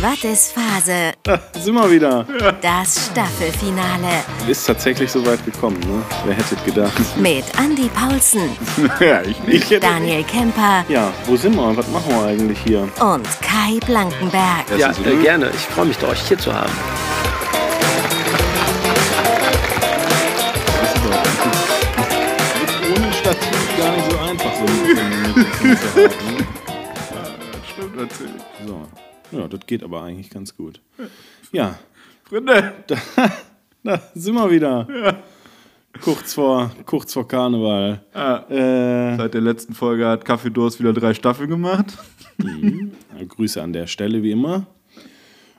Was ist Phase? Da sind wir wieder. Das Staffelfinale. Ist tatsächlich so weit gekommen, ne? Wer hätte gedacht? Mit Andy Paulsen, ja, ich nicht. Ich Daniel Kemper Ja, wo sind wir? Was machen wir eigentlich hier? und Kai Blankenberg. Ja, äh, gerne. Ich freue mich, euch hier zu haben. Ohne Stativ gar nicht so einfach, so ein? Stimmt natürlich. So. Ja, das geht aber eigentlich ganz gut. Ja, Freunde, da, da sind wir wieder. Kurz vor, kurz vor Karneval. Ja. Äh, seit der letzten Folge hat Kaffeedurst wieder drei Staffeln gemacht. Grüße an der Stelle, wie immer.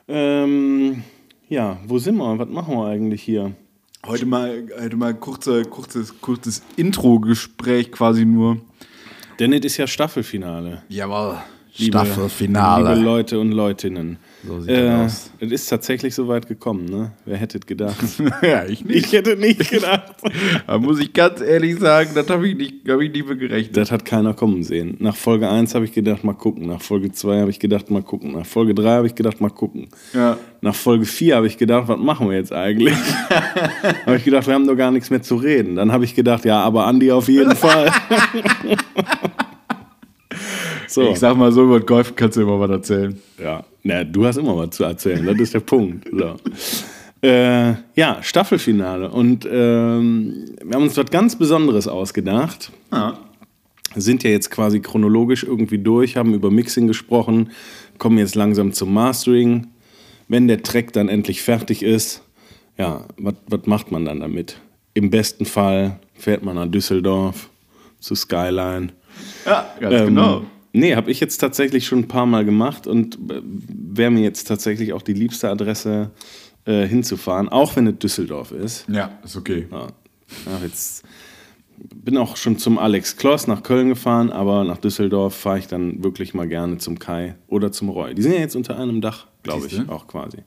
Ähm, ja, wo sind wir? Was machen wir eigentlich hier? Heute mal, heute mal kurze, kurzes, kurzes Intro-Gespräch quasi nur. Denn es ist ja Staffelfinale. Jawohl. Liebe, Staffelfinale. Liebe Leute und Leutinnen. So sieht äh, aus. Es ist tatsächlich so weit gekommen, ne? Wer hätte gedacht? ja, ich nicht. ich hätte nicht gedacht. Da muss ich ganz ehrlich sagen, das habe ich nicht, hab ich nicht gerechnet. Das hat keiner kommen sehen. Nach Folge 1 habe ich gedacht, mal gucken. Nach Folge 2 habe ich gedacht, mal gucken. Nach Folge 3 habe ich gedacht, mal gucken. Ja. Nach Folge 4 habe ich gedacht, was machen wir jetzt eigentlich? habe ich gedacht, wir haben doch gar nichts mehr zu reden. Dann habe ich gedacht, ja, aber Andi auf jeden Fall. So. Ich sag mal so, über Golf kannst du immer was erzählen. Ja, na, du hast immer was zu erzählen, das ist der Punkt. So. Äh, ja, Staffelfinale. Und ähm, wir haben uns was ganz Besonderes ausgedacht. Ja. Sind ja jetzt quasi chronologisch irgendwie durch, haben über Mixing gesprochen, kommen jetzt langsam zum Mastering. Wenn der Track dann endlich fertig ist, ja, was was macht man dann damit? Im besten Fall fährt man nach Düsseldorf zu Skyline. Ja, ganz Ähm, genau. Nee, habe ich jetzt tatsächlich schon ein paar Mal gemacht und äh, wäre mir jetzt tatsächlich auch die liebste Adresse äh, hinzufahren, auch wenn es Düsseldorf ist. Ja, ist okay. Ja, ja, jetzt bin auch schon zum Alex Kloss nach Köln gefahren, aber nach Düsseldorf fahre ich dann wirklich mal gerne zum Kai oder zum Roy. Die sind ja jetzt unter einem Dach, glaube ich, auch quasi.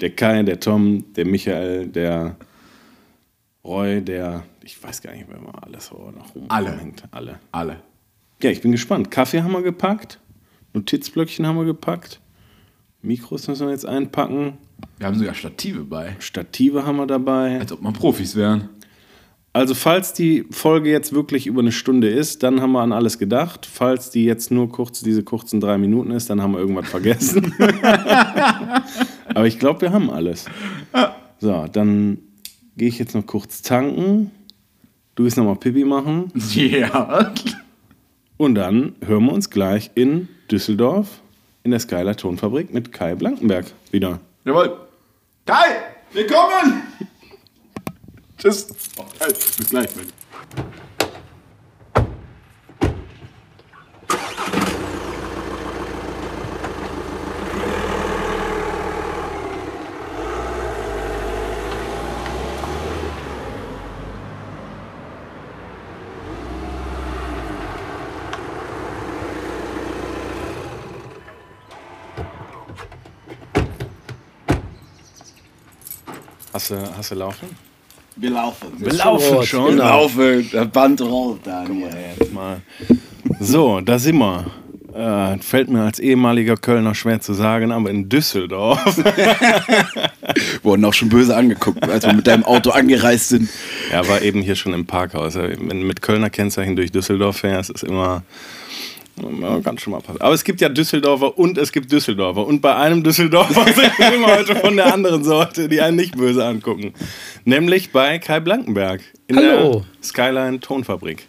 Der Kai, der Tom, der Michael, der Roy, der, ich weiß gar nicht, wer mal alles noch Alle. rumhängt. Alle. Alle. Ja, ich bin gespannt. Kaffee haben wir gepackt, Notizblöckchen haben wir gepackt, Mikros müssen wir jetzt einpacken, Wir haben sogar Stative bei. Stative haben wir dabei. Als ob man Profis wären. Also falls die Folge jetzt wirklich über eine Stunde ist, dann haben wir an alles gedacht. Falls die jetzt nur kurz, diese kurzen drei Minuten ist, dann haben wir irgendwas vergessen. Aber ich glaube, wir haben alles. So, dann gehe ich jetzt noch kurz tanken. Du gehst nochmal Pipi machen. Ja. Und dann hören wir uns gleich in Düsseldorf in der Skylar Tonfabrik mit Kai Blankenberg wieder. Jawohl. Kai, willkommen! Tschüss. Bis gleich. Mann. Hast du, hast du laufen? Wir laufen. Wir laufen schon. Wir laufen. Das Band rollt, Daniel. Jetzt mal. So, da sind wir. Äh, fällt mir als ehemaliger Kölner schwer zu sagen, aber in Düsseldorf. Wurden auch schon böse angeguckt, als wir mit deinem Auto angereist sind. ja, war eben hier schon im Parkhaus. Wenn du mit Kölner Kennzeichen durch Düsseldorf fährst, ist immer. Ja, kann schon mal passieren. Aber es gibt ja Düsseldorfer und es gibt Düsseldorfer. Und bei einem Düsseldorfer sind wir immer heute von der anderen Sorte, die einen nicht böse angucken. Nämlich bei Kai Blankenberg in Hallo. der Skyline Tonfabrik.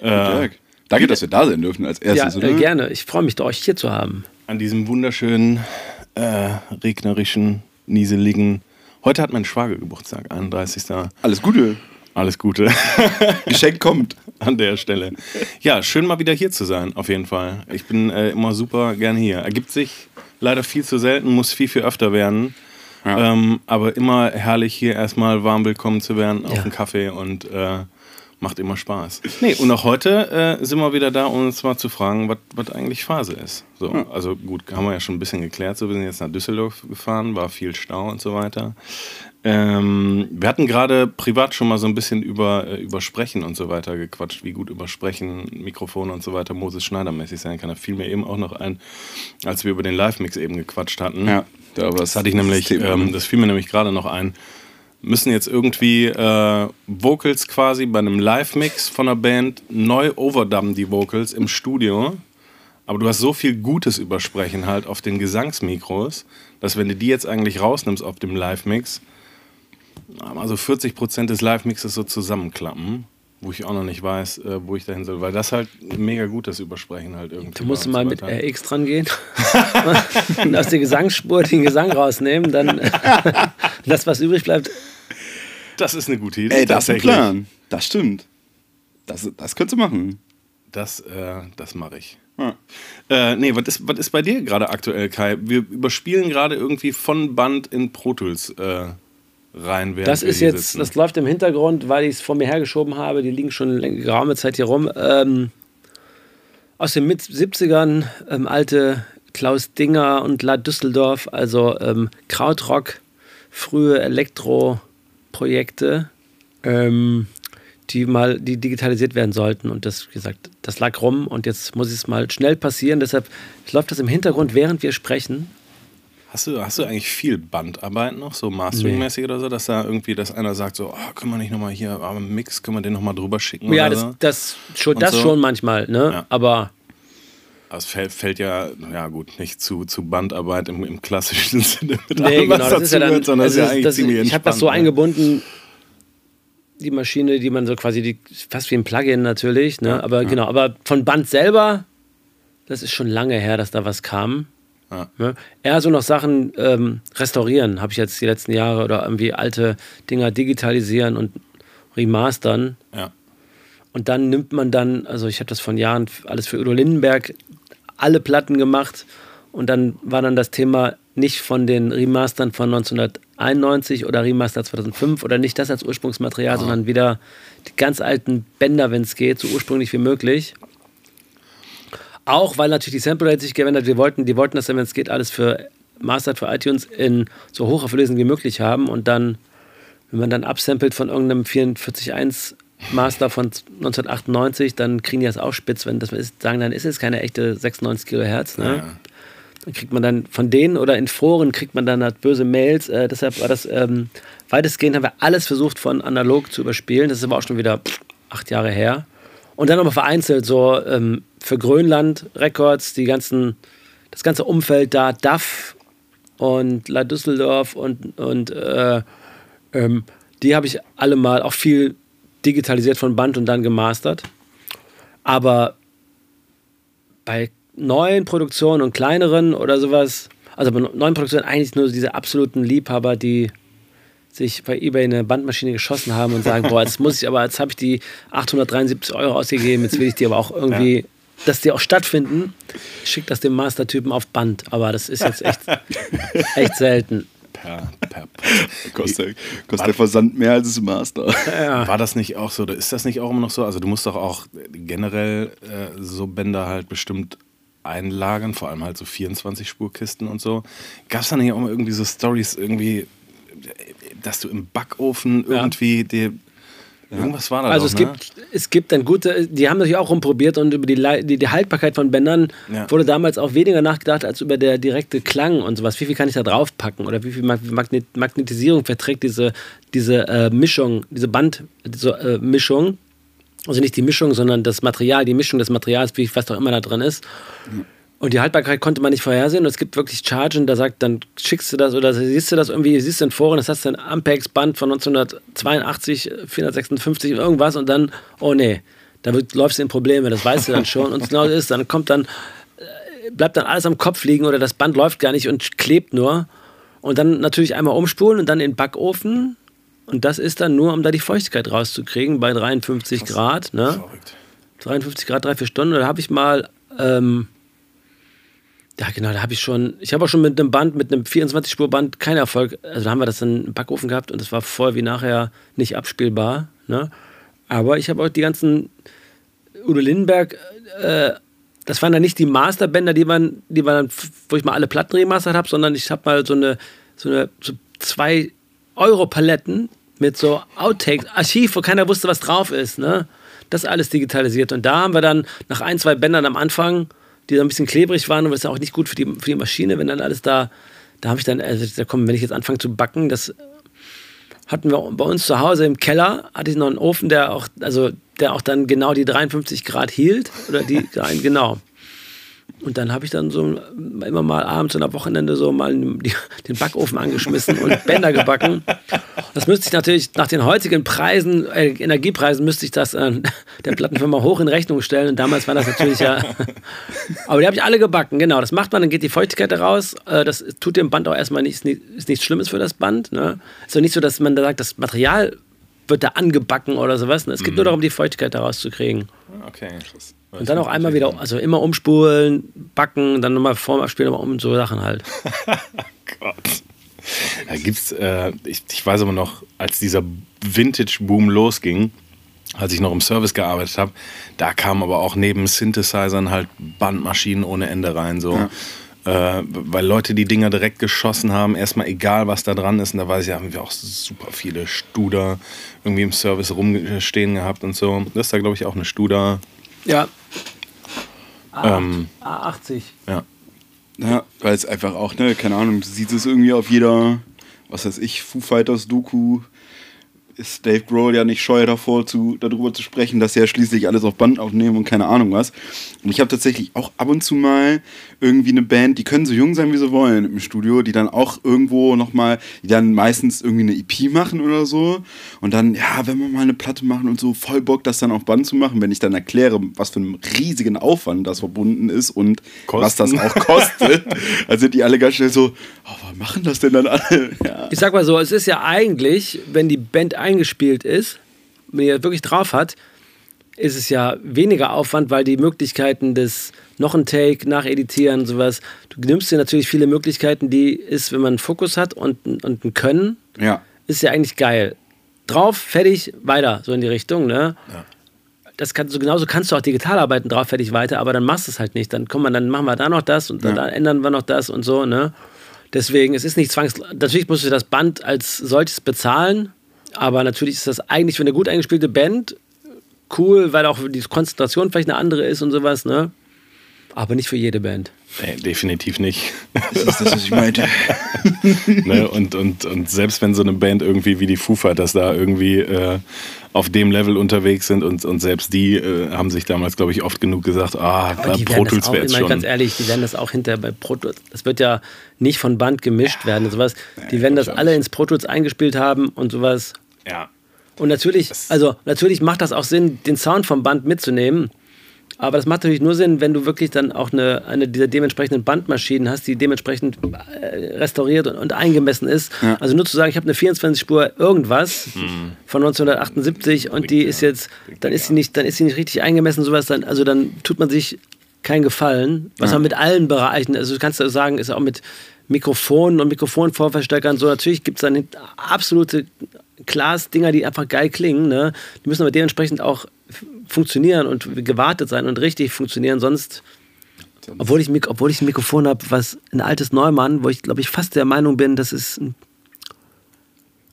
Äh, Dirk. Danke, dass wir da sein dürfen als Ja, erstes, äh, oder? gerne. Ich freue mich, euch hier zu haben. an diesem wunderschönen, äh, regnerischen, nieseligen. Heute hat mein Schwager Geburtstag, 31. Alles Gute. Alles Gute Geschenk kommt. an der Stelle. Ja, schön mal wieder hier zu sein, auf jeden Fall. Ich bin äh, immer super gern hier. Ergibt sich leider viel zu selten, muss viel, viel öfter werden. Ähm, aber immer herrlich hier erstmal warm willkommen zu werden auf Ja. einen Kaffee und äh, Macht immer Spaß. Nee, und auch heute äh, sind wir wieder da, um uns mal zu fragen, was eigentlich Phase ist. So, Also gut, haben wir ja schon ein bisschen geklärt. So, wir sind jetzt nach Düsseldorf gefahren, war viel Stau und so weiter. Ähm, wir hatten gerade privat schon mal so ein bisschen über, äh, über Sprechen und so weiter gequatscht, wie gut über Sprechen, Mikrofone und so weiter Moses Schneider mäßig sein kann. Da fiel mir eben auch noch ein, als wir über den Live-Mix eben gequatscht hatten. Ja, da war Das hatte ich nämlich, Thema. ähm, das fiel mir nämlich gerade noch ein. Müssen jetzt irgendwie äh, Vocals quasi bei einem Live-Mix von einer Band neu overdubben, die Vocals im Studio. Aber du hast so viel Gutes übersprechen halt auf den Gesangsmikros, dass wenn du die jetzt eigentlich rausnimmst auf dem Live-Mix, also 40 Prozent des Live-Mixes so zusammenklappen, wo ich auch noch nicht weiß, äh, wo ich dahin soll, weil das halt mega gutes Übersprechen halt irgendwie. Du musst mal so mit. RX dran gehen und aus der Gesangsspur den Gesang rausnehmen, dann das, was übrig bleibt. Das ist eine gute Idee. Ey, das ist ein. Plan. Das stimmt. Das, das könntest du machen. Das, äh, das mache ich. Ja. Äh, nee, was ist, was ist bei dir gerade aktuell, Kai? Wir überspielen gerade irgendwie von Band in Pro Tools äh, rein. während Das ist jetzt, sitzen. das läuft im Hintergrund, weil ich es vor mir hergeschoben habe. Die liegen schon läng- geraume Zeit hier rum. Ähm, aus den mit 70ern ähm, alte Klaus Dinger und La Düsseldorf, also ähm, Krautrock, frühe Elektro-Projekte, ähm, die mal die digitalisiert werden sollten. Und das, wie gesagt, das lag rum und jetzt muss es mal schnell passieren. Deshalb läuft das im Hintergrund, während wir sprechen. Hast du, hast du eigentlich viel Bandarbeit noch, so Mastering-mäßig oder so, dass da irgendwie, dass einer sagt so, oh, können wir nicht nochmal hier, aber im Mix, können wir den nochmal drüber schicken Ja, oder das, so? das, schon, Und das so? schon manchmal, ne? Ja. Aber Aber Es fällt, fällt ja, ja gut, nicht zu, zu Bandarbeit im, im klassischen Sinne mit Nee, allem, genau, was das ist ja dann, dazugehört, sondern also das ist ja das- eigentlich das- ziemlich ich habe das so ne? eingebunden, die Maschine, die man so quasi, die, fast wie ein Plugin natürlich, ne? aber genau, aber von Band selber, das ist schon lange her, dass da was kam. Ja. Ne? Eher so noch Sachen ähm, restaurieren, habe ich jetzt die letzten Jahre oder irgendwie alte Dinger digitalisieren und remastern. Ja. Und dann nimmt man dann, also ich habe das von Jahren alles für Udo Lindenberg, alle Platten gemacht. Und dann war dann das Thema nicht von den Remastern von 1991 oder Remaster 2005 oder nicht das als Ursprungsmaterial, sondern wieder die ganz alten Bänder, wenn es geht, so ursprünglich wie möglich. Auch weil natürlich die Sample Rate sich geändert hat. Wir wollten, die wollten das, wenn es geht, alles für Mastered für iTunes in so hochauflösend wie möglich haben und dann, wenn man dann absampelt von irgendeinem 44.1 Master von 1998, dann kriegen die das auch spitz, wenn das ist, sagen, dann ist es keine echte 96 Kilohertz. Ne? Dann kriegt man dann von denen oder in Foren kriegt man dann halt böse Mails. Äh, deshalb war das ähm, weitestgehend haben wir alles versucht von analog zu überspielen. Das ist aber auch schon wieder pff, acht Jahre her. Und dann nochmal vereinzelt so ähm, für Grönland Records, die ganzen, das ganze Umfeld da, DAF und La Düsseldorf und, und äh, ähm, die habe ich alle mal auch viel digitalisiert von Band und dann gemastert. Aber bei neuen Produktionen und kleineren oder sowas, also bei neuen Produktionen eigentlich nur diese absoluten Liebhaber, die sich bei eBay eine Bandmaschine geschossen haben und sagen, boah, jetzt muss ich aber, jetzt habe ich die 873 Euro ausgegeben, jetzt will ich die aber auch irgendwie, dass die auch stattfinden. Ich schicke das dem Mastertypen auf Band, aber das ist jetzt echt, echt selten. Per, per, Kostet, kostet der Versand mehr als das Master. War das nicht auch so, oder ist das nicht auch immer noch so? Also du musst doch auch generell äh, so Bänder halt bestimmt einlagern, vor allem halt so 24-Spurkisten und so. Gab es da nicht auch mal irgendwie so Stories irgendwie, dass du im Backofen irgendwie dir, irgendwas war da Also doch, es ne? gibt, es gibt dann gute, die haben natürlich auch rumprobiert und über die, die, die Haltbarkeit von Bändern Ja. wurde damals auch weniger nachgedacht als über der direkte Klang und sowas. Wie viel kann ich da draufpacken oder wie viel Mag- Magnet Magnetisierung verträgt diese, diese äh, Mischung, diese Bandmischung. Diese, äh, Mischung. also nicht die Mischung, sondern das Material, die Mischung des Materials, wie was auch immer da drin ist. Und die Haltbarkeit konnte man nicht vorhersehen. Und es gibt wirklich Chargen, da sagt, dann schickst du das oder siehst du das irgendwie, siehst du in Foren, das hast du ein Ampex-Band von 1982, 456 irgendwas und dann, oh nee, da wird, läufst du in Probleme, das weißt du dann schon. Und genau so ist, dann kommt dann, äh, bleibt dann alles am Kopf liegen oder das Band läuft gar nicht und klebt nur. Und dann natürlich einmal umspulen und dann in den Backofen. Und das ist dann nur, um da die Feuchtigkeit rauszukriegen bei 53 Grad. Ne? Verrückt. 53 Grad, drei, vier Stunden. Da habe ich mal, ähm, ja genau, da habe ich schon, ich habe auch schon mit einem Band, mit einem 24-Spur-Band keinen Erfolg. Also da haben wir das dann im Backofen gehabt und das war vorher wie nachher nicht abspielbar. Ne? Aber ich habe auch die ganzen Udo Lindenberg, äh, das waren dann nicht die Masterbänder, die man, die man, wo ich mal alle Platten remastert habe, sondern ich habe mal so eine, so eine so zwei Euro Paletten mit so Outtakes, Archiv, wo keiner wusste, was drauf ist. Ne? Das alles digitalisiert. Und da haben wir dann nach ein, zwei Bändern am Anfang, die so ein bisschen klebrig waren und das ist auch nicht gut für die, für die Maschine, wenn dann alles da, da habe ich dann, also da komm, wenn ich jetzt anfange zu backen, das hatten wir bei uns zu Hause im Keller, hatte ich noch einen Ofen, der auch, also der auch dann genau die 53 Grad hielt. Oder die, genau. Und dann habe ich dann so immer mal abends und am Wochenende so mal den Backofen angeschmissen und Bänder gebacken. Das müsste ich natürlich nach den heutigen Preisen, äh, Energiepreisen, müsste ich das äh, der Plattenfirma hoch in Rechnung stellen. Und damals war das natürlich ja. Aber die habe ich alle gebacken, genau. Das macht man, dann geht die Feuchtigkeit raus. Äh, das tut dem Band auch erstmal nichts, ist nichts Schlimmes für das Band. Ne? Ist doch nicht so, dass man da sagt, das Material wird da angebacken oder sowas. Ne? Es geht mhm. nur darum, die Feuchtigkeit da rauszukriegen. Okay, krass. Und dann auch einmal wieder, also immer umspulen, backen, dann nochmal vorm Abspielen nochmal um so Sachen halt. Gott. Da gibt's, äh, ich, ich weiß aber noch, als dieser Vintage-Boom losging, als ich noch im Service gearbeitet habe, da kamen aber auch neben Synthesizern halt Bandmaschinen ohne Ende rein. So. Ja. Äh, weil Leute die Dinger direkt geschossen haben, erstmal egal was da dran ist. Und da weiß ich, haben wir auch super viele Studer irgendwie im Service rumstehen gehabt und so. Das ist da, glaube ich, auch eine Studer. Ja. A8, ähm, A80. Ja. Ja, weil es einfach auch, ne, keine Ahnung, du siehst es irgendwie auf jeder, was weiß ich, Foo Fighters Doku, ist Dave Grohl ja nicht scheu davor, zu, darüber zu sprechen, dass sie ja schließlich alles auf Band aufnehmen und keine Ahnung was. Und ich habe tatsächlich auch ab und zu mal irgendwie eine Band, die können so jung sein, wie sie wollen im Studio, die dann auch irgendwo nochmal, die dann meistens irgendwie eine EP machen oder so. Und dann, ja, wenn wir mal eine Platte machen und so, voll Bock, das dann auf Band zu machen, wenn ich dann erkläre, was für einen riesigen Aufwand das verbunden ist und Kosten. was das auch kostet, dann sind die alle ganz schnell so, oh, was machen das denn dann alle? Ja. Ich sag mal so, es ist ja eigentlich, wenn die Band eingespielt ist, wenn ihr wirklich drauf hat, ist es ja weniger Aufwand, weil die Möglichkeiten des noch ein Take, nacheditieren, sowas, du nimmst dir natürlich viele Möglichkeiten, die ist, wenn man einen Fokus hat und, und ein Können, ja. ist ja eigentlich geil. Drauf, fertig, weiter, so in die Richtung, ne? Ja. Das kann, so genauso kannst du auch digital arbeiten, drauf, fertig, weiter, aber dann machst du es halt nicht. Dann kommen wir, dann machen wir da noch das und ja. dann ändern wir noch das und so, ne? Deswegen, es ist nicht zwangsläufig, natürlich musst du das Band als solches bezahlen, aber natürlich ist das eigentlich für eine gut eingespielte Band cool, weil auch die Konzentration vielleicht eine andere ist und sowas, ne? Aber nicht für jede Band. Nee, definitiv nicht. Das ist das, was ich meinte. ne, und, und, und selbst wenn so eine Band irgendwie wie die Foo Fighters da irgendwie äh, auf dem Level unterwegs sind und, und selbst die äh, haben sich damals, glaube ich, oft genug gesagt, ah, da Pro Tools wäre jetzt schon. Ganz ehrlich, die werden das auch hinterher bei Pro Tools, das wird ja nicht von Band gemischt ja. werden und sowas. Die werden das alle ins Pro Tools eingespielt haben und sowas. Ja. Und natürlich, also natürlich macht das auch Sinn, den Sound vom Band mitzunehmen. Aber das macht natürlich nur Sinn, wenn du wirklich dann auch eine, eine dieser dementsprechenden Bandmaschinen hast, die dementsprechend äh, restauriert und, und eingemessen ist. Ja. Also nur zu sagen, ich habe eine 24-Spur irgendwas mhm. von 1978 und die ist jetzt, dann ist sie nicht, dann ist sie nicht richtig eingemessen, sowas, dann, also dann tut man sich keinen Gefallen. Was ja. man mit allen Bereichen, also du kannst ja sagen, ist auch mit Mikrofonen und Mikrofonvorverstärkern so. Natürlich gibt es dann absolute Glas-Dinger, die einfach geil klingen. Ne? Die müssen aber dementsprechend auch funktionieren und gewartet sein und richtig funktionieren, sonst. Obwohl ich, obwohl ich ein Mikrofon habe, was ein altes Neumann, wo ich glaube ich fast der Meinung bin, dass es,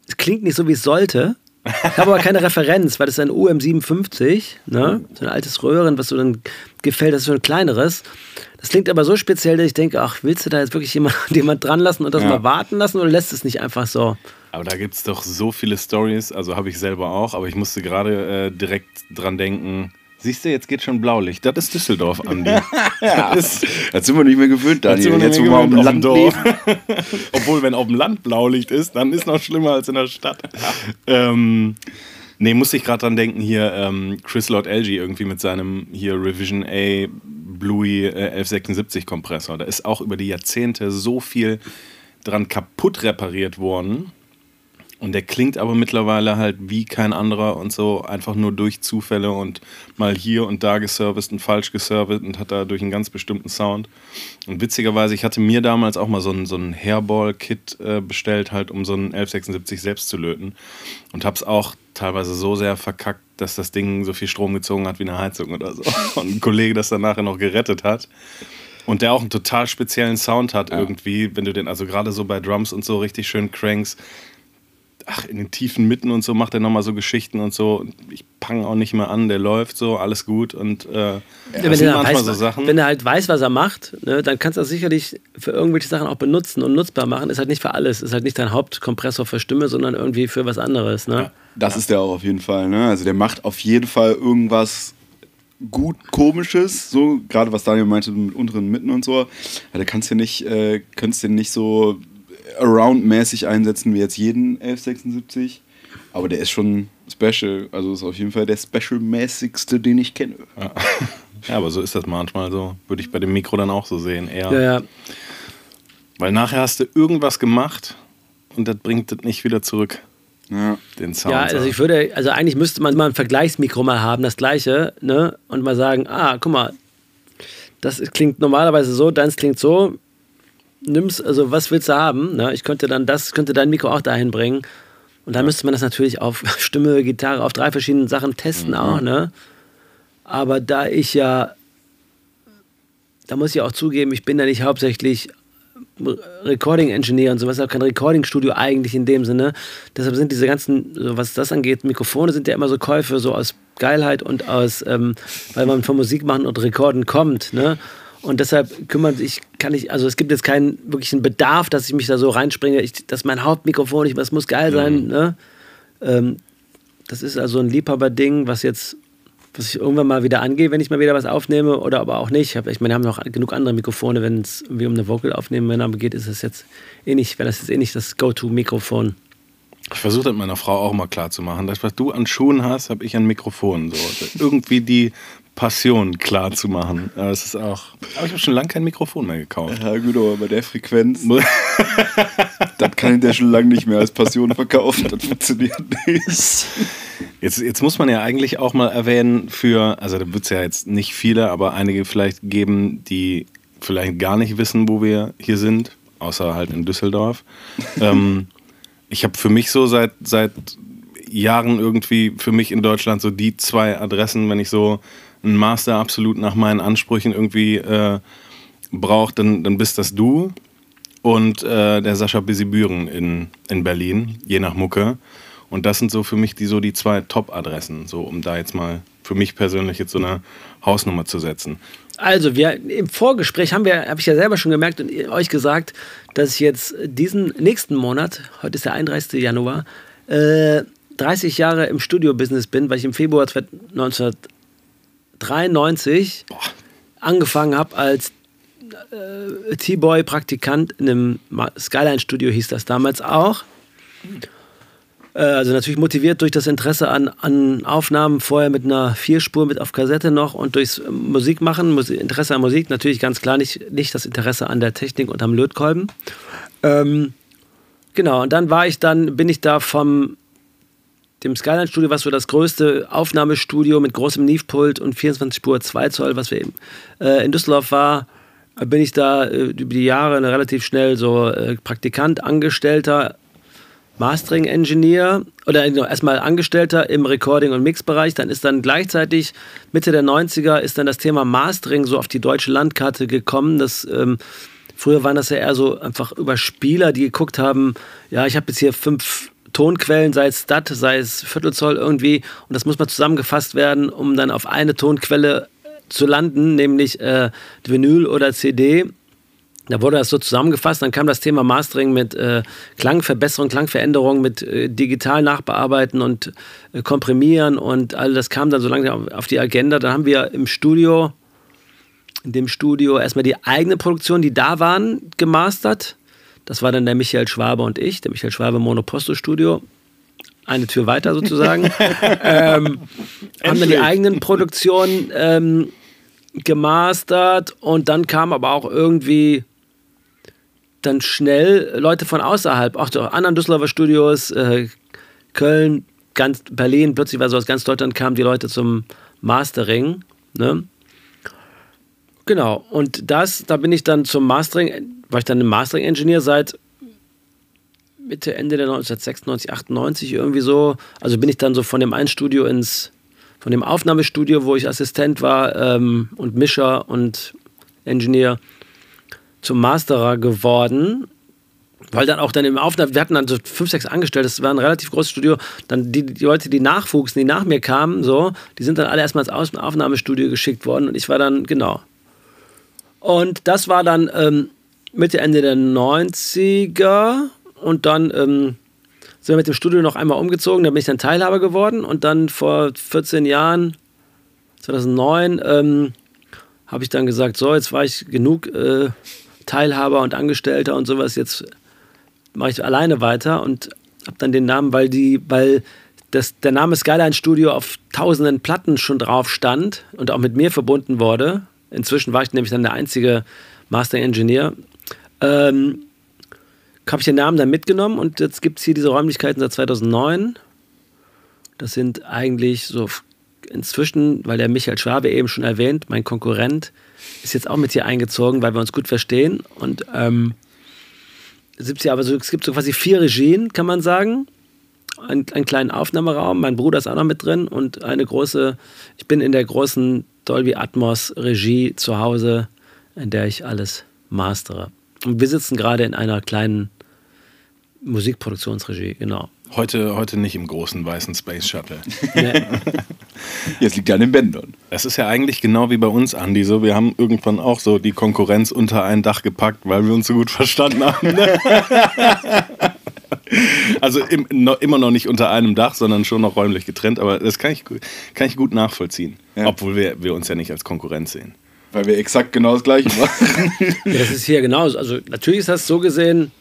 es klingt nicht so, wie es sollte. Ich habe aber keine Referenz, weil das ist ein UM57, ne? so ein altes Röhren, was so dann gefällt, das ist so ein kleineres. Das klingt aber so speziell, dass ich denke, ach, willst du da jetzt wirklich jemand, jemand dran lassen und das ja. mal warten lassen oder lässt es nicht einfach so? Aber da gibt es doch so viele Stories, also habe ich selber auch, aber ich musste gerade äh, direkt dran denken. Siehst du, jetzt geht schon Blaulicht. Das ist Düsseldorf, Andi. ja, das, das, sind wir nicht mehr gewöhnt, Daniel. Jetzt, wo wir auf dem Land Dorf. Obwohl, wenn auf dem Land Blaulicht ist, dann ist noch schlimmer als in der Stadt. ähm, nee, musste ich gerade dran denken, hier ähm, Chris Lord LG irgendwie mit seinem hier Revision A Bluey äh, 1176 Kompressor. Da ist auch über die Jahrzehnte so viel dran kaputt repariert worden Und der klingt aber mittlerweile halt wie kein anderer und so, einfach nur durch Zufälle und mal hier und da geserviced und falsch geserviced und hat dadurch einen ganz bestimmten Sound. Und witzigerweise, ich hatte mir damals auch mal so ein, so ein Hairball-Kit äh, bestellt, halt um so einen 1176 selbst zu löten. Und hab's auch teilweise so sehr verkackt, dass das Ding so viel Strom gezogen hat wie eine Heizung oder so. Und ein Kollege das dann nachher noch gerettet hat. Und der auch einen total speziellen Sound hat irgendwie, wenn du den, also gerade so bei Drums und so richtig schön cranks. Ach, in den tiefen Mitten und so macht er nochmal so Geschichten und so. Ich pang auch nicht mehr an, der läuft so, alles gut. Und äh, Ja, wenn, sind er manchmal weiß, so Sachen. wenn er halt weiß, was er macht, ne, dann kannst du das sicherlich für irgendwelche Sachen auch benutzen und nutzbar machen. Ist halt nicht für alles. Ist halt nicht dein Hauptkompressor für Stimme, sondern irgendwie für was anderes. Ne? Das ist der auch auf jeden Fall. Ne? Also der macht auf jeden Fall irgendwas gut komisches, so gerade was Daniel meinte mit unteren Mitten und so. Ja, da kannst du nicht, äh, kannst du nicht so around-mäßig einsetzen wie jetzt jeden 1176. Aber der ist schon special. Also ist auf jeden Fall der special-mäßigste, den ich kenne. Ja, aber so ist das manchmal so. Würde ich bei dem Mikro dann auch so sehen. Eher. Ja, ja. Weil nachher hast du irgendwas gemacht und das bringt das nicht wieder zurück, Ja. den Sound. Ja, also ich würde, also eigentlich müsste man mal ein Vergleichsmikro mal haben, das gleiche, ne? Und mal sagen, ah, guck mal, das klingt normalerweise so, deins klingt so. Nimm's, also was willst du haben? Ne? Ich könnte dann das, könnte dein Mikro auch dahin bringen. Und dann müsste man das natürlich auf Stimme, Gitarre, auf drei verschiedenen Sachen testen auch, ne? Aber da ich ja, da muss ich auch zugeben, ich bin ja nicht hauptsächlich Recording Engineer und sowas, auch kein Recording Studio eigentlich in dem Sinne. Deshalb sind diese ganzen, was das angeht, Mikrofone sind ja immer so Käufe, so aus Geilheit und aus, ähm, weil man von Musik machen und Rekorden kommt, ne? Und deshalb kümmert sich, kann ich, also es gibt jetzt keinen wirklichen Bedarf, dass ich mich da so reinspringe. Ich, das ist mein Hauptmikrofon, ich, das muss geil sein, ne? Ähm, das ist also ein Liebhaberding, was jetzt, was ich irgendwann mal wieder angehe, wenn ich mal wieder was aufnehme oder aber auch nicht. Ich, hab, ich meine, wir haben noch genug andere Mikrofone, wenn es irgendwie um eine Vocal aufnehmen geht, ist das jetzt eh nicht, wäre das jetzt eh nicht das Go-To-Mikrofon. Ich versuche das meiner Frau auch mal klar zu machen. Das, was du an Schuhen hast, habe ich an Mikrofonen. So. Irgendwie die Passion klar zu machen. Aber es ist auch. Aber ich habe schon lange kein Mikrofon mehr gekauft. Ja, gut, aber bei der Frequenz, das kann ich dir schon lange nicht mehr als Passion verkaufen. Das funktioniert nicht. Jetzt, jetzt muss man ja eigentlich auch mal erwähnen, für, also da wird es ja jetzt nicht viele, aber einige vielleicht geben, die vielleicht gar nicht wissen, wo wir hier sind, außer halt in Düsseldorf. ähm, ich habe für mich so seit, seit Jahren irgendwie für mich in Deutschland so die zwei Adressen, wenn ich so einen Master absolut nach meinen Ansprüchen irgendwie äh, brauche, dann, dann bist das du und äh, der Sascha Bisibüren in, in Berlin, je nach Mucke. Und das sind so für mich die, so die zwei Top-Adressen, so um da jetzt mal für mich persönlich jetzt so eine Hausnummer zu setzen. Also, wir im Vorgespräch haben wir, habe ich ja selber schon gemerkt und euch gesagt, dass ich jetzt diesen nächsten Monat, heute ist der 31. Januar, äh, 30 Jahre im Studio-Business bin, weil ich im Februar 1993 angefangen habe als äh, T-Boy-Praktikant in einem Skyline-Studio, hieß das damals auch. Äh, Also natürlich motiviert durch das Interesse an, an Aufnahmen, vorher mit einer Vierspur mit auf Kassette noch und durchs ähm, Musikmachen, Musi- Interesse an Musik, natürlich ganz klar nicht, nicht das Interesse an der Technik und am Lötkolben. Ähm, genau, und dann war ich dann, bin ich da vom dem Skyline Studio, was so das größte Aufnahmestudio mit großem Neve-Pult und 24 Spur 2 Zoll, was wir eben äh, in Düsseldorf war, äh, bin ich da äh, über die Jahre relativ schnell so äh, Praktikant, Angestellter, Mastering Engineer oder äh, erstmal Angestellter im Recording- und Mixbereich. Dann ist dann gleichzeitig Mitte der 90er ist dann das Thema Mastering so auf die deutsche Landkarte gekommen. Das, ähm, früher waren das ja eher so einfach über Spieler, die geguckt haben, ja, ich habe jetzt hier fünf Tonquellen, sei es Stat, sei es Viertelzoll irgendwie und das muss mal zusammengefasst werden, um dann auf eine Tonquelle zu landen, nämlich äh, Vinyl oder CD. Da wurde das so zusammengefasst, dann kam das Thema Mastering mit äh, Klangverbesserung, Klangveränderung, mit äh, digital nachbearbeiten und äh, komprimieren und all das kam dann so auf, auf die Agenda. Dann haben wir im Studio, in dem Studio erstmal die eigene Produktion, die da waren, gemastert. Das war dann der Michael Schwabe und ich, der Michael Schwabe Monoposto Studio. Eine Tür weiter sozusagen. ähm, haben dann die eigenen Produktionen ähm, gemastert und dann kam aber auch irgendwie dann schnell Leute von außerhalb, auch der anderen Düsseldorfer Studios, äh, Köln, ganz Berlin, plötzlich war so aus ganz Deutschland kamen die Leute zum Mastering. Ne? Genau, und das, da bin ich dann zum Mastering, war ich dann ein Mastering-Engineer seit Mitte, Ende der 1996, 98 irgendwie so. Also bin ich dann so von dem einen Studio ins, von dem Aufnahmestudio, wo ich Assistent war ähm, und Mischer und Engineer zum Masterer geworden. Weil dann auch dann im Aufnahme, wir hatten dann so fünf, sechs Angestellte, das war ein relativ großes Studio. Dann die, die Leute, die nachwuchsen, die nach mir kamen, so, die sind dann alle erstmal ins Aufnahmestudio geschickt worden und ich war dann, genau. Und das war dann ähm, Mitte, Ende der 90er und dann ähm, sind wir mit dem Studio noch einmal umgezogen, da bin ich dann Teilhaber geworden und dann vor 14 Jahren, 2009, ähm, habe ich dann gesagt, so, jetzt war ich genug äh, Teilhaber und Angestellter und sowas, jetzt mache ich alleine weiter und habe dann den Namen, weil die, weil das, der Name Skyline Studio auf tausenden Platten schon drauf stand und auch mit mir verbunden wurde. Inzwischen war ich nämlich dann der einzige Master Engineer. Ähm, habe ich den Namen dann mitgenommen und jetzt gibt es hier diese Räumlichkeiten seit 2009. Das sind eigentlich so inzwischen, weil der Michael Schwabe eben schon erwähnt, mein Konkurrent, ist jetzt auch mit hier eingezogen, weil wir uns gut verstehen. Und ähm, aber so, es gibt so quasi vier Regien, kann man sagen. Ein, einen kleinen Aufnahmeraum, mein Bruder ist auch noch mit drin und eine große, ich bin in der großen Dolby Atmos Regie zu Hause, in der ich alles mastere. Und wir sitzen gerade in einer kleinen Musikproduktionsregie, genau. Heute, heute nicht im großen weißen Space Shuttle. Nee. Jetzt liegt er an den Bändern. Es ist ja eigentlich genau wie bei uns, Andi. So, wir haben irgendwann auch so die Konkurrenz unter ein Dach gepackt, weil wir uns so gut verstanden haben. Also im, no, immer noch nicht unter einem Dach, sondern schon noch räumlich getrennt. Aber das kann ich, kann ich gut nachvollziehen. Ja. Obwohl wir, wir uns ja nicht als Konkurrenz sehen. Weil wir exakt genau das Gleiche machen. ja, das ist hier genauso. Also natürlich ist das so gesehen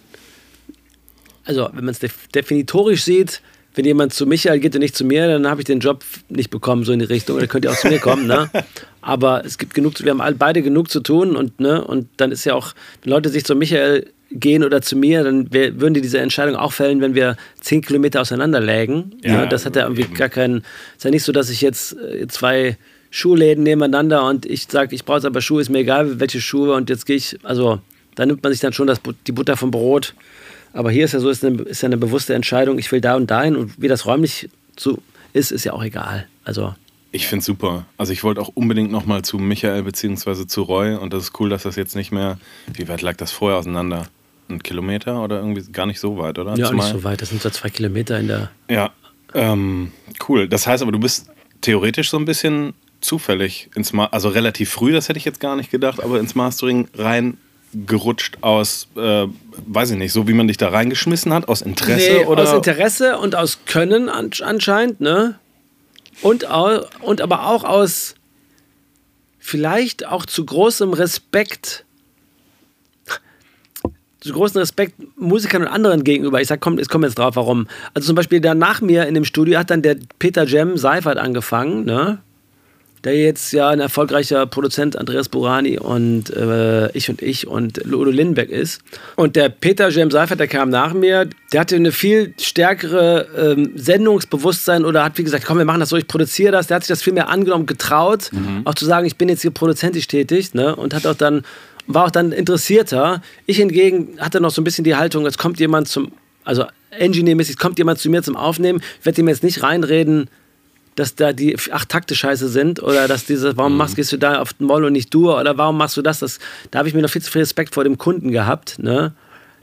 also wenn man es definitorisch sieht, wenn jemand zu Michael geht und nicht zu mir, dann habe ich den Job nicht bekommen, so in die Richtung. Oder könnt ihr auch zu mir kommen, ne? Aber es gibt genug, wir haben beide genug zu tun und, ne, und dann ist ja auch, wenn Leute sich zu Michael gehen oder zu mir, dann würden die diese Entscheidung auch fällen, wenn wir zehn Kilometer auseinander lägen. Ja, ne? Das hat ja irgendwie eben. gar keinen. Ist ja nicht so, dass ich jetzt äh, zwei Schuhläden nebeneinander und ich sage, ich brauche aber Schuhe, ist mir egal, welche Schuhe und jetzt gehe ich, also da nimmt man sich dann schon das, die Butter vom Brot aber hier ist ja so, ist, eine, ist ja eine bewusste Entscheidung, ich will da und dahin und wie das räumlich so ist, ist ja auch egal. Also. Ich finde es super. Also ich wollte auch unbedingt nochmal zu Michael bzw. zu Roy und das ist cool, dass das jetzt nicht mehr, wie weit lag das vorher auseinander? Ein Kilometer oder irgendwie gar nicht so weit, oder? Ja, Zumal, nicht so weit. Das sind so zwei Kilometer in der. Ja, ähm, cool. Das heißt aber, du bist theoretisch so ein bisschen zufällig ins Ma also relativ früh, das hätte ich jetzt gar nicht gedacht, aber ins Mastering rein gerutscht aus, äh, weiß ich nicht, so wie man dich da reingeschmissen hat, aus Interesse? Nee, oder? aus Interesse und aus Können anscheinend, ne? Und, und aber auch aus vielleicht auch zu großem Respekt, zu großem Respekt Musikern und anderen gegenüber. Ich sag, komm, ich komme jetzt drauf, warum. Also zum Beispiel da nach mir in dem Studio hat dann der Peter Jem Seifert angefangen, ne? Der jetzt ja ein erfolgreicher Produzent Andreas Burani und äh, ich und ich und Udo Lindenberg ist. Und der Peter James Seifert, der kam nach mir, der hatte eine viel stärkere ähm, Sendungsbewusstsein oder hat wie gesagt, komm, wir machen das so, ich produziere das. Der hat sich das viel mehr angenommen, getraut, mhm. auch zu sagen, ich bin jetzt hier produzentisch tätig ne? und hat auch dann, war auch dann interessierter. Ich hingegen hatte noch so ein bisschen die Haltung, es kommt jemand zum, also engineermäßig, kommt jemand zu mir zum Aufnehmen, ich werde ihm jetzt nicht reinreden, dass da die acht Takte scheiße sind oder dass diese, warum mhm. machst, gehst du da auf den Moll und nicht Dur oder warum machst du das? das da habe ich mir noch viel zu viel Respekt vor dem Kunden gehabt. Ne?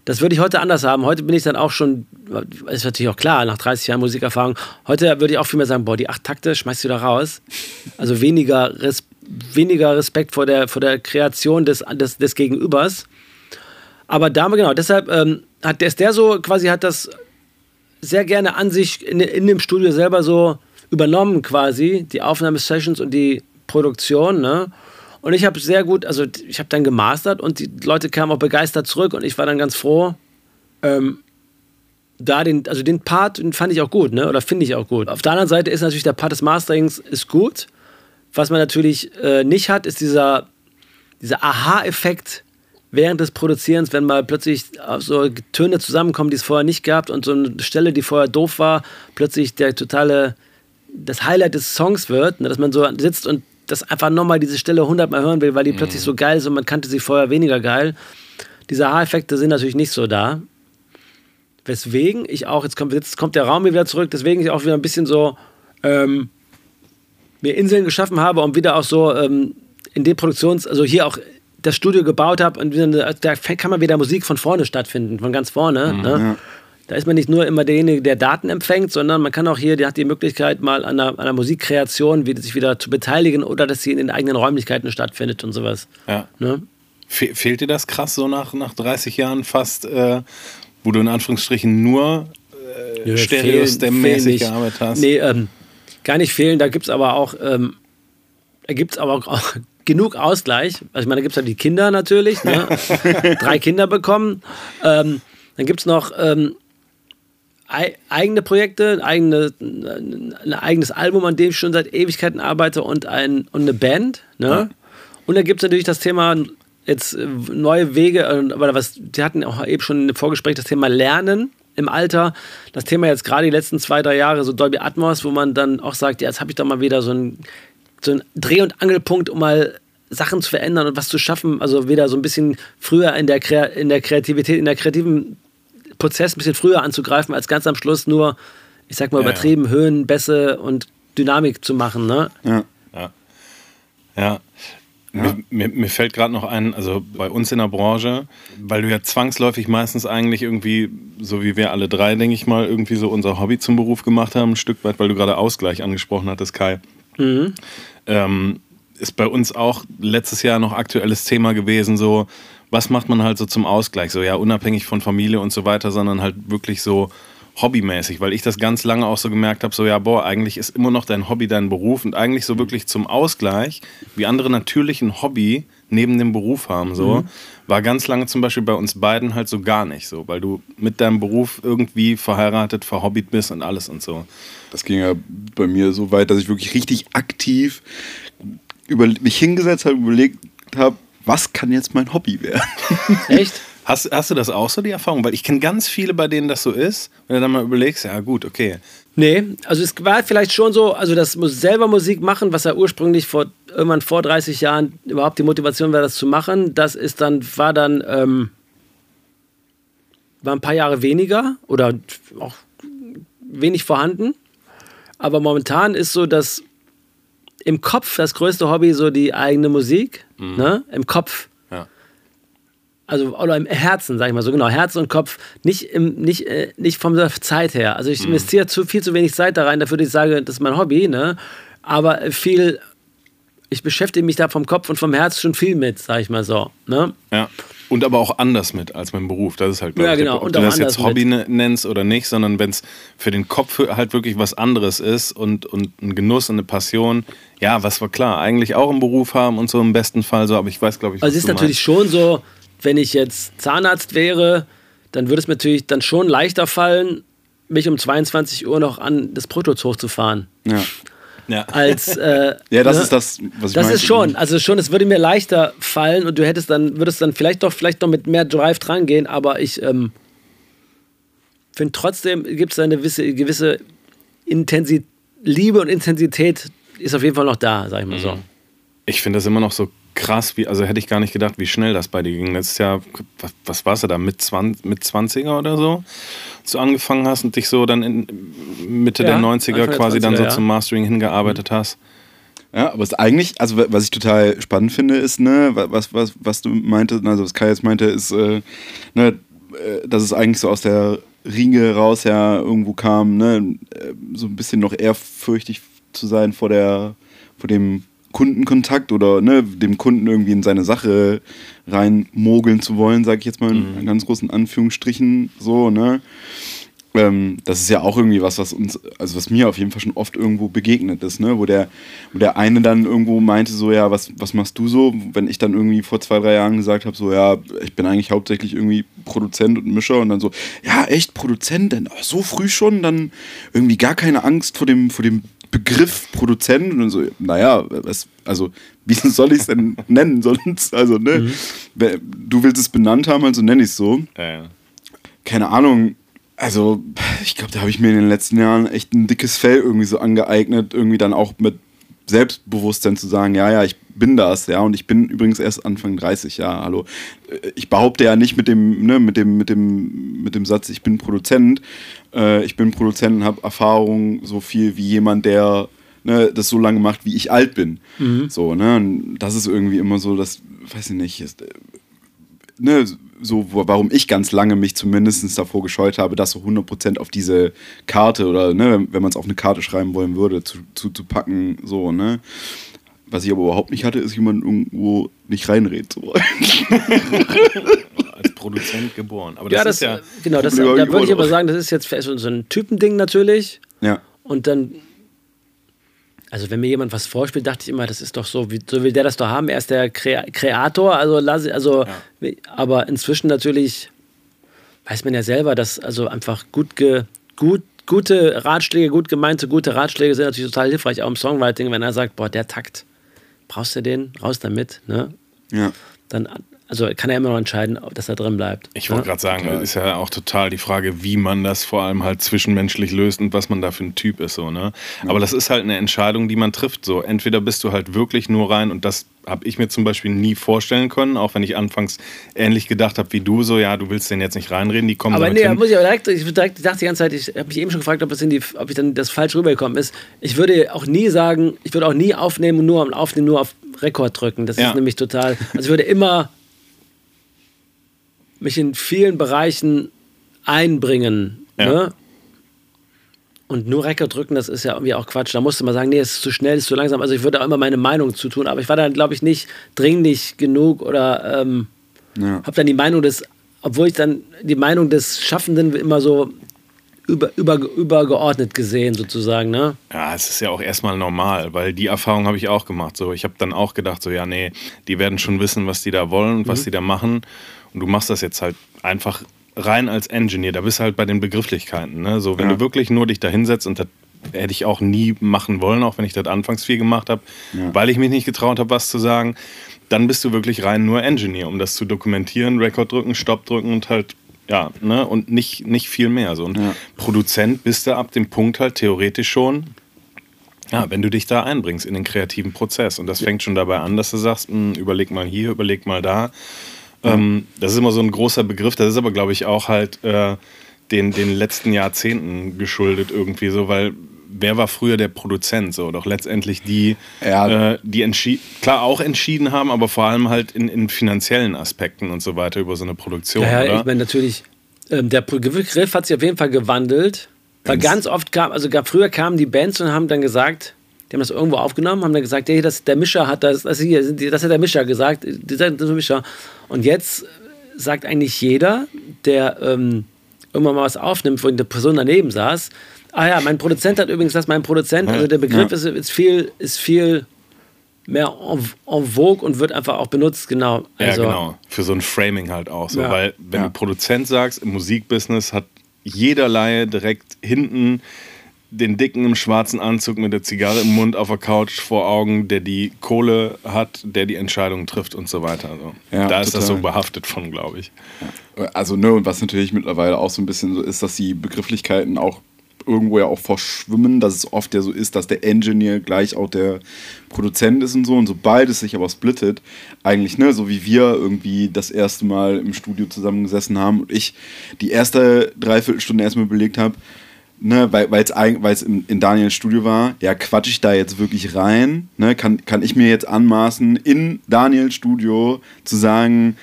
Das würde ich heute anders haben. Heute bin ich dann auch schon, ist natürlich auch klar, nach 30 Jahren Musikerfahrung, heute würde ich auch viel mehr sagen, boah, die acht Takte schmeißt du da raus. Also weniger, Res weniger Respekt vor der, vor der Kreation des, des, des Gegenübers. Aber da, genau, deshalb ähm, hat, ist der so, quasi hat das sehr gerne an sich in, in dem Studio selber so übernommen quasi, die Aufnahmesessions und die Produktion, ne? Und ich habe sehr gut, also ich habe dann gemastert und die Leute kamen auch begeistert zurück und ich war dann ganz froh. Ähm, da den, also den Part den fand ich auch gut, ne? Oder finde ich auch gut. Auf der anderen Seite ist natürlich der Part des Masterings ist gut. Was man natürlich äh, nicht hat, ist dieser, dieser Aha-Effekt, während des Produzierens, wenn mal plötzlich so Töne zusammenkommen, die es vorher nicht gab und so eine Stelle, die vorher doof war, plötzlich der totale, das Highlight des Songs wird, ne, dass man so sitzt und das einfach nochmal diese Stelle hundertmal hören will, weil die plötzlich so geil ist und man kannte sie vorher weniger geil. Diese Haareffekte sind natürlich nicht so da. Weswegen ich auch, jetzt kommt, jetzt kommt der Raum wieder zurück, deswegen ich auch wieder ein bisschen so ähm, mir Inseln geschaffen habe, um wieder auch so ähm, in den Produktions-, also hier auch das Studio gebaut habe und wieder, da kann man wieder Musik von vorne stattfinden, von ganz vorne. Mhm, ne? Da ist man nicht nur immer derjenige, der Daten empfängt, sondern man kann auch hier, der hat die Möglichkeit, mal an einer, an einer Musikkreation wieder, sich wieder zu beteiligen oder dass sie in den eigenen Räumlichkeiten stattfindet und sowas. Ja. Ne? Fe fehlt dir das krass so nach, nach 30 Jahren fast, äh, wo du in Anführungsstrichen nur äh, Stereo-Stem-mäßig gearbeitet hast? Nee, ähm, gar nicht fehlen. Da gibt es aber auch, ähm, da gibt's aber auch, genug Ausgleich. Also ich meine, da gibt es halt die Kinder natürlich, ne? drei Kinder bekommen. Ähm, dann gibt es noch ähm, eigene Projekte, ein, eigene, ein eigenes Album, an dem ich schon seit Ewigkeiten arbeite und, ein, und eine Band. Ne? Ja. Und da gibt es natürlich das Thema jetzt äh, neue Wege, äh, aber was, die hatten auch eben schon im Vorgespräch das Thema Lernen im Alter. Das Thema jetzt gerade die letzten zwei, drei Jahre, so Dolby Atmos, wo man dann auch sagt, ja, jetzt habe ich doch mal wieder so einen so Dreh- und Angelpunkt, um mal Sachen zu verändern und was zu schaffen. Also wieder so ein bisschen früher in der, Krea in der Kreativität, in der kreativen Prozess ein bisschen früher anzugreifen, als ganz am Schluss nur, ich sag mal, Ja, ja. übertrieben Höhen, Bässe und Dynamik zu machen. Ne? Ja. Ja. Ja. Mir, mir, mir fällt gerade noch ein, also bei uns in der Branche, weil du ja zwangsläufig meistens eigentlich irgendwie, so wie wir alle drei, denke ich mal, irgendwie so unser Hobby zum Beruf gemacht haben, ein Stück weit, weil du gerade Ausgleich angesprochen hattest, Kai. Ähm, ist bei uns auch letztes Jahr noch aktuelles Thema gewesen, so, was macht man halt so zum Ausgleich? So, ja, unabhängig von Familie und so weiter, sondern halt wirklich so hobbymäßig, weil ich das ganz lange auch so gemerkt habe, so, ja, boah, eigentlich ist immer noch dein Hobby dein Beruf und eigentlich so wirklich zum Ausgleich, wie andere natürlich ein Hobby neben dem Beruf haben, so, war ganz lange zum Beispiel bei uns beiden halt so gar nicht so, weil du mit deinem Beruf irgendwie verheiratet, verhobbyt bist und alles und so. Das ging ja bei mir so weit, dass ich wirklich richtig aktiv über, mich hingesetzt habe, überlegt habe, was kann jetzt mein Hobby werden? Echt? Hast, hast du das auch so, die Erfahrung? Weil ich kenne ganz viele, bei denen das so ist. Wenn du dann mal überlegst, ja gut, okay. Nee, also es war vielleicht schon so, also das muss selber Musik machen, was ja ursprünglich vor irgendwann vor 30 Jahren überhaupt die Motivation war, das zu machen, das ist dann, war dann, ähm, war ein paar Jahre weniger oder auch wenig vorhanden. Aber momentan ist so, dass im Kopf das größte Hobby so die eigene Musik, ne? Im Kopf Ja. also oder im Herzen, sag ich mal so genau, Herz und Kopf, nicht im, nicht, äh, nicht von der Zeit her. Also ich investiere zu viel zu wenig Zeit da rein, dafür dass ich sage, das ist mein Hobby, ne? Aber viel, ich beschäftige mich da vom Kopf und vom Herz schon viel mit, sag ich mal so, ne? Ja. Und aber auch anders mit als beim Beruf. Das ist halt, Ja, ich, genau. Ob Und du das jetzt Hobby mit. ne- nennst oder nicht, sondern wenn es für den Kopf halt wirklich was anderes ist und, und ein Genuss und eine Passion, ja, was wir klar, eigentlich auch im Beruf haben und so im besten Fall so, aber ich weiß, glaube ich, was Also es ist du natürlich schon so, wenn ich jetzt Zahnarzt wäre, dann würde es mir natürlich dann schon leichter fallen, mich um 22 Uhr noch an das Bruttoz hochzufahren. Ja. Ja. Als, äh, ja das ne? ist das, was ich Das meinte. ist schon, also schon, es würde mir leichter fallen und du hättest dann, würdest dann vielleicht doch, vielleicht noch mit mehr Drive dran gehen, aber ich ähm, finde trotzdem gibt es eine gewisse, gewisse Intensität, Liebe und Intensität ist auf jeden Fall noch da, sag ich mal so. Ich finde das immer noch so krass, wie, also hätte ich gar nicht gedacht, wie schnell das bei dir ging. Letztes Jahr, was, was warst du da, mit, 20, mit 20er oder so? Als du angefangen hast und dich so dann in Mitte Ja, der 90er Anfang der quasi dann 20er, so ja. zum Mastering hingearbeitet hast. Ja, aber es ist eigentlich, also wa- was ich total spannend finde, ist, ne, wa- was, was, was du meintest, also was Kai jetzt meinte, ist, äh, ne, äh, dass es eigentlich so aus der Riege raus ja irgendwo kam, ne, äh, so ein bisschen noch ehrfürchtig zu sein vor der, vor dem Kundenkontakt oder ne, dem Kunden irgendwie in seine Sache reinmogeln zu wollen, sage ich jetzt mal in ganz großen Anführungsstrichen so, ne. Ähm, das ist ja auch irgendwie was, was uns, also was mir auf jeden Fall schon oft irgendwo begegnet ist, ne? Wo der, wo der eine dann irgendwo meinte, so, ja, was, was machst du so? Wenn ich dann irgendwie vor zwei, drei Jahren gesagt habe, so, ja, ich bin eigentlich hauptsächlich irgendwie Produzent und Mischer und dann so, ja, echt, Produzent, denn so früh schon, dann irgendwie gar keine Angst vor dem, vor dem Begriff Produzent und so, naja, was, also wie soll ich es denn nennen? Sonst, also, ne, wer- du willst es benannt haben, also nenne ich es so. Ja, ja. Keine Ahnung, also ich glaube, da habe ich mir in den letzten Jahren echt ein dickes Fell irgendwie so angeeignet, irgendwie dann auch mit Selbstbewusstsein zu sagen, ja, ja, ich bin das, ja, und ich bin übrigens erst Anfang 30, ja, hallo. Äh, Ich behaupte ja nicht mit dem, ne, mit dem, mit dem, mit dem Satz, ich bin Produzent. Äh, ich bin Produzent und habe Erfahrung so viel wie jemand, der ne, das so lange macht, wie ich alt bin. So, ne, und das ist irgendwie immer so, das, weiß ich nicht, ist, äh, ne, so, warum ich ganz lange mich zumindest davor gescheut habe, das so 100% auf diese Karte oder, ne, wenn man es auf eine Karte schreiben wollen würde, zu, zu, zu packen, so, ne. Was ich aber überhaupt nicht hatte, ist jemand irgendwo nicht reinreden zu wollen. Als Produzent geboren. Aber ja, das, das, ist ja. genau, das, da würde ich aber sagen, das ist jetzt so so ein Typending natürlich. Ja. Und dann, also wenn mir jemand was vorspielt, dachte ich immer, das ist doch so, wie, so will der das doch haben. Er ist der Krea Kreator, also, also aber inzwischen natürlich weiß man ja selber, dass also einfach gut, ge, gut gute Ratschläge, gut gemeinte, gute Ratschläge sind natürlich total hilfreich, auch im Songwriting, wenn er sagt, boah, der Takt, brauchst du den, raus damit, ne? Ja. Dann, also kann er immer noch entscheiden, ob dass er drin bleibt. Ich wollte ne? gerade sagen, es ist ja auch total die Frage, wie man das vor allem halt zwischenmenschlich löst und was man da für ein Typ ist. So, ne? Aber das ist halt eine Entscheidung, die man trifft. So. Entweder bist du halt wirklich nur rein und das habe ich mir zum Beispiel nie vorstellen können, auch wenn ich anfangs ähnlich gedacht habe wie du, so ja, du willst den jetzt nicht reinreden, die kommen Aber nee, hin. muss ich aber direkt, ich, direkt, ich dachte die ganze Zeit, ich habe mich eben schon gefragt, ob, es in die, ob ich dann das falsch rübergekommen ist. Ich würde auch nie sagen, ich würde auch nie aufnehmen und nur am Aufnehmen nur auf Rekord drücken. Das Ja. ist nämlich total. Also ich würde immer mich in vielen Bereichen einbringen. Ja. Ne? Und nur Rekord drücken, das ist ja irgendwie auch Quatsch. Da musste man sagen, nee, es ist zu schnell, es ist zu langsam. Also ich würde auch immer meine Meinung zu tun. Aber ich war dann, glaube ich, nicht dringlich genug oder ähm, Ja. habe dann die Meinung des, obwohl ich dann die Meinung des Schaffenden immer so über, über, übergeordnet gesehen sozusagen, ne? Ja, es ist ja auch erstmal normal, weil die Erfahrung habe ich auch gemacht. So, ich habe dann auch gedacht, so ja, nee, die werden schon wissen, was die da wollen und was die da machen. Und du machst das jetzt halt einfach rein als Engineer. Da bist du halt bei den Begrifflichkeiten. Ne? So, wenn Ja. du wirklich nur dich da hinsetzt und das hätte ich auch nie machen wollen, auch wenn ich das anfangs viel gemacht habe, Ja. weil ich mich nicht getraut habe, was zu sagen, dann bist du wirklich rein nur Engineer, um das zu dokumentieren, Rekord drücken, Stopp drücken und halt, ja, ne, und nicht, nicht viel mehr. So. Und Ja. Produzent bist du ab dem Punkt halt theoretisch schon, ja, wenn du dich da einbringst in den kreativen Prozess. Und das fängt schon dabei an, dass du sagst, hm, überleg mal hier, überleg mal da. Ähm, das ist immer so ein großer Begriff, das ist aber, glaube ich, auch halt äh, den, den letzten Jahrzehnten geschuldet irgendwie so, weil wer war früher der Produzent so? Doch letztendlich die, Ja. äh, die klar auch entschieden haben, aber vor allem halt in, in finanziellen Aspekten und so weiter über so eine Produktion, Ja, oder? ich meine natürlich, ähm, der Begriff hat sich auf jeden Fall gewandelt. Weil Ganz- oft kam, also gar früher kamen die Bands und haben dann gesagt, die haben das irgendwo aufgenommen, haben dann gesagt, hey, das, der Mischer hat das, das hier, das hat der Mischer gesagt, dieser das ist der Mischer. Und jetzt sagt eigentlich jeder, der ähm, irgendwann mal was aufnimmt, wo eine Person daneben saß, ah ja, mein Produzent hat übrigens das, mein Produzent, also der Begriff Ja. ist, ist viel, ist viel mehr en, en vogue und wird einfach auch benutzt, genau. Also, ja, genau. Für so ein Framing halt auch so. Ja. Weil, wenn Ja. du Produzent sagst, im Musikbusiness hat jeder Laie direkt hinten den dicken im schwarzen Anzug mit der Zigarre im Mund auf der Couch vor Augen, der die Kohle hat, der die Entscheidungen trifft und so weiter. Also, Ja, da ist das so behaftet von, glaube ich. Also, ne, und was natürlich mittlerweile auch so ein bisschen so ist, dass die Begrifflichkeiten auch irgendwo ja auch verschwimmen, dass es oft ja so ist, dass der Engineer gleich auch der Produzent ist und so. Und sobald es sich aber splittet, eigentlich, ne, so wie wir irgendwie das erste Mal im Studio zusammengesessen haben und ich die erste Dreiviertelstunde erstmal überlegt habe, ne, weil es in, in Daniels Studio war, ja, quatsch ich da jetzt wirklich rein? Ne, kann, kann ich mir jetzt anmaßen, in Daniels Studio zu sagen,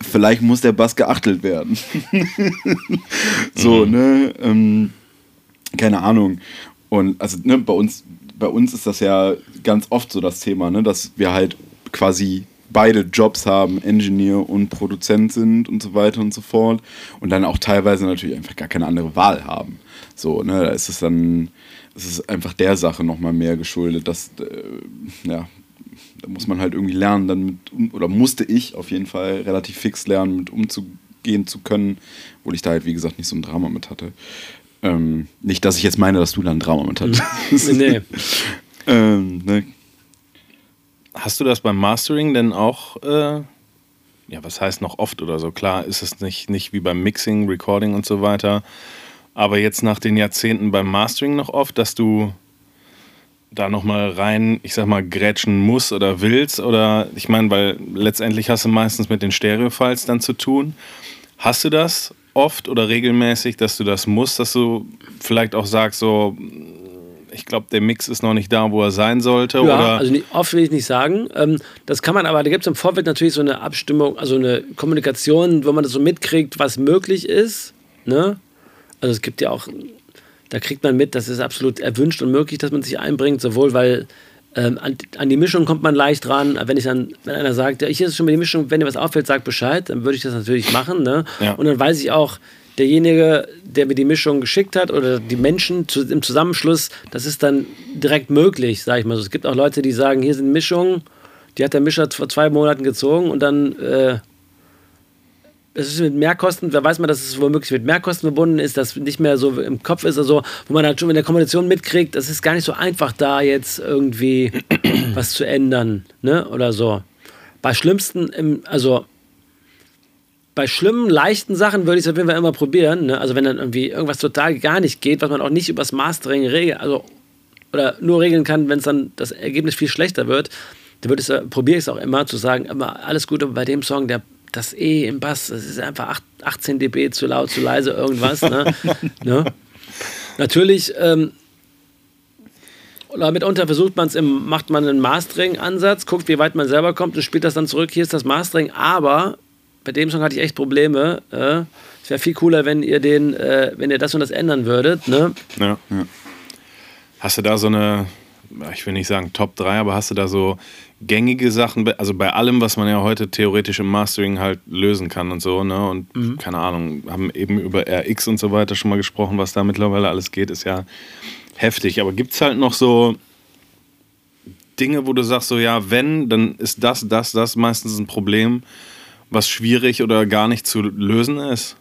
vielleicht muss der Bass geachtelt werden. so, ne? Ähm, keine Ahnung. Und also, ne, bei uns, bei uns ist das ja ganz oft so das Thema, ne, dass wir halt quasi beide Jobs haben, Engineer und Produzent sind und so weiter und so fort. Und dann auch teilweise natürlich einfach gar keine andere Wahl haben. So, ne, da ist es dann, es ist einfach der Sache nochmal mehr geschuldet, dass, äh, ja, da muss man halt irgendwie lernen, dann mit, oder musste ich auf jeden Fall relativ fix lernen, mit umzugehen zu können, obwohl ich da halt, wie gesagt, nicht so ein Drama mit hatte. Ähm, nicht, dass ich jetzt meine, dass du dann Drama mit hast. Nee. ähm, ne? Hast du das beim Mastering denn auch, äh, ja, was heißt noch oft oder so? Klar ist es nicht, nicht wie beim Mixing, Recording und so weiter, aber jetzt nach den Jahrzehnten beim Mastering noch oft, dass du da nochmal rein, ich sag mal, grätschen musst oder willst oder ich meine, weil letztendlich hast du meistens mit den Stereo-Files dann zu tun. Hast du das oft oder regelmäßig, dass du das musst, dass du vielleicht auch sagst, so, ich glaube, der Mix ist noch nicht da, wo er sein sollte? Ja, oder? also nicht, oft will ich nicht sagen. Ähm, das kann man aber, da gibt es im Vorfeld natürlich so eine Abstimmung, also eine Kommunikation, wo man das so mitkriegt, was möglich ist. Ne? Also es gibt ja auch, da kriegt man mit, das ist absolut erwünscht und möglich, dass man sich einbringt, sowohl weil ähm, an, an die Mischung kommt man leicht ran. Wenn ich dann, wenn einer sagt, ja, hier ist schon mal die Mischung, wenn dir was auffällt, sag Bescheid, dann würde ich das natürlich machen. Ne? Ja. Und dann weiß ich auch, derjenige, der mir die Mischung geschickt hat oder die Menschen zu, im Zusammenschluss, das ist dann direkt möglich, sage ich mal so. Es gibt auch Leute, die sagen, hier sind Mischungen, die hat der Mischer vor zwei Monaten gezogen und dann äh, es ist mit Mehrkosten, da weiß man, dass es womöglich mit Mehrkosten verbunden ist, dass nicht mehr so im Kopf ist, also wo man halt schon in der Kommunikation mitkriegt, das ist gar nicht so einfach, da jetzt irgendwie was zu ändern, ne? Oder so. Bei schlimmsten, im, also bei schlimmen, leichten Sachen würde ich es auf jeden Fall immer probieren. Ne? Also wenn dann irgendwie irgendwas total gar nicht geht, was man auch nicht übers Mastering regeln, also oder nur regeln kann, wenn es dann das Ergebnis viel schlechter wird, dann würde ich probiere ich es auch immer zu sagen, immer alles Gute bei dem Song, der das E im Bass, das ist einfach acht- 18 dB zu laut, zu leise, irgendwas. Ne? ne? Natürlich, ähm, oder mitunter versucht man es im, macht man einen Mastering-Ansatz, guckt, wie weit man selber kommt und spielt das dann zurück. Hier ist das Mastering, aber bei dem Song hatte ich echt Probleme. Äh, es wäre viel cooler, wenn ihr den, äh, wenn ihr das und das ändern würdet. Ne? Ja. Hast du da so eine, ich will nicht sagen Top 3, aber hast du da so gängige Sachen, also bei allem, was man ja heute theoretisch im Mastering halt lösen kann und so, ne? Und keine Ahnung, haben eben über RX und so weiter schon mal gesprochen, was da mittlerweile alles geht, ist ja heftig. Aber gibt es halt noch so Dinge, wo du sagst, so ja, wenn, dann ist das, das, das meistens ein Problem, was schwierig oder gar nicht zu lösen ist?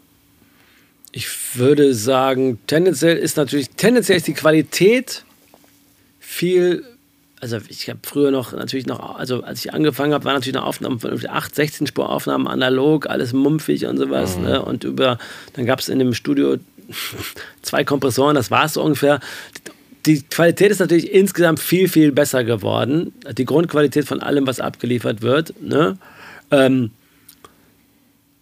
Ich würde sagen, tendenziell ist natürlich, tendenziell ist die Qualität viel, also ich habe früher noch natürlich noch, also als ich angefangen habe, waren natürlich noch Aufnahmen von 8, 16 Spur Aufnahmen analog, alles mumpfig und sowas. Ne? Und über, dann gab es in dem Studio zwei Kompressoren, das war es so ungefähr. Die Qualität ist natürlich insgesamt viel, viel besser geworden. Die Grundqualität von allem, was abgeliefert wird. Ne? Ähm,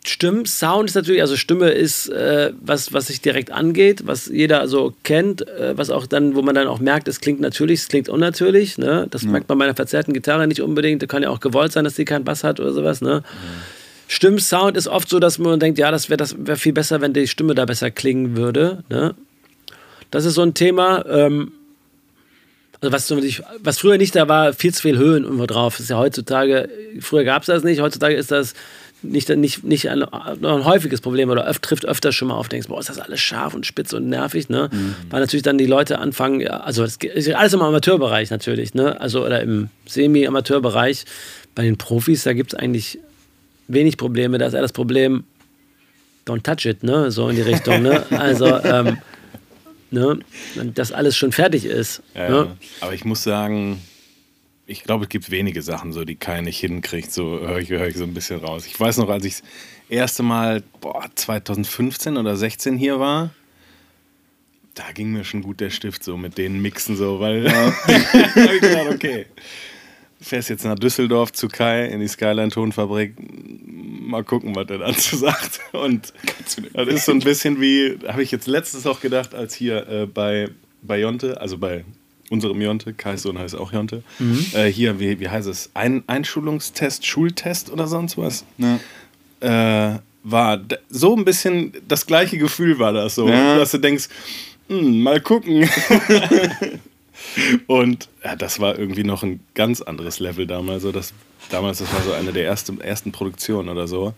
Stimmen, Sound ist natürlich, also Stimme ist äh, was, was sich direkt angeht, was jeder so kennt, äh, was auch dann, wo man dann auch merkt, es klingt natürlich, es klingt unnatürlich. Ne? Das merkt man bei einer verzerrten Gitarre nicht unbedingt. Da kann ja auch gewollt sein, dass die keinen Bass hat oder sowas. Ne? Stimmen, Sound ist oft so, dass man denkt, ja, das wäre das wär viel besser, wenn die Stimme da besser klingen würde. Ne? Das ist so ein Thema. Ähm, also was, was früher nicht da war, viel zu viel Höhen irgendwo drauf. Das ist ja heutzutage, früher gab es das nicht, heutzutage ist das nicht, nicht, nicht ein, ein häufiges Problem oder öf, trifft öfter schon mal auf, denkst, boah, ist das alles scharf und spitz und nervig, ne? Weil natürlich dann die Leute anfangen, ja, also es ist alles im Amateurbereich natürlich, ne? Also oder im Semi-Amateurbereich. Bei den Profis, da gibt es eigentlich wenig Probleme. Da ist eher das Problem, don't touch it, ne? So in die Richtung, ne? Also, ähm, ne? Dass alles schon fertig ist. Ja, ne? Aber ich muss sagen, ich glaube, es gibt wenige Sachen, so, die keiner nicht hinkriegt. So höre ich, hör ich so ein bisschen raus. Ich weiß noch, als ich das erste Mal, boah, 2015 oder 16 hier war, da ging mir schon gut der Stift so mit den Mixen so, weil hab ich gedacht, okay. Fährst jetzt nach Düsseldorf zu Kai in die Skyline Tonfabrik. Mal gucken, was er dazu sagt. Und das ist so ein bisschen wie, habe ich jetzt letztens auch gedacht, als hier äh, bei, bei Jonte, also bei unserem Jonte, Kais Sohn heißt auch Jonte, äh, hier, wie, wie heißt es? Ein, Einschulungstest, Schultest oder sonst was? Äh, war so ein bisschen das gleiche Gefühl war das so, Ja. dass du denkst, hm, mal gucken. Und ja, das war irgendwie noch ein ganz anderes Level damals. So, das, damals, das war so eine der ersten, ersten Produktionen oder so.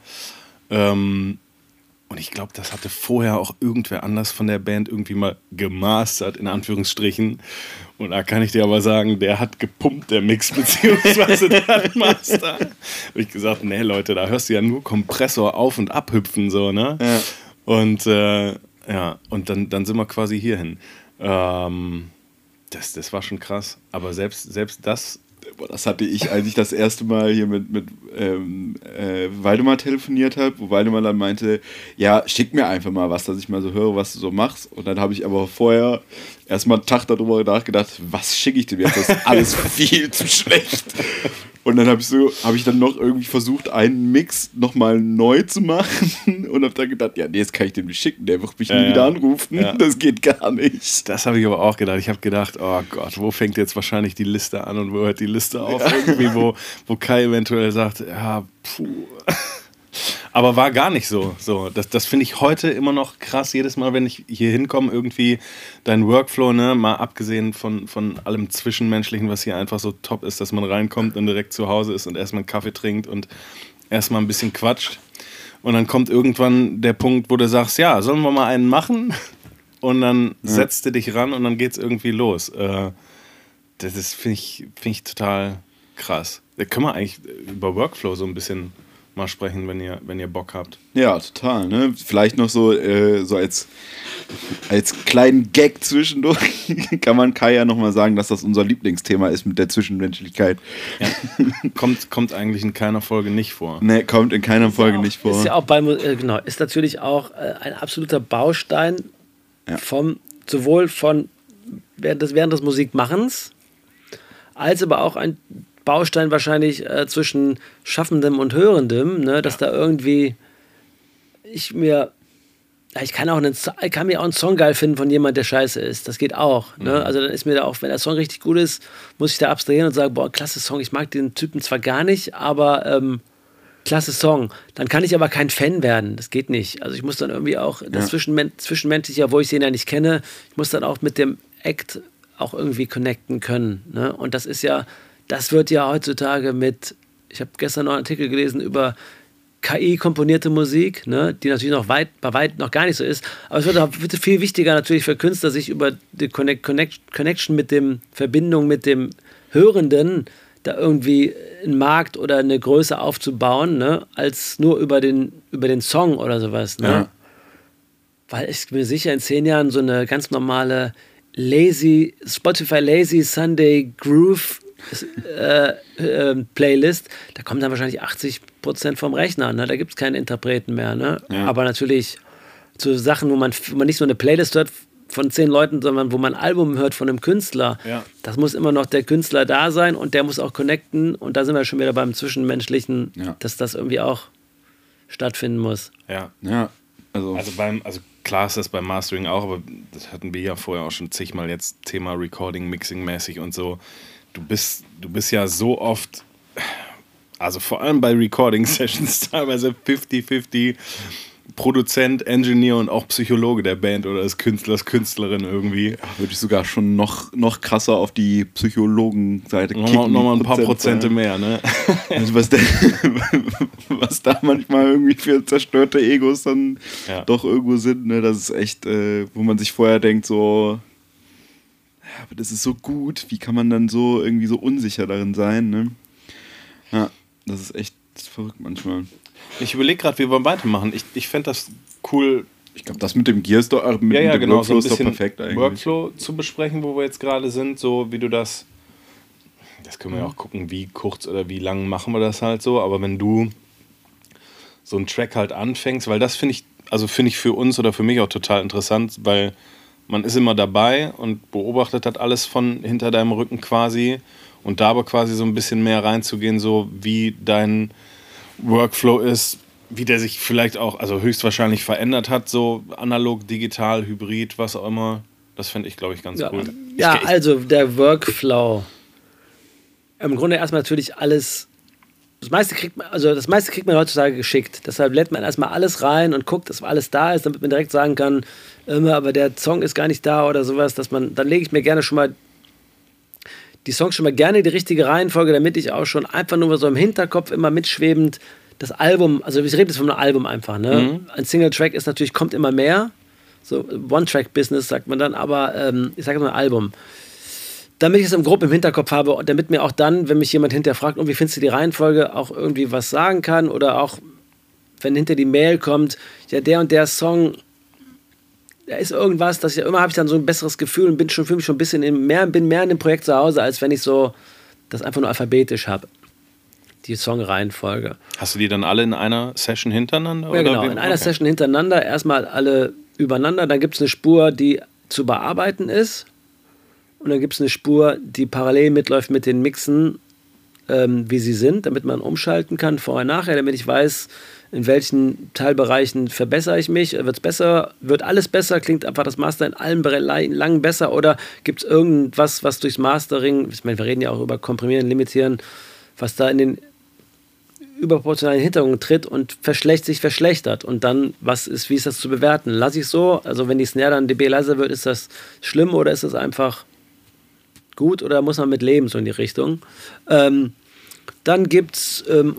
Ähm, und ich glaube, das hatte vorher auch irgendwer anders von der Band irgendwie mal gemastert, in Anführungsstrichen. Und da kann ich dir aber sagen, der hat gepumpt, der Mix, beziehungsweise der Master. Habe ich gesagt, nee, Leute, da hörst du ja nur Kompressor auf- und abhüpfen, so, ne? Und äh, Ja, und dann, dann sind wir quasi hierhin. Ähm, das, das war schon krass. Aber selbst, selbst das Boah, das hatte ich, als ich das erste Mal hier mit, mit ähm, äh, Waldemar telefoniert habe, wo Waldemar dann meinte, ja, schick mir einfach mal was, dass ich mal so höre, was du so machst. Und dann habe ich aber vorher erstmal einen Tag darüber nachgedacht, was schicke ich dir jetzt? Das ist alles viel zu schlecht. Und dann habe ich so, habe ich dann noch irgendwie versucht, einen Mix nochmal neu zu machen und habe dann gedacht, ja, nee, das kann ich dem nicht schicken, der wird mich Ja, nie ja. wieder anrufen. Ja. Das geht gar nicht. Das habe ich aber auch gedacht. Ich habe gedacht, oh Gott, wo fängt jetzt wahrscheinlich die Liste an und wo hört die Liste auf? Irgendwie, wo, wo Kai eventuell sagt, ja, puh. Aber war gar nicht so. so das das finde ich heute immer noch krass. Jedes Mal, wenn ich hier hinkomme, irgendwie dein Workflow, ne, mal abgesehen von, von allem Zwischenmenschlichen, was hier einfach so top ist, dass man reinkommt und direkt zu Hause ist und erstmal einen Kaffee trinkt und erstmal ein bisschen quatscht. Und dann kommt irgendwann der Punkt, wo du sagst, ja, sollen wir mal einen machen? Und dann setzt du dich ran und dann geht's irgendwie los. Äh, das ist, finde ich, find ich total krass. Da können wir eigentlich über Workflow so ein bisschen mal sprechen, wenn ihr, wenn ihr Bock habt. Ja, total. Ne? Vielleicht noch so, äh, so als, als kleinen Gag zwischendurch kann man Kai ja nochmal sagen, dass das unser Lieblingsthema ist mit der Zwischenmenschlichkeit. Kommt, kommt eigentlich in keiner Folge nicht vor. Ne, kommt in keiner Folge auch, nicht vor. Ist ja auch bei, äh, genau, ist natürlich auch äh, ein absoluter Baustein Ja. vom, sowohl von während des, während des Musikmachens, als aber auch ein Baustein wahrscheinlich äh, zwischen Schaffendem und Hörendem, ne, dass da irgendwie ich mir ja, ich kann auch einen, ich kann mir auch einen Song geil finden von jemand, der scheiße ist. Das geht auch. Ne? Also dann ist mir da auch, wenn der Song richtig gut ist, muss ich da abstrahieren und sagen, boah, klasse Song, ich mag den Typen zwar gar nicht, aber ähm, klasse Song. Dann kann ich aber kein Fan werden. Das geht nicht. Also ich muss dann irgendwie auch das Zwischenmen Zwischenmenschliche, obwohl ich den ja nicht kenne, ich muss dann auch mit dem Act auch irgendwie connecten können. Ne? Und das ist ja, das wird ja heutzutage mit, ich habe gestern noch einen Artikel gelesen über KI-komponierte Musik, ne, die natürlich noch weit, bei weit noch gar nicht so ist. Aber es wird auch wird viel wichtiger natürlich für Künstler, sich über die Connect, Connect, Connection mit dem, Verbindung mit dem Hörenden da irgendwie einen Markt oder eine Größe aufzubauen, ne, als nur über den, über den Song oder sowas. Ne? Ja. Weil ich bin mir sicher, in zehn Jahren so eine ganz normale Lazy, Spotify Lazy Sunday Groove äh, äh, Playlist, da kommen dann wahrscheinlich 80 Prozent vom Rechner. Ne? Da gibt es keinen Interpreten mehr. Ne? Aber natürlich zu Sachen, wo man, wo man nicht nur eine Playlist hört von zehn Leuten, sondern wo man ein Album hört von einem Künstler. Ja. Das muss immer noch der Künstler da sein und der muss auch connecten. Und da sind wir schon wieder beim Zwischenmenschlichen, Ja. dass das irgendwie auch stattfinden muss. Ja. Ja, also, Also beim, also klar ist das beim Mastering auch, aber das hatten wir ja vorher auch schon zigmal jetzt Thema Recording, Mixing mäßig und so. Du bist, du bist ja so oft, also vor allem bei Recording Sessions teilweise 50-50 Produzent, Engineer und auch Psychologe der Band oder des Künstlers, Künstlerin irgendwie. würde ich sogar schon noch, noch krasser auf die Psychologenseite Nochmal, nochmal ein paar. Prozente mehr, ne? Also was, da, was da manchmal irgendwie für zerstörte Egos dann Ja. doch irgendwo sind, ne, das ist echt, äh, wo man sich vorher denkt, so, aber das ist so gut, wie kann man dann so irgendwie so unsicher darin sein, ne? Ja, das ist echt verrückt manchmal. Ich überlege gerade, wie wir weitermachen. Ich, ich fände das cool, Ich glaube, das mit dem Gear ist doch, mit, ja, ja, mit dem genau, so Workflow ein ist doch perfekt eigentlich. Workflow zu besprechen, wo wir jetzt gerade sind, so wie du das, das können wir ja auch gucken, wie kurz oder wie lang machen wir das halt so, aber wenn du so einen Track halt anfängst, weil das finde ich, also finde ich für uns oder für mich auch total interessant, weil man ist immer dabei und beobachtet hat alles von hinter deinem Rücken quasi und da aber quasi so ein bisschen mehr reinzugehen, so wie dein Workflow ist, wie der sich vielleicht auch, also höchstwahrscheinlich verändert hat, so analog, digital, hybrid, was auch immer. Das fände ich, glaube ich, ganz Ja, cool. ja ich, also der Workflow. Im Grunde erstmal natürlich alles. Das meiste kriegt man, also das meiste kriegt man heutzutage geschickt. Deshalb lädt man erstmal alles rein und guckt, dass alles da ist, damit man direkt sagen kann, immer, aber der Song ist gar nicht da oder sowas, dass man, dann lege ich mir gerne schon mal die Songs schon mal gerne in die richtige Reihenfolge, damit ich auch schon einfach nur so im Hinterkopf immer mitschwebend das Album, also ich rede jetzt von einem Album einfach, ne? Ein Single-Track ist natürlich, kommt immer mehr. So One-Track-Business sagt man dann, aber ähm, ich sage mal Album. Damit ich es im Grob im Hinterkopf habe und damit mir auch dann, wenn mich jemand hinterher fragt, und wie findest du die Reihenfolge, auch irgendwie was sagen kann oder auch, wenn hinter die Mail kommt, ja, der und der Song da ist irgendwas, dass ich immer habe ich dann so ein besseres Gefühl und bin schon für mich schon ein bisschen in, mehr, bin mehr in dem Projekt zu Hause, als wenn ich so das einfach nur alphabetisch habe. Die Songreihenfolge. Hast du die dann alle in einer Session hintereinander? Ja, oder genau. In einer Okay. Session hintereinander, erstmal alle übereinander, dann gibt es eine Spur, die zu bearbeiten ist. Und dann gibt es eine Spur, die parallel mitläuft mit den Mixen, ähm, wie sie sind, damit man umschalten kann, vorher, nachher, damit ich weiß, in welchen Teilbereichen verbessere ich mich, wird es besser, wird alles besser, klingt einfach das Master in allen Belangen besser? Oder gibt es irgendwas, was durchs Mastering, ich meine, wir reden ja auch über Komprimieren, Limitieren, was da in den überproportionalen Hintergrund tritt und verschlecht, sich verschlechtert. Und dann, was ist, wie ist das zu bewerten? Lasse ich so, also wenn die Snare dann dB leiser wird, ist das schlimm oder ist das einfach gut oder muss man mit leben, so in die Richtung? Ähm, dann gibt es, ähm,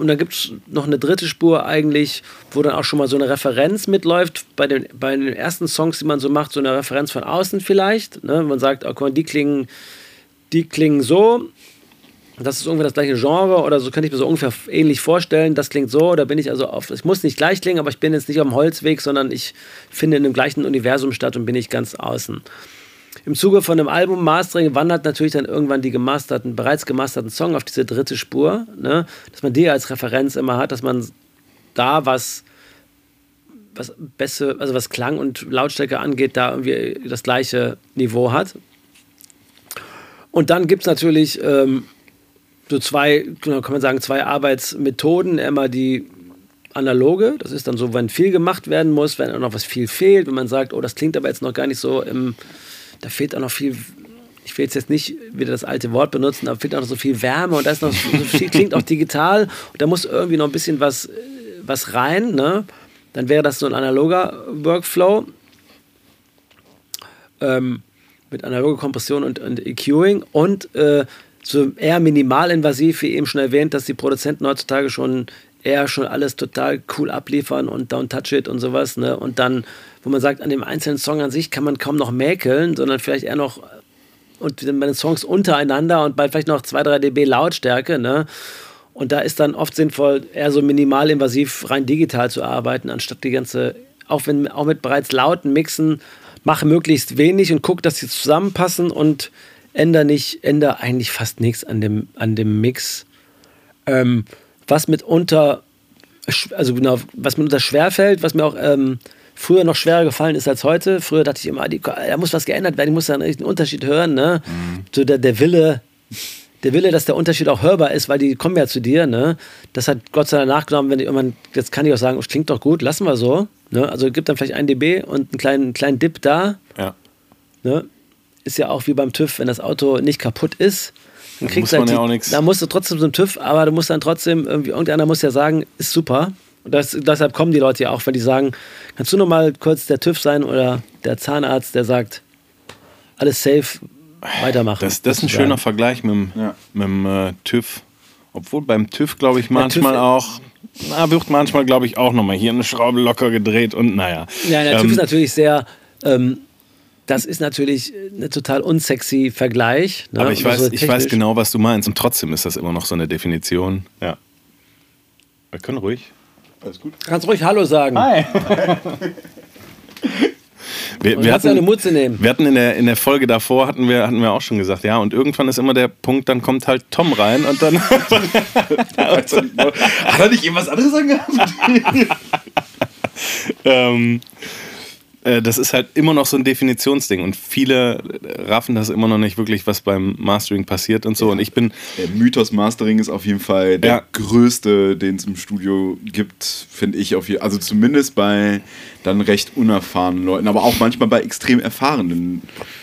noch eine dritte Spur eigentlich, wo dann auch schon mal so eine Referenz mitläuft. Bei den, bei den ersten Songs, die man so macht, so eine Referenz von außen vielleicht. Ne? Man sagt, oh, die klingen, die klingen so, das ist ungefähr das gleiche Genre oder so könnte ich mir so ungefähr ähnlich vorstellen. Das klingt so, da bin ich also auf, es muss nicht gleich klingen, aber ich bin jetzt nicht auf dem Holzweg, sondern ich finde in dem gleichen Universum statt und bin ich ganz außen. Im Zuge von einem Album Mastering wandert natürlich dann irgendwann die gemasterten, bereits gemasterten Song auf diese dritte Spur, ne? dass man die als Referenz immer hat, dass man da was was besser, also was Klang und Lautstärke angeht, da irgendwie das gleiche Niveau hat. Und dann gibt es natürlich ähm, so zwei, genau, kann man sagen, zwei Arbeitsmethoden. Einmal die analoge, das ist dann so, wenn viel gemacht werden muss, wenn auch noch was viel fehlt, wenn man sagt, oh, das klingt aber jetzt noch gar nicht so im, da fehlt auch noch viel, ich will jetzt, nicht wieder das alte Wort benutzen, aber fehlt auch noch so viel Wärme und da ist noch so viel, klingt auch digital und da muss irgendwie noch ein bisschen was, äh, was rein, ne? Dann wäre das so ein analoger Workflow ähm, mit analoger Kompression und, und EQing und äh, so eher minimalinvasiv, wie eben schon erwähnt, dass die Produzenten heutzutage schon eher schon alles total cool abliefern und Don't Touch It und sowas. Ne? Und dann, wo man sagt, an dem einzelnen Song an sich kann man kaum noch mäkeln, sondern vielleicht eher noch und dann bei den Songs untereinander und bei vielleicht noch 2, 3 dB Lautstärke. Ne? Und da ist dann oft sinnvoll, eher so minimalinvasiv rein digital zu arbeiten, anstatt die ganze, auch, wenn, auch mit bereits lauten Mixen, mache möglichst wenig und gucke, dass sie zusammenpassen und ändere nicht, ändere eigentlich fast nichts an dem, an dem Mix. Ähm, was mitunter, also genau, was mitunter schwerfällt, was mir auch ähm, früher noch schwerer gefallen ist als heute. Früher dachte ich immer, die, da muss was geändert werden, ich muss da einen Unterschied hören. Ne? So der, der Wille, der Wille, dass der Unterschied auch hörbar ist, weil die kommen ja zu dir. Ne? Das hat Gott sei Dank nachgenommen, wenn ich irgendwann, jetzt kann ich auch sagen, es klingt doch gut, lassen wir so. Ne? Also gibt dann vielleicht ein dB und einen kleinen, kleinen Dip da. Ja. Ne? Ist ja auch wie beim TÜV, wenn das Auto nicht kaputt ist, dann kriegst du halt ja die- auch nichts- Da musst du trotzdem zum TÜV, aber du musst dann trotzdem irgendwie, irgendeiner muss ja sagen, ist super. Und das, deshalb kommen die Leute ja auch, weil die sagen, kannst du noch mal kurz der TÜV sein oder der Zahnarzt, der sagt, alles safe, weitermachen. Das, das ist ein schöner Vergleich mit dem, Ja. mit dem äh, TÜV. Obwohl beim TÜV, glaube ich, TÜV manchmal auch, na, wird manchmal, glaube ich, auch nochmal hier eine Schraube locker gedreht und naja. Ja, der TÜV Ähm, ist natürlich sehr, ähm, das ist natürlich ein total unsexy Vergleich. Ne? Aber ich weiß, Also ich weiß genau, was du meinst. Und trotzdem ist das immer noch so eine Definition. Ja. Wir können ruhig. Alles gut. Kannst ruhig Hallo sagen. Wir, Und wir, kannst du eine hatten, Mutze nehmen. wir hatten in der, in der Folge davor, hatten wir, hatten wir auch schon gesagt, ja, und irgendwann ist immer der Punkt, dann kommt halt Tom rein und dann. Hat er nicht irgendwas anderes angehabt? ähm, äh, das ist halt immer noch so ein Definitionsding und viele raffen das immer noch nicht wirklich, was beim Mastering passiert und so. Und ich bin, Der Mythos Mastering ist auf jeden Fall der Ja. größte, den es im Studio gibt, finde ich. Auf je also zumindest bei dann recht unerfahrenen Leuten, aber auch manchmal bei extrem erfahrenen.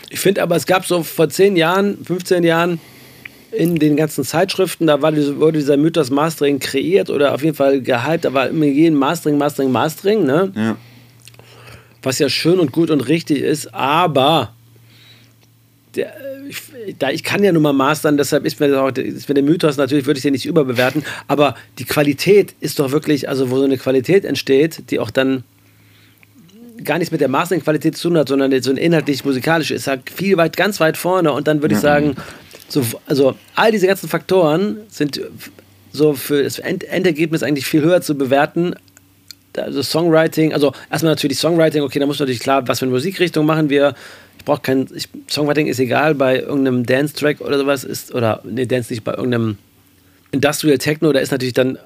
Ich finde aber, es gab so vor 10 Jahren, 15 Jahren in den ganzen Zeitschriften, da war wurde dieser Mythos Mastering kreiert oder auf jeden Fall gehypt. Da war immer jeden Mastering, Mastering, Mastering, ne? Ja. Was ja schön und gut und richtig ist, aber der, ich, da, ich kann ja nun mal mastern, deshalb ist mir, das auch, ist mir der Mythos, natürlich würde ich den nicht überbewerten, aber die Qualität ist doch wirklich, also wo so eine Qualität entsteht, die auch dann gar nichts mit der Mastering-Qualität zu tun hat, sondern so ein inhaltlich-musikalisch ist halt viel weit, ganz weit vorne und dann würde ich sagen, so, also all diese ganzen Faktoren sind so für das End Endergebnis eigentlich viel höher zu bewerten also Songwriting, also erstmal natürlich Songwriting, okay, da muss natürlich klar, was für eine Musikrichtung machen wir. Ich brauche kein, ich, Songwriting ist egal, bei irgendeinem Dance-Track oder sowas ist, oder, nee, Dance nicht, bei irgendeinem Industrial Techno, da ist natürlich dann,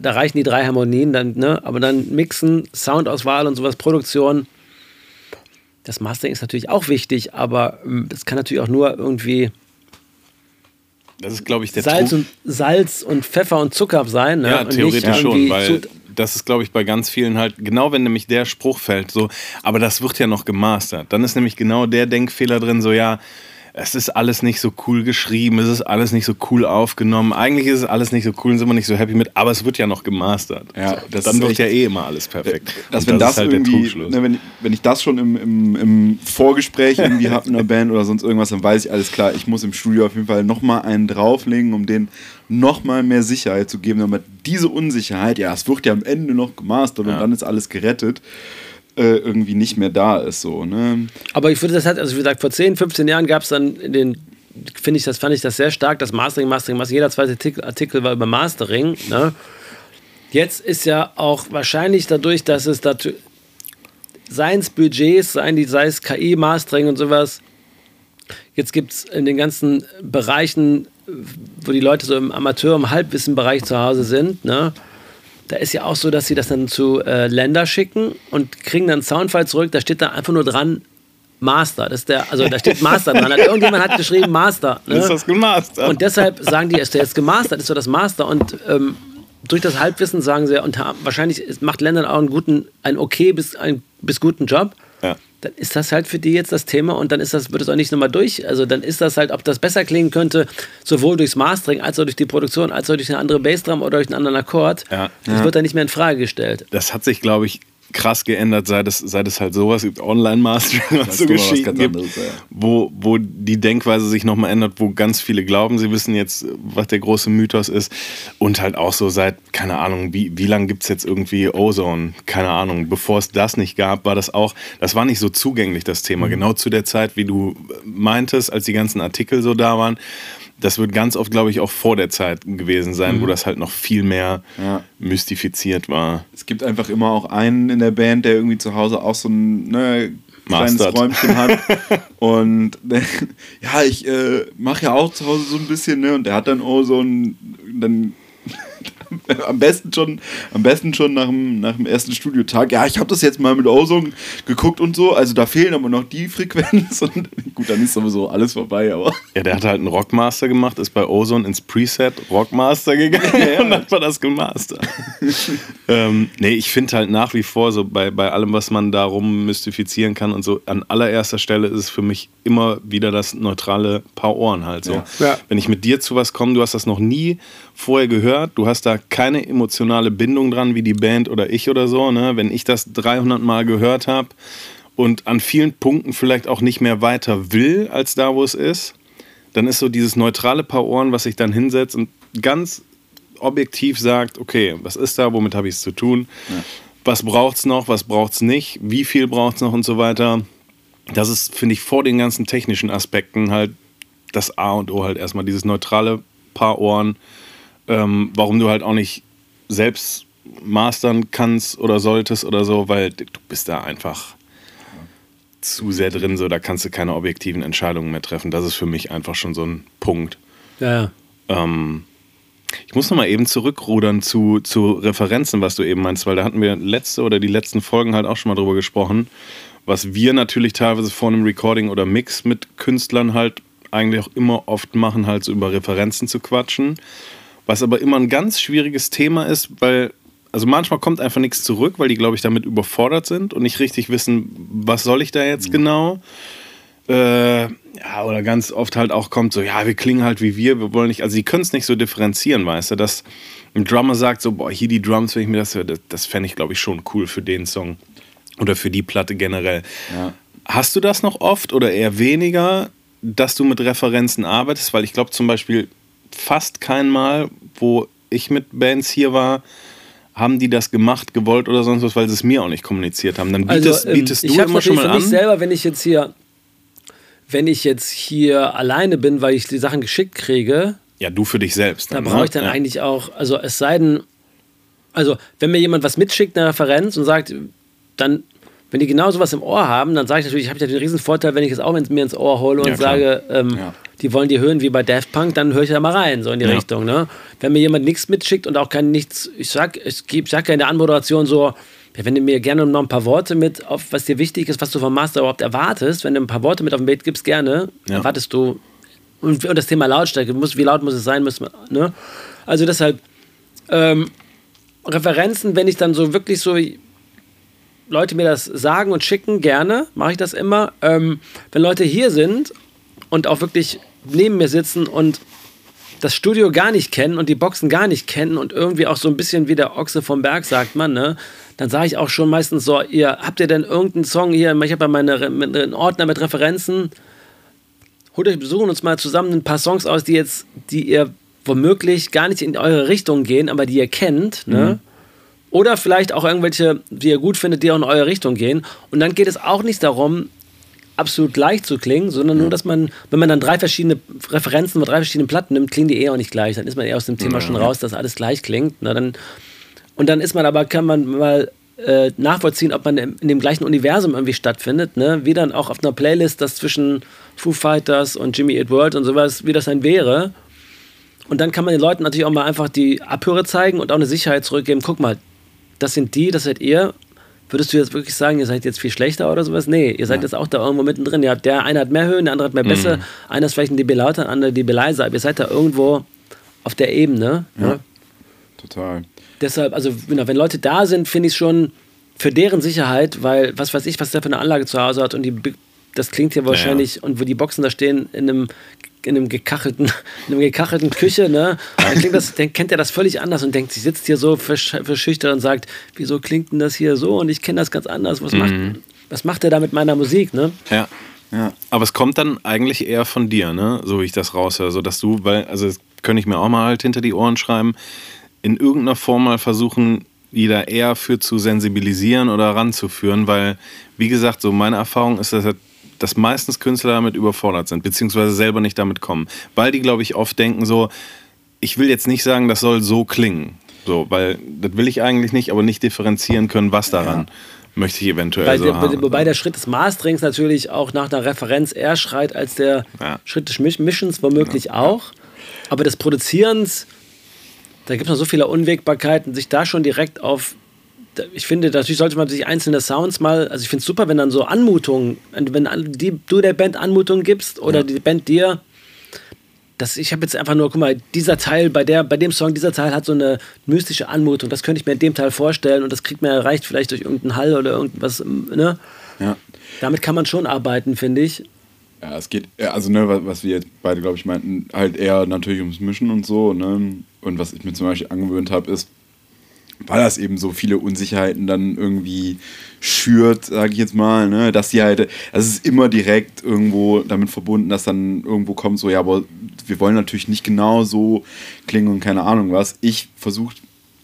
da reichen die drei Harmonien dann, ne, aber dann Mixen, Soundauswahl und sowas, Produktion, das Mastering ist natürlich auch wichtig, aber ähm, das kann natürlich auch nur irgendwie Das ist, glaube ich, der Salz und, Salz und Pfeffer und Zucker sein. Ne? Ja, und theoretisch schon, weil zu- das ist, glaube ich, bei ganz vielen halt, genau wenn nämlich der Spruch fällt, so, aber das wird ja noch gemastert. Dann ist nämlich genau der Denkfehler drin, so, ja, es ist alles nicht so cool geschrieben, es ist alles nicht so cool aufgenommen. Eigentlich ist es alles nicht so cool und sind wir nicht so happy mit, aber es wird ja noch gemastert. Ja, das dann wird echt- ja eh immer alles perfekt. dass Und wenn das, ist halt der irgendwie, ne, wenn, wenn ich das schon im, im, im Vorgespräch irgendwie habe mit einer Band oder sonst irgendwas, dann weiß ich alles klar, ich muss im Studio auf jeden Fall nochmal einen drauflegen, um den nochmal mehr Sicherheit zu geben, damit diese Unsicherheit, ja, es wird ja am Ende noch gemastert und Ja. dann ist alles gerettet, äh, irgendwie nicht mehr da ist. So, ne? Aber ich würde das halt, also wie gesagt, vor 10, 15 Jahren gab es dann in den, finde ich das, fand ich das sehr stark, das Mastering, Mastering, Mastering. Jeder zweite Artikel, war über Mastering. Ne? Jetzt ist ja auch wahrscheinlich dadurch, dass es dazu, seien es Budgets, seien die, sei es KI-Mastering und sowas, jetzt gibt es in den ganzen Bereichen, wo die Leute so im Amateur-, im Halbwissenbereich zu Hause sind, ne? Da ist ja auch so, dass sie das dann zu äh, Länder schicken und kriegen dann Soundfile zurück, da steht da einfach nur dran Master. Das ist der, also da steht Master dran. Irgendjemand hat geschrieben Master. Ne? ist das gemastert? Und deshalb sagen die, ist der jetzt gemastert, ist so das Master. Und ähm, durch das Halbwissen sagen sie, und wahrscheinlich macht Ländern auch einen guten, einen okay bis, einen bis guten Job. ja. Dann ist das halt für die jetzt das Thema und dann ist das, wird es auch nicht nochmal durch. Also dann ist das halt, ob das besser klingen könnte, sowohl durchs Mastering als auch durch die Produktion, als auch durch eine andere Bassdrum oder durch einen anderen Akkord. Ja. Das wird dann nicht mehr in Frage gestellt. das hat sich, glaube ich, krass geändert, seit es, seit es halt sowas gibt, Online-Mastering und so Geschichten gibt, anderes, ja. wo, wo die Denkweise sich nochmal ändert, wo ganz viele glauben, sie wissen jetzt, was der große Mythos ist. Und halt auch so seit, keine Ahnung, wie, wie lange gibt es jetzt irgendwie Ozone? Keine Ahnung. Bevor es das nicht gab, war das auch, das war nicht so zugänglich, das Thema. Mhm. Genau zu der Zeit, wie du meintest, als die ganzen Artikel so da waren. Das wird ganz oft, glaube ich, auch vor der Zeit gewesen sein, wo das halt noch viel mehr Mhm. Ja. mystifiziert war. Es gibt einfach immer auch einen in der Band, der irgendwie zu Hause auch so ein ne, kleines Mastert. Räumchen hat. und ja, ich äh, mache ja auch zu Hause so ein bisschen, ne? Und der hat dann auch so ein, dann am besten schon, am besten schon nach dem, nach dem ersten Studiotag. Ja, ich habe das jetzt mal mit Ozone geguckt und so. Also da fehlen aber noch die Frequenz. Und gut, dann ist sowieso alles vorbei, aber. Ja, der hat halt einen Rockmaster gemacht, ist bei Ozone ins Preset Rockmaster gegangen und dann war das gemastert. ähm, nee, ich finde halt nach wie vor so bei, bei allem, was man darum mystifizieren kann und so, an allererster Stelle ist es für mich immer wieder das neutrale Paar Ohren halt so. Ja. Ja. Wenn ich mit dir zu was komme, du hast das noch nie vorher gehört, du hast da keine emotionale Bindung dran, wie die Band oder ich oder so, ne? Wenn ich das 300 Mal gehört habe und an vielen Punkten vielleicht auch nicht mehr weiter will, als da, wo es ist, dann ist so dieses neutrale Paar Ohren, was sich dann hinsetzt und ganz objektiv sagt, okay, was ist da, womit habe ich es zu tun, was braucht es noch, was braucht es nicht, wie viel braucht es noch und so weiter. Das ist, finde ich, vor den ganzen technischen Aspekten halt das A und O halt erstmal, dieses neutrale Paar Ohren, ähm, warum du halt auch nicht selbst mastern kannst oder solltest oder so, weil du bist da einfach zu sehr drin, so da kannst du keine objektiven Entscheidungen mehr treffen. Das ist für mich einfach schon so ein Punkt. Ja. Ähm, ich muss noch mal eben zurückrudern zu, zu Referenzen, was du eben meinst, weil da hatten wir letzte oder die letzten Folgen halt auch schon mal drüber gesprochen, was wir natürlich teilweise vor einem Recording oder Mix mit Künstlern halt eigentlich auch immer oft machen, halt so über Referenzen zu quatschen. Was aber immer ein ganz schwieriges Thema ist, weil, also manchmal kommt einfach nichts zurück, weil die, glaube ich, damit überfordert sind und nicht richtig wissen, was soll ich da jetzt genau. Äh, ja, oder ganz oft halt auch kommt so, ja, wir klingen halt wie wir, wir wollen nicht, also die können es nicht so differenzieren, weißt du, dass ein Drummer sagt so, boah, hier die Drums, wenn ich mir das höre, das, das fände ich, glaube ich, schon cool für den Song oder für die Platte generell. Ja. Hast du das noch oft oder eher weniger, dass du mit Referenzen arbeitest? Weil ich glaube zum Beispiel fast kein Mal, wo ich mit Bands hier war, haben die das gemacht, gewollt oder sonst was, weil sie es mir auch nicht kommuniziert haben. Dann bietest, ähm, bietest du immer schon mal für mich an. selber, wenn ich jetzt hier, wenn ich jetzt hier alleine bin, weil ich die Sachen geschickt kriege, Ja, du für dich selbst. da dann, brauche ne? ich dann ja. eigentlich auch, also es sei denn, Also, wenn mir jemand was mitschickt, eine Referenz und sagt, dann, wenn die genau sowas im Ohr haben, dann sage ich natürlich, ich habe ja den riesen Vorteil, wenn ich es auch mir ins Ohr hole und Ja, sage, ähm, Ja. die wollen die hören wie bei Daft Punk, dann höre ich da mal rein, so in die Ja. Richtung. Ne? Wenn mir jemand nichts mitschickt und auch kein nichts, ich sag, ich, ich sag ja in der Anmoderation so, wenn du mir gerne noch ein paar Worte mit, auf was dir wichtig ist, was du vom Master überhaupt erwartest, wenn du ein paar Worte mit auf den Bild gibst, gerne, erwartest du, und, und das Thema Lautstärke, muss, wie laut muss es sein, muss man, ne? Also deshalb, ähm, Referenzen, wenn ich dann so wirklich so Leute mir das sagen und schicken, gerne, mache ich das immer. Ähm, wenn Leute hier sind und auch wirklich neben mir sitzen und das Studio gar nicht kennen und die Boxen gar nicht kennen und irgendwie auch so ein bisschen wie der Ochse vom Berg, sagt man, ne? Dann sage ich auch schon meistens so, ihr, habt ihr denn irgendeinen Song hier? Ich habe ja meine, Re- mit- einen Ordner mit Referenzen. Holt euch, besuchen uns mal zusammen ein paar Songs aus, die jetzt, die ihr womöglich gar nicht in eure Richtung gehen, aber die ihr kennt, ne? Oder vielleicht auch irgendwelche, die ihr gut findet, die auch in eure Richtung gehen. Und dann geht es auch nicht darum, absolut gleich zu klingen, sondern nur, dass man, wenn man dann drei verschiedene Referenzen von drei verschiedenen Platten nimmt, klingen die eh auch nicht gleich. Dann ist man eher aus dem Thema schon raus, dass alles gleich klingt. Na, dann, und dann ist man aber, kann man mal äh, nachvollziehen, ob man in in dem gleichen Universum irgendwie stattfindet, ne? wie dann auch auf einer Playlist das zwischen Foo Fighters und Jimmy Eat World und sowas, wie das dann wäre. Und dann kann man den Leuten natürlich auch mal einfach die Abhöre zeigen und auch eine Sicherheit zurückgeben. Guck mal, das sind die, das seid ihr. Würdest du jetzt wirklich sagen, ihr seid jetzt viel schlechter oder sowas? Nee, ihr seid jetzt auch da irgendwo mittendrin. Ihr habt, der eine hat mehr Höhen, der andere hat mehr Bässe. Einer ist vielleicht ein dB lauter, der andere dB leiser. Aber ihr seid da irgendwo auf der Ebene. Ne? Total. Deshalb, also genau, wenn Leute da sind, finde ich es schon für deren Sicherheit, weil was weiß ich, was der für eine Anlage zu Hause hat und die, das klingt ja wahrscheinlich, und wo die Boxen da stehen, in einem in einem gekachelten, in einem gekachelten Küche, ne? Dann klingt das, dann kennt er das völlig anders und denkt, sie sitzt hier so versch- verschüchtert und sagt, wieso klingt denn das hier so und ich kenne das ganz anders. Was macht, was macht er da mit meiner Musik, ne? Ja. Ja. Aber es kommt dann eigentlich eher von dir, ne? So wie ich das raushöre. So dass du, weil, also das könnte ich mir auch mal halt hinter die Ohren schreiben, in irgendeiner Form mal versuchen, jeder eher für zu sensibilisieren oder ranzuführen, weil, wie gesagt, so meine Erfahrung ist, dass, dass meistens Künstler damit überfordert sind, beziehungsweise selber nicht damit kommen. Weil die, glaube ich, oft denken so, ich will jetzt nicht sagen, das soll so klingen. So, weil das will ich eigentlich nicht, aber nicht differenzieren können, was daran möchte ich eventuell Weil so haben. wobei der Schritt des Masterings natürlich auch nach einer Referenz eher schreit als der Ja. Schritt des Mischens womöglich auch. Aber des Produzierens, da gibt es noch so viele Unwägbarkeiten, sich da schon direkt auf. Ich finde, natürlich sollte man sich einzelne Sounds mal, also ich finde es super, wenn dann so Anmutungen, wenn die, du der Band Anmutungen gibst oder die Band dir, das, ich habe jetzt einfach nur, guck mal, dieser Teil bei, der, bei dem Song, dieser Teil hat so eine mystische Anmutung, das könnte ich mir in dem Teil vorstellen und das kriegt man erreicht vielleicht durch irgendeinen Hall oder irgendwas, ne? Ja. Damit kann man schon arbeiten, finde ich. Ja, es geht, ja, also ne, was, was wir jetzt beide, glaube ich, meinten, halt eher natürlich ums Mischen und so, ne? Und was ich mir zum Beispiel angewöhnt habe, ist, weil das eben so viele Unsicherheiten dann irgendwie schürt, sage ich jetzt mal, ne, dass die halt, es ist immer direkt irgendwo damit verbunden, dass dann irgendwo kommt so, ja, aber wir wollen natürlich nicht genau so klingen und keine Ahnung was. Ich versuche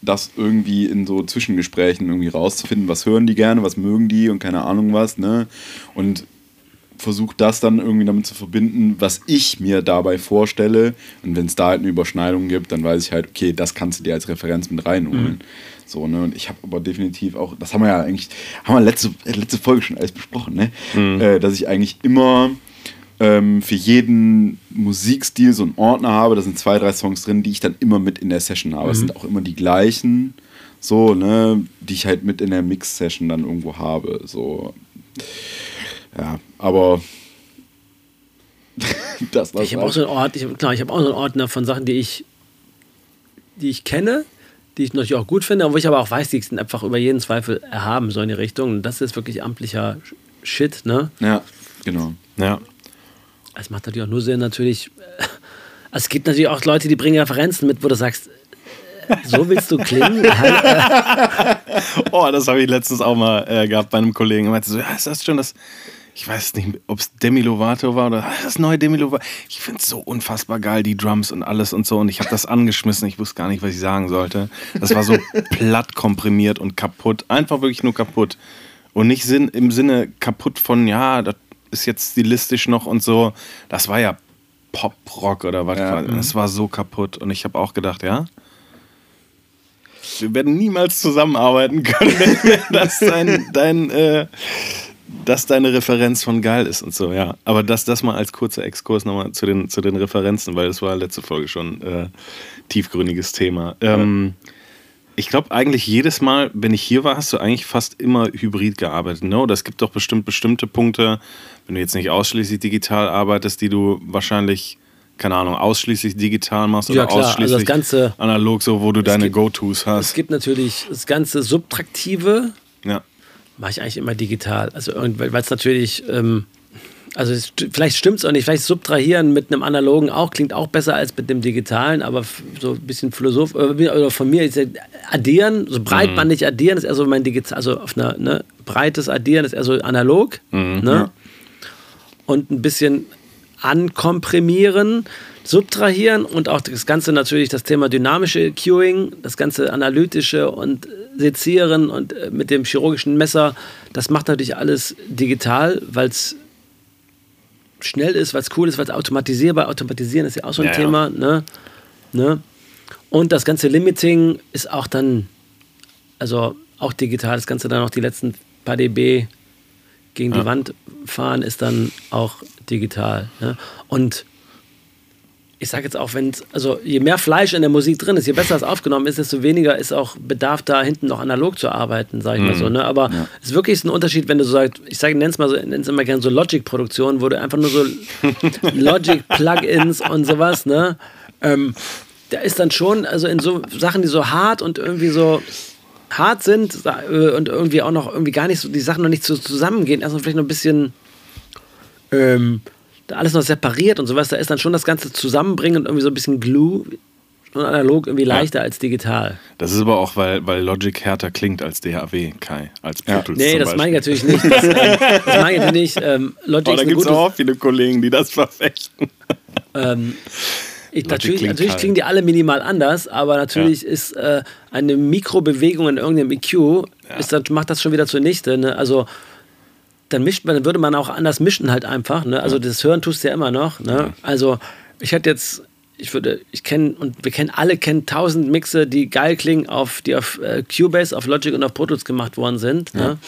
das irgendwie in so Zwischengesprächen irgendwie rauszufinden, was hören die gerne, was mögen die und keine Ahnung was, ne? Und versuche das dann irgendwie damit zu verbinden, was ich mir dabei vorstelle. Und wenn es da halt eine Überschneidung gibt, dann weiß ich halt, okay, das kannst du dir als Referenz mit reinholen. So, ne? Und ich habe aber definitiv auch, das haben wir ja eigentlich, haben wir letzte, letzte Folge schon alles besprochen, ne? Äh, dass ich eigentlich immer ähm, für jeden Musikstil so einen Ordner habe. Da sind zwei, drei Songs drin, die ich dann immer mit in der Session habe. Es sind auch immer die gleichen, so, ne, die ich halt mit in der Mix-Session dann irgendwo habe. So. Ja, aber das war's Ich habe auch so einen Ort, ich, klar, ich habe auch so einen Ordner von Sachen, die ich, die ich kenne, die ich natürlich auch gut finde, wo ich aber auch weiß, die sind einfach über jeden Zweifel erhaben, so in die Richtung. Und das ist wirklich amtlicher Shit, ne? Ja, genau. Ja. Es macht natürlich auch nur Sinn, natürlich. äh, Es gibt natürlich auch Leute, die bringen Referenzen mit, wo du sagst, äh, so willst du klingen? Halt, Oh, das habe ich letztens auch mal äh, gehabt bei einem Kollegen. Er meinte so, ja, ist das schon das, ich weiß nicht, ob es Demi Lovato war oder das neue Demi Lovato. Ich finde es so unfassbar geil, die Drums und alles und so. Und ich habe das angeschmissen. Ich wusste gar nicht, was ich sagen sollte. Das war so platt komprimiert und kaputt. Einfach wirklich nur kaputt. Und nicht Sinn, im Sinne kaputt von, ja, das ist jetzt stilistisch noch und so. Das war ja Pop-Rock oder was. Ja. quasi. Das war so kaputt. Und ich habe auch gedacht, ja. wir werden niemals zusammenarbeiten können, wenn das dein, dein äh, dass deine Referenz von geil ist und so, ja. Aber das, das mal als kurzer Exkurs nochmal zu den, zu den Referenzen, weil das war letzte Folge schon äh, tiefgründiges Thema. Ähm, ich glaube eigentlich jedes Mal, wenn ich hier war, hast du eigentlich fast immer hybrid gearbeitet. Ne? Oder es gibt doch bestimmt bestimmte Punkte, wenn du jetzt nicht ausschließlich digital arbeitest, die du wahrscheinlich, keine Ahnung, ausschließlich digital machst Ja, oder klar. Also das ausschließlich Ganze- analog, so wo du deine Go-Tos Es hast. gibt natürlich das ganze Subtraktive, Ja. Mache ich eigentlich immer digital. Also weil es natürlich, ähm, also es, vielleicht stimmt es auch nicht, vielleicht subtrahieren mit einem analogen auch, klingt auch besser als mit dem digitalen, aber so ein bisschen philosoph, äh, oder von mir ist addieren, so breitbandig addieren ist eher so mein digital, also auf einer, ne, breites Addieren ist eher so analog, ne? Und ein bisschen ankomprimieren, subtrahieren und auch das Ganze natürlich das Thema dynamische Cueing, das ganze analytische und sezieren und äh, mit dem chirurgischen Messer, das macht natürlich alles digital, weil es schnell ist, weil es cool ist, weil es automatisierbar, automatisieren ist ja auch so ein Ja, ja. Thema, ne? ne? Und das ganze Limiting ist auch dann, also auch digital, das Ganze dann auch die letzten paar dB gegen die Wand fahren, ist dann auch digital. Ne? Und ich sage jetzt auch, wenn also je mehr Fleisch in der Musik drin ist, je besser es aufgenommen ist, desto weniger ist auch Bedarf da hinten noch analog zu arbeiten, sage ich mal so. Ne? Aber es ist wirklich ein Unterschied, wenn du so sagst, ich sage, nenn's mal so, nenn's immer gerne so Logic-Produktion, wo du einfach nur so Logic-Plugins und sowas, ne? Ähm, da ist dann schon, also in so Sachen, die so hart und irgendwie so hart sind äh, und irgendwie auch noch irgendwie gar nicht so, die Sachen noch nicht so zusammengehen, erstmal vielleicht noch ein bisschen ähm, da alles noch separiert und sowas, da ist dann schon das Ganze zusammenbringen und irgendwie so ein bisschen Glue und analog irgendwie leichter als digital. Das ist aber auch, weil, weil Logic härter klingt als DAW, Kai. Als Pro Tools Nee, zum das meine ich natürlich nicht. Das, ähm, das meine ich natürlich nicht. Ähm, Logic Oh, ist da gibt es auch viele Kollegen, die das verfechten. Ähm, ich, natürlich klingt natürlich klingen die alle minimal anders, aber natürlich ist äh, eine Mikrobewegung in irgendeinem EQ, ist, das, macht das schon wieder zunichte. Ne? Also dann mischt man, dann würde man auch anders mischen halt einfach. Ne? Also das Hören tust du ja immer noch. Ne? Also ich hätte jetzt, ich würde, ich kenne und wir kennen alle kennen tausend Mixe, die geil klingen, auf, die auf äh, Cubase, auf Logic und auf Pro Tools gemacht worden sind. Ne?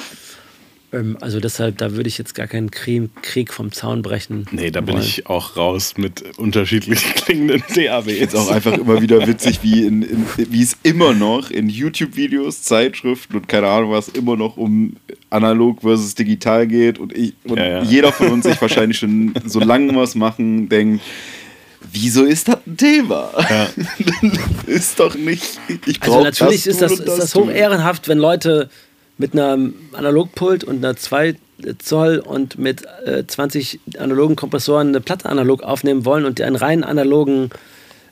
Ähm, also deshalb, da würde ich jetzt gar keinen Krieg, vom Zaun brechen. Nee, da bin wollen. ich auch raus mit unterschiedlich klingenden DAWs. Jetzt auch einfach immer wieder witzig, wie, in, in, wie es immer noch in YouTube-Videos, Zeitschriften und keine Ahnung was immer noch um analog versus digital geht und, ich, und Ja, ja. jeder von uns sich wahrscheinlich schon so lange was machen denkt, wieso ist das ein Thema? ist doch nicht, ich Also natürlich das ist das, und ist das hoch ehrenhaft, wenn Leute mit einem Analogpult und einer 2 Zoll und mit äh, 20 analogen Kompressoren eine Platte analog aufnehmen wollen und die einen rein analogen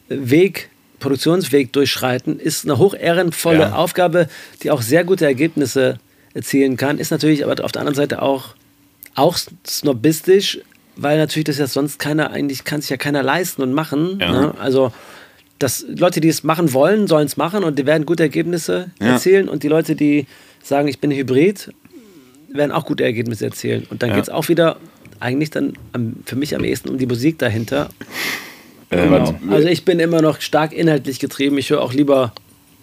Weg, Produktionsweg durchschreiten, ist eine hoch ehrenvolle Ja. Aufgabe, die auch sehr gute Ergebnisse erzielen kann. Ist natürlich aber auf der anderen Seite auch, auch snobistisch, weil natürlich das ja sonst keiner, eigentlich kann sich ja keiner leisten und machen. Ja. Ne? Also das, Leute, die es machen wollen, sollen es machen und die werden gute Ergebnisse Ja. erzielen. Und die Leute, die sagen, ich bin Hybrid, werden auch gute Ergebnisse erzielen. Und dann Ja. geht es auch wieder eigentlich dann am, für mich am ehesten um die Musik dahinter. Ähm, Genau. Also ich bin immer noch stark inhaltlich getrieben. Ich höre auch lieber,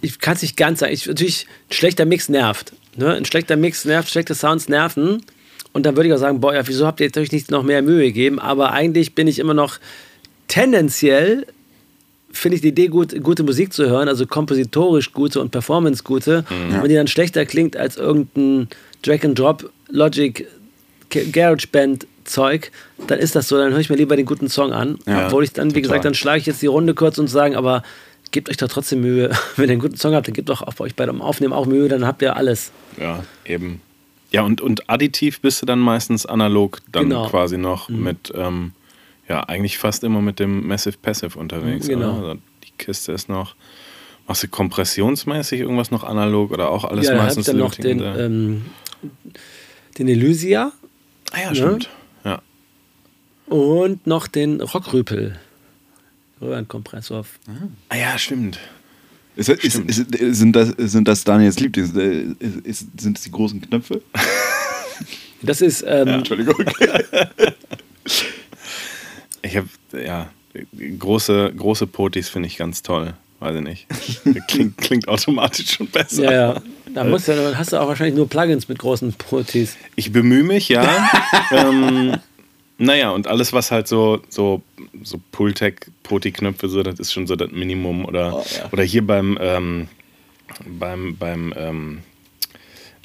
ich kann es nicht ganz sagen, ich, natürlich, ein schlechter Mix nervt. Ne? Ein schlechter Mix nervt, schlechte Sounds nerven. Und dann würde ich auch sagen, boah, ja, wieso habt ihr jetzt euch nicht noch mehr Mühe gegeben? Aber eigentlich bin ich immer noch tendenziell finde ich die Idee gut, gute Musik zu hören, also kompositorisch gute und performance gute. Und wenn die dann schlechter klingt als irgendein Drag and Drop Logic Ga- Garage Band Zeug, dann ist das so, dann höre ich mir lieber den guten Song an. Ja, Obwohl ich dann, wie total. gesagt, dann schlage ich jetzt die Runde kurz und sagen, aber gebt euch doch trotzdem Mühe. Wenn ihr einen guten Song habt, dann gebt doch auf euch bei dem Aufnehmen auch Mühe, dann habt ihr alles. Ja, eben. Ja, und, und additiv bist du dann meistens analog dann Genau. quasi noch mit, ähm, ja, eigentlich fast immer mit dem Massive Passive unterwegs. Genau. Also die Kiste ist noch. Machst du kompressionsmäßig irgendwas noch analog oder auch alles ja, dann meistens ihr noch den, ähm, den Elysia Ah ja, ne? stimmt. Ja. und noch den Rockrüpel. Röhrenkompressor. Ah ja, stimmt. Ist, ist, ist, sind, das, sind das Daniels Lieblings? Ist, ist, sind es die großen Knöpfe? Das ist, ähm, Entschuldigung. Ich habe, ja, große, große Potis finde ich ganz toll. weiß ich nicht. Klingt, klingt automatisch schon besser. Ja, ja. Da musst du, dann hast du auch wahrscheinlich nur Plugins mit großen Protis. Ich bemühe mich, ja. ähm, naja, und alles, was halt so, so, so Pultec-Poti-Knöpfe, so, das ist schon so das Minimum. Oder, Oh, ja. oder hier beim, ähm, beim, beim ähm,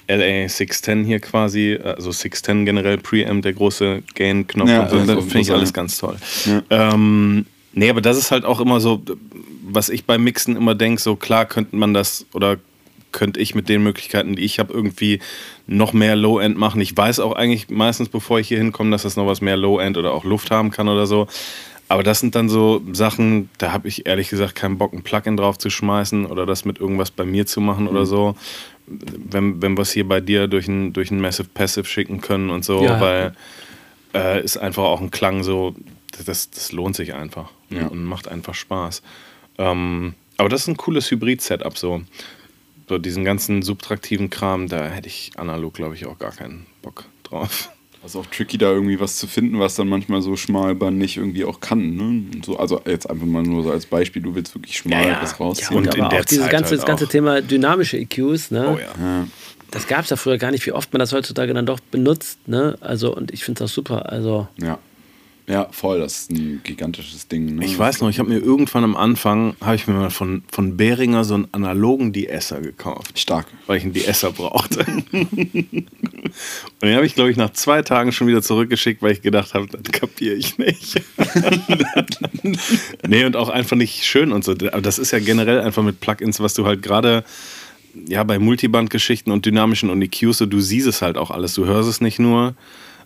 LA 610 hier quasi, also 610 generell Preamp, der große Gain-Knopf Ja, und so, das das finde ich alles ganz toll. Ja. Ähm, nee, aber das ist halt auch immer so, was ich beim Mixen immer denke, so klar könnte man das oder könnte ich mit den Möglichkeiten, die ich habe, irgendwie noch mehr Low-End machen. Ich weiß auch eigentlich meistens, bevor ich hier hinkomme, dass das noch was mehr Low-End oder auch Luft haben kann oder so. Aber das sind dann so Sachen, da habe ich ehrlich gesagt keinen Bock, ein Plugin drauf zu schmeißen oder das mit irgendwas bei mir zu machen oder so. Wenn, wenn wir es hier bei dir durch ein, durch ein Massive Passive schicken können und so, Ja. weil äh, ist einfach auch ein Klang so, das, das lohnt sich einfach Ja. und macht einfach Spaß. Ähm, aber das ist ein cooles Hybrid-Setup so. So diesen ganzen subtraktiven Kram, da hätte ich analog, glaube ich, auch gar keinen Bock drauf. Das ist auch tricky, da irgendwie was zu finden, was dann manchmal so schmalband nicht irgendwie auch kann. Ne? Und So, also jetzt einfach mal nur so als Beispiel, du willst wirklich schmal was Ja, rausziehen. und und in aber der auch dieses Zeit ganze, halt das ganze auch. Thema dynamische EQs, ne? Oh ja. ja. Das gab es ja früher gar nicht, wie oft man das heutzutage dann doch benutzt, ne? Also, und ich finde das super. Also, ja. Ja, voll, das ist ein gigantisches Ding. Ne? Ich weiß noch, ich habe mir irgendwann am Anfang, habe ich mir mal von, von Behringer so einen analogen De-Esser gekauft. Stark. weil ich einen De-Esser brauchte. und den habe ich, glaube ich, nach zwei Tagen schon wieder zurückgeschickt, weil ich gedacht habe, das kapiere ich nicht. nee, und auch einfach nicht schön und so. Aber das ist ja generell einfach mit Plugins, was du halt gerade ja, bei Multiband-Geschichten und dynamischen und EQs, so, du siehst es halt auch alles. Du hörst es nicht nur,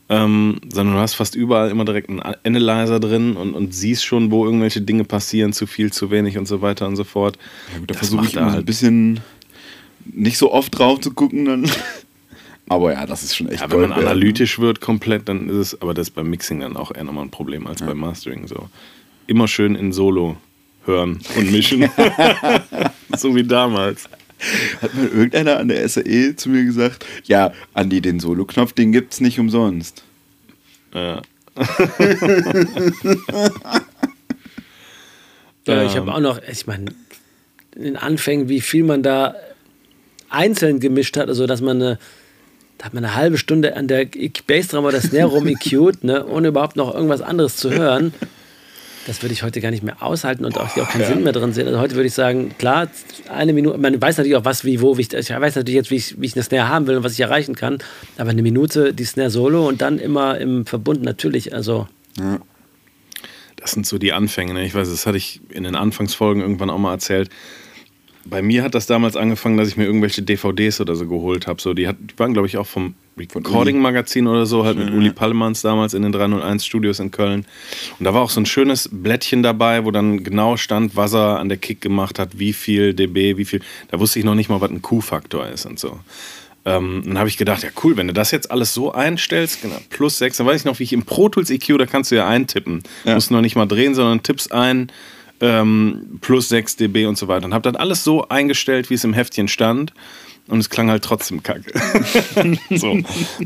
ähm, sondern du hast fast überall immer direkt einen Analyzer drin und, und siehst schon, wo irgendwelche Dinge passieren, zu viel, zu wenig und so weiter und so fort. Ja, gut, da versuche ich er immer so ein halt. bisschen nicht so oft drauf zu gucken. Dann. Aber ja, das ist schon echt Ja, wenn man wert, ne? analytisch wird komplett, dann ist es, aber das ist beim Mixing dann auch eher nochmal ein Problem als beim Mastering. So. Immer schön in Solo hören und mischen. so wie damals. Hat mal irgendeiner an der SAE zu mir gesagt, ja, Andi, den Solo-Knopf, den gibt's nicht umsonst. Ja. ja, ich habe auch noch, ich meine, in den Anfängen, wie viel man da einzeln gemischt hat, also dass man eine, da hat man eine halbe Stunde an der Bassdrum oder Snare rum EQt, ne, ohne überhaupt noch irgendwas anderes zu hören. Das würde ich heute gar nicht mehr aushalten und auch, auch keinen Sinn mehr drin sehen. Also heute würde ich sagen, klar, eine Minute, man weiß natürlich auch was, wie, wo, wie ich, ich weiß natürlich jetzt, wie ich, wie ich eine Snare haben will und was ich erreichen kann, aber eine Minute die Snare solo und dann immer im Verbund natürlich, also Das sind so die Anfänge. Ne? Ich weiß, das hatte ich in den Anfangsfolgen irgendwann auch mal erzählt. Bei mir hat das damals angefangen, dass ich mir irgendwelche DVDs oder so geholt habe. So, die, hat, die waren, glaube ich, auch vom Recording-Magazin oder so, halt mit Uli Pallemans damals in den 301 Studios in Köln. Und da war auch so ein schönes Blättchen dabei, wo dann genau stand, was er an der Kick gemacht hat, wie viel dB, wie viel. Da wusste ich noch nicht mal, was ein Q-Faktor ist und so. Ähm, dann habe ich gedacht, ja cool, wenn du das jetzt alles so einstellst, genau, plus 6, dann weiß ich noch, wie ich im Pro Tools EQ, da kannst du ja eintippen. Ja. Musst noch nicht mal drehen, sondern tippst ein, ähm, plus 6 dB und so weiter. Und habe dann alles so eingestellt, wie es im Heftchen stand. Und es klang halt trotzdem kacke. so.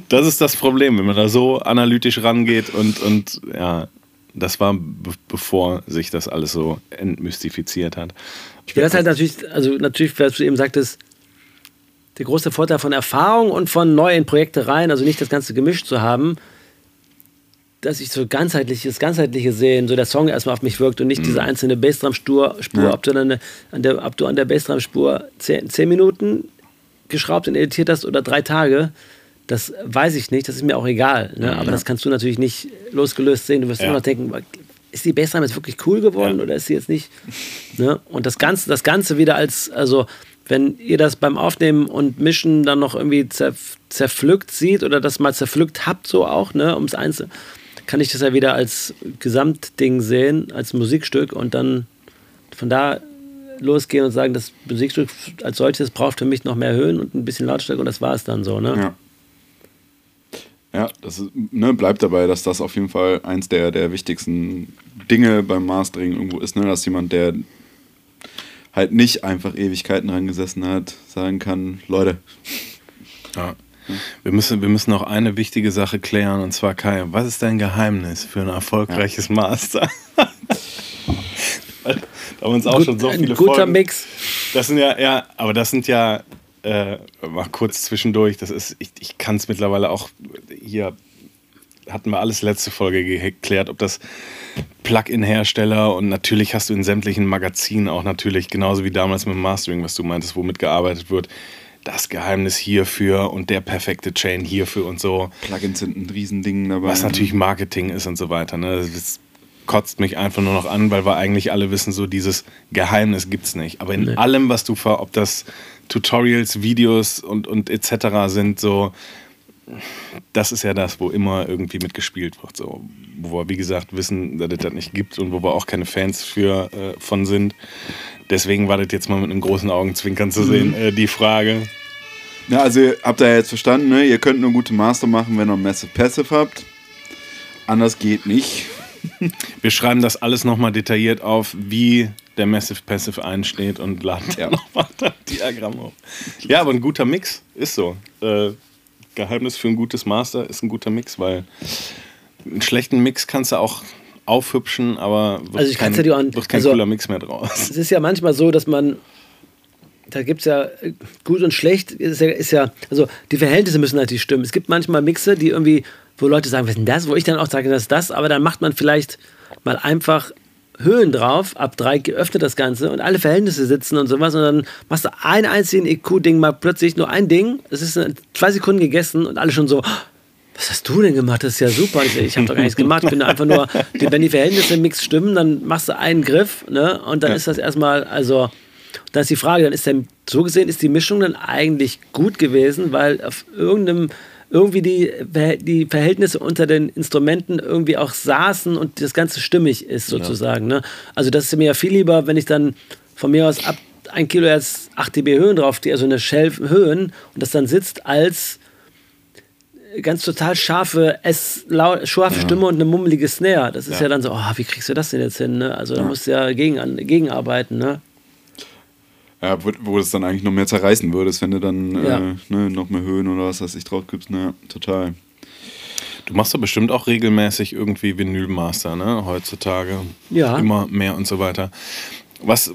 Das ist das Problem, wenn man da so analytisch rangeht und, und ja, das war be bevor sich das alles so entmystifiziert hat. Ja, das ist halt natürlich, also natürlich, was du eben sagtest, der große Vorteil von Erfahrung und von neu in Projekte rein, also nicht das Ganze gemischt zu haben, dass ich so ganzheitliches, ganzheitliche sehen, so der Song erstmal auf mich wirkt und nicht diese einzelne Bassdrum-Spur, Spur, ob du dann an der, ob du an der Bassdrum-Spur zehn, zehn Minuten geschraubt und editiert hast oder drei Tage, das weiß ich nicht, das ist mir auch egal. Ne? Aber das kannst du natürlich nicht losgelöst sehen. Du wirst Ja. immer noch denken, ist die Bassdrum jetzt wirklich cool geworden Ja. oder ist sie jetzt nicht? Ne? Und das Ganze, das Ganze wieder als, also wenn ihr das beim Aufnehmen und Mischen dann noch irgendwie zerf zerpflückt sieht oder das mal zerpflückt habt, so auch, ne, ums Einzelne, kann ich das ja wieder als Gesamtding sehen, als Musikstück und dann von da losgehen und sagen, das Musikstück als solches braucht für mich noch mehr Höhen und ein bisschen Lautstärke und das war es dann so, ne? Ja. Ja, das ist, ne, bleibt dabei, dass das auf jeden Fall eins der, der wichtigsten Dinge beim Mastering irgendwo ist, ne? dass jemand, der halt nicht einfach Ewigkeiten dran gesessen hat, sagen kann, Leute, Ja. Wir müssen, wir müssen noch eine wichtige Sache klären und zwar Kai, was ist dein Geheimnis für ein erfolgreiches Master? da haben wir uns auch Gut, schon so ein viele guter Folgen. Mix. Das sind ja, ja, aber das sind ja, äh, mal kurz zwischendurch, das ist, ich, ich kann es mittlerweile auch hier, hatten wir alles letzte Folge geklärt, ob das Plugin-Hersteller und natürlich hast du in sämtlichen Magazinen auch natürlich, genauso wie damals mit dem Mastering, was du meintest, womit gearbeitet wird, das Geheimnis hierfür und der perfekte Chain hierfür und so. Plugins sind ein Riesending dabei. Was natürlich Marketing ist und so weiter. Ne? Das kotzt mich einfach nur noch an, weil wir eigentlich alle wissen, so dieses Geheimnis gibt es nicht. Aber in Nee. allem, was du ob das Tutorials, Videos und, und etc. sind, so, das ist ja das, wo immer irgendwie mitgespielt wird. So. Wo wir, wie gesagt, wissen, dass es das nicht gibt und wo wir auch keine Fans für, äh, von sind. Deswegen war das jetzt mal mit einem großen Augenzwinkern zu sehen, äh, die Frage. Ja, also ihr habt ihr ja jetzt verstanden, ne? Ihr könnt nur gute Master machen, wenn ihr Massive Passive habt. Anders geht nicht. Wir schreiben das alles nochmal detailliert auf, wie der Massive Passive einsteht und laden ja nochmal das Diagramm auf. Ja, aber ein guter Mix ist so. Äh, Geheimnis für ein gutes Master ist ein guter Mix, weil einen schlechten Mix kannst du auch aufhübschen, aber wird Also ich kein, ja dir an- wird kein also- cooler Mix mehr draus. Es ist ja manchmal so, dass man, da gibt es ja äh, gut und schlecht, ist ja, ist ja, also die Verhältnisse müssen natürlich stimmen. Es gibt manchmal Mixe, die irgendwie, wo Leute sagen, was ist denn das? Wo ich dann auch sage, das ist das, aber dann macht man vielleicht mal einfach Höhen drauf, ab drei geöffnet das Ganze und alle Verhältnisse sitzen und sowas und dann machst du einen einzigen EQ-Ding mal plötzlich nur ein Ding, es ist zwei Sekunden gegessen und alle schon so, was hast du denn gemacht? Das ist ja super. Ich, ich habe doch gar nichts gemacht. Ich bin einfach nur, wenn die Verhältnisse im Mix stimmen, dann machst du einen Griff, ne? Und dann ist das erstmal, also, dann ist die Frage, dann ist der, so gesehen ist die Mischung dann eigentlich gut gewesen, weil auf irgendeinem, irgendwie die, die Verhältnisse unter den Instrumenten irgendwie auch saßen und das Ganze stimmig ist, sozusagen. Ne? Also, das ist mir ja viel lieber, wenn ich dann von mir aus ab 1 Kilohertz 8 dB Höhen drauf, die also eine Shelf Höhen und das dann sitzt als ganz total scharfe, S scharfe Stimme und eine mummelige Snare. Das ist ja, dann so, oh, wie kriegst du das denn jetzt hin? Ne? Also da musst du ja gegen, gegenarbeiten. Ne? Ja, wo, wo es dann eigentlich noch mehr zerreißen würdest, wenn du dann Ja. äh, ne, noch mehr Höhen oder was weiß ich drauf gibst. Ne, total. Du machst doch bestimmt auch regelmäßig irgendwie Vinylmaster, ne? Heutzutage. Ja. Immer mehr und so weiter. Was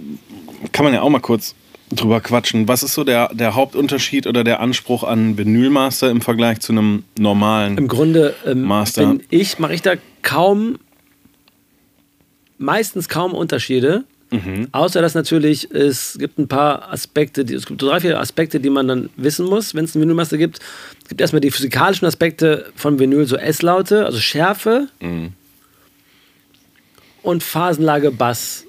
kann man ja auch mal kurz drüber quatschen. Was ist so der, der Hauptunterschied oder der Anspruch an Vinylmaster im Vergleich zu einem normalen? Im Grunde ähm, Master. bin ich, mache ich da kaum, meistens kaum Unterschiede. Außer dass natürlich es gibt ein paar Aspekte, die, es gibt drei, vier Aspekte, die man dann wissen muss, wenn es einen Vinylmaster gibt. Es gibt erstmal die physikalischen Aspekte von Vinyl, so S-Laute, also Schärfe und Phasenlage Bass.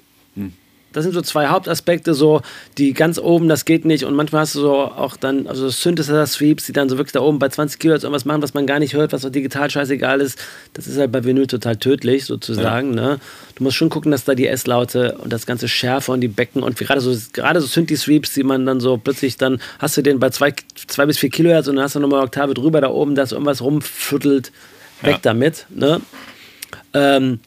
Das sind so zwei Hauptaspekte, so die ganz oben, das geht nicht. Und manchmal hast du so auch dann, also Synthesizer-Sweeps, die dann so wirklich da oben bei 20 Kilohertz irgendwas machen, was man gar nicht hört, was so digital scheißegal ist. Das ist halt bei Vinyl total tödlich, sozusagen. Ne? Du musst schon gucken, dass da die S-Laute und das ganze Schärfe und die Becken und gerade so, gerade so Synthi-Sweeps, die man dann so plötzlich dann, hast du den bei 2 zwei, bis 4 Kilohertz und dann hast du nochmal eine Oktave drüber da oben, dass irgendwas rumfüttelt, weg Ja. damit. Ne? Ähm,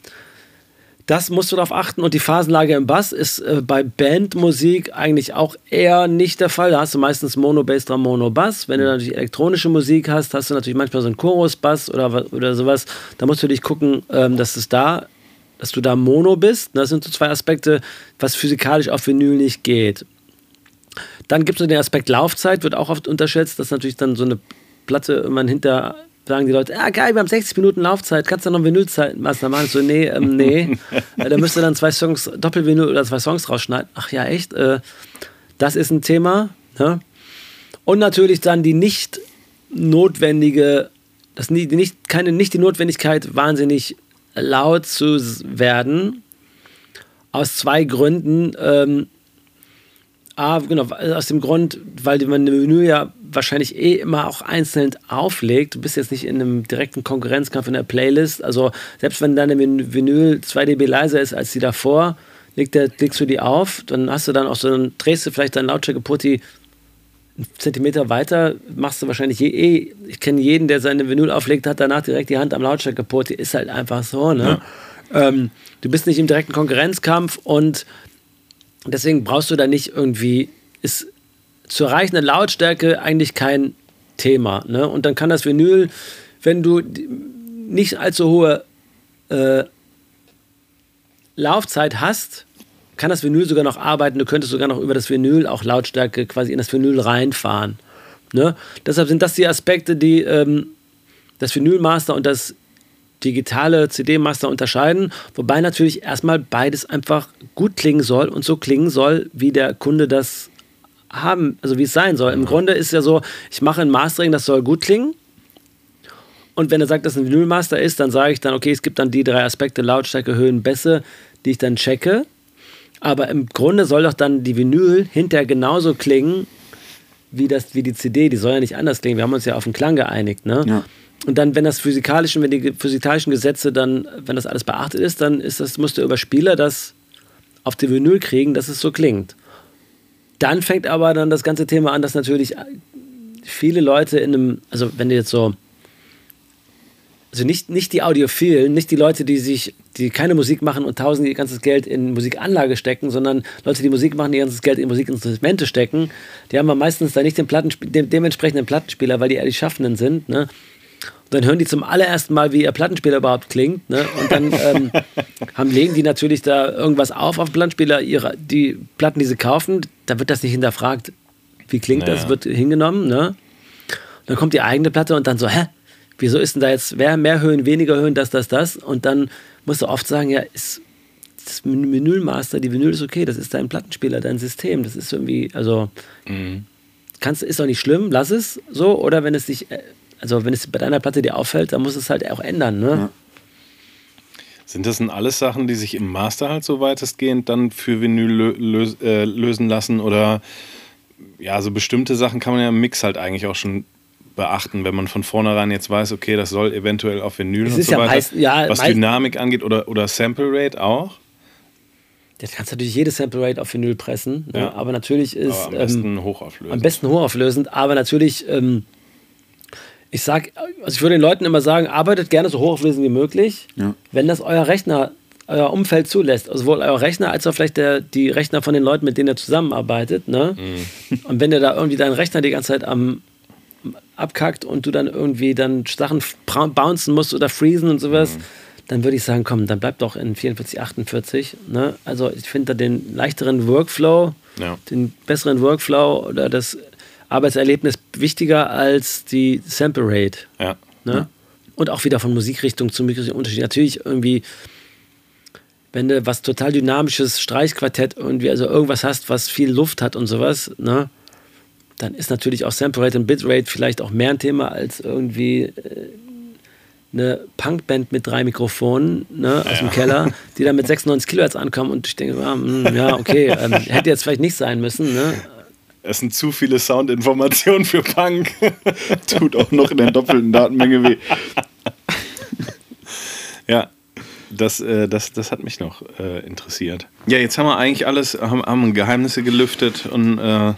das musst du darauf achten. Und die Phasenlage im Bass ist äh, bei Bandmusik eigentlich auch eher nicht der Fall. Da hast du meistens Mono, Bass, Drum, Mono, Bass. Wenn du natürlich elektronische Musik hast, hast du natürlich manchmal so einen Chorus-Bass oder, oder sowas. Da musst du dich gucken, ähm, dass es da, dass du da Mono bist. Das sind so zwei Aspekte, was physikalisch auf Vinyl nicht geht. Dann gibt es noch den Aspekt Laufzeit, wird auch oft unterschätzt. Das ist natürlich dann so eine Platte, man hinter sagen die Leute, ah geil, wir haben 60 Minuten Laufzeit, kannst du noch Vinylzeit machen? So, nee, ähm, nee. Äh, da müsst ihr dann zwei Songs, Doppelvinyl oder zwei Songs rausschneiden. Ach ja, echt? Äh, das ist ein Thema. Ne? Und natürlich dann die nicht notwendige, das die nicht, keine, nicht die Notwendigkeit, wahnsinnig laut zu werden. Aus zwei Gründen. Ähm, A, genau, aus dem Grund, weil man eine Menü ja wahrscheinlich eh immer auch einzeln auflegt. Du bist jetzt nicht in einem direkten Konkurrenzkampf in der Playlist. Also selbst wenn deine Vin- Vinyl 2 dB leiser ist als die davor, leg der, legst du die auf, dann hast du dann auch so, dann drehst du vielleicht deinen Lautstärke-Putti einen Zentimeter weiter, machst du wahrscheinlich je, eh, ich kenne jeden, der seine Vinyl auflegt, hat danach direkt die Hand am Lautstärke-Putti, ist halt einfach so, ne? Ähm, du bist nicht im direkten Konkurrenzkampf und Deswegen brauchst du da nicht irgendwie, ist zu erreichende Lautstärke eigentlich kein Thema. Ne? Und dann kann das Vinyl, wenn du nicht allzu hohe äh, Laufzeit hast, kann das Vinyl sogar noch arbeiten, du könntest sogar noch über das Vinyl auch Lautstärke quasi in das Vinyl reinfahren. Ne? Deshalb sind das die Aspekte, die ähm, das Vinylmaster und das digitale CD-Master unterscheiden, wobei natürlich erstmal beides einfach gut klingen soll und so klingen soll, wie der Kunde das haben, also wie es sein soll. Im Grunde ist ja so, ich mache ein Mastering, das soll gut klingen. Und wenn er sagt, dass ein Vinylmaster ist, dann sage ich dann, okay, es gibt dann die drei Aspekte, Lautstärke, Höhen, Bässe, die ich dann checke. Aber im Grunde soll doch dann die Vinyl hinterher genauso klingen wie, das, wie die CD. Die soll ja nicht anders klingen. Wir haben uns ja auf den Klang geeinigt. Ne? Ja. Und dann, wenn das physikalischen, wenn die physikalischen Gesetze dann, wenn das alles beachtet ist, dann ist das, muss der Überspieler das auf die Vinyl kriegen, dass es so klingt. Dann fängt aber dann das ganze Thema an, dass natürlich viele Leute in einem, also wenn du jetzt so, also nicht, nicht die Audiophilen, nicht die Leute, die sich, die keine Musik machen und tausend ihr ganzes Geld in Musikanlage stecken, sondern Leute, die Musik machen, ihr ganzes Geld in Musikinstrumente stecken, die haben meistens da nicht den Plattensp dem, dementsprechenden Plattenspieler, weil die die Schaffenden sind, ne? Und dann hören die zum allerersten Mal, wie ihr Plattenspieler überhaupt klingt. Ne? Und dann ähm, haben, legen die natürlich da irgendwas auf auf Plattenspieler, ihre, die Platten, die sie kaufen, da wird das nicht hinterfragt, wie klingt Naja. das, wird hingenommen. Ne? Dann kommt die eigene Platte und dann so, hä? Wieso ist denn da jetzt wer mehr Höhen, weniger Höhen, das, das, das? Und dann musst du oft sagen, ja, ist das Vinylmaster, die Vinyl ist okay, das ist dein Plattenspieler, dein System, das ist irgendwie, also kannst, ist doch nicht schlimm, lass es so. Oder wenn es dich, äh, also wenn es bei deiner Platte dir auffällt, dann muss es halt auch ändern. Ne? Sind das denn alles Sachen, die sich im Master halt so weitestgehend dann für Vinyl lö äh, lösen lassen? Oder ja, so bestimmte Sachen kann man ja im Mix halt eigentlich auch schon beachten, wenn man von vornherein jetzt weiß, okay, das soll eventuell auf Vinyl Es und ist so ja weiter. meist- ja, was Dynamik angeht oder, oder Sample Rate auch. Jetzt kannst du natürlich jede Sample Rate auf Vinyl pressen, ne? Ja. aber natürlich ist Aber am ähm, besten hochauflösend. am besten hochauflösend, aber natürlich, ähm, ich sag, also ich würde den Leuten immer sagen, arbeitet gerne so hochauflösend wie möglich, Ja. wenn das euer Rechner, euer Umfeld zulässt. Also sowohl euer Rechner als auch vielleicht der, die Rechner von den Leuten, mit denen ihr zusammenarbeitet. Ne? Und wenn ihr da irgendwie deinen Rechner die ganze Zeit am abkackt und du dann irgendwie dann Sachen bouncen musst oder freezen und sowas, dann würde ich sagen, komm, dann bleib doch in 44, 48. Ne? Also ich finde da den leichteren Workflow, Ja. den besseren Workflow oder das Arbeitserlebnis wichtiger als die Sample Rate. Ja. Ne? Und auch wieder von Musikrichtung zu Musikrichtung Unterschied. Natürlich irgendwie, wenn du was total dynamisches Streichquartett irgendwie, also irgendwas hast, was viel Luft hat und sowas, ne? dann ist natürlich auch Sample Rate und Bitrate vielleicht auch mehr ein Thema als irgendwie äh, eine Punkband mit drei Mikrofonen ne, aus dem Keller, die dann mit 96 Kilohertz ankommen und ich denke, ah, hm, ja, okay, ähm, hätte jetzt vielleicht nicht sein müssen. Ne? Es sind zu viele Soundinformationen für Punk. Tut auch noch in der doppelten Datenmenge weh. Ja, das, äh, das, das hat mich noch äh, interessiert. Ja, jetzt haben wir eigentlich alles, haben, haben Geheimnisse gelüftet und äh,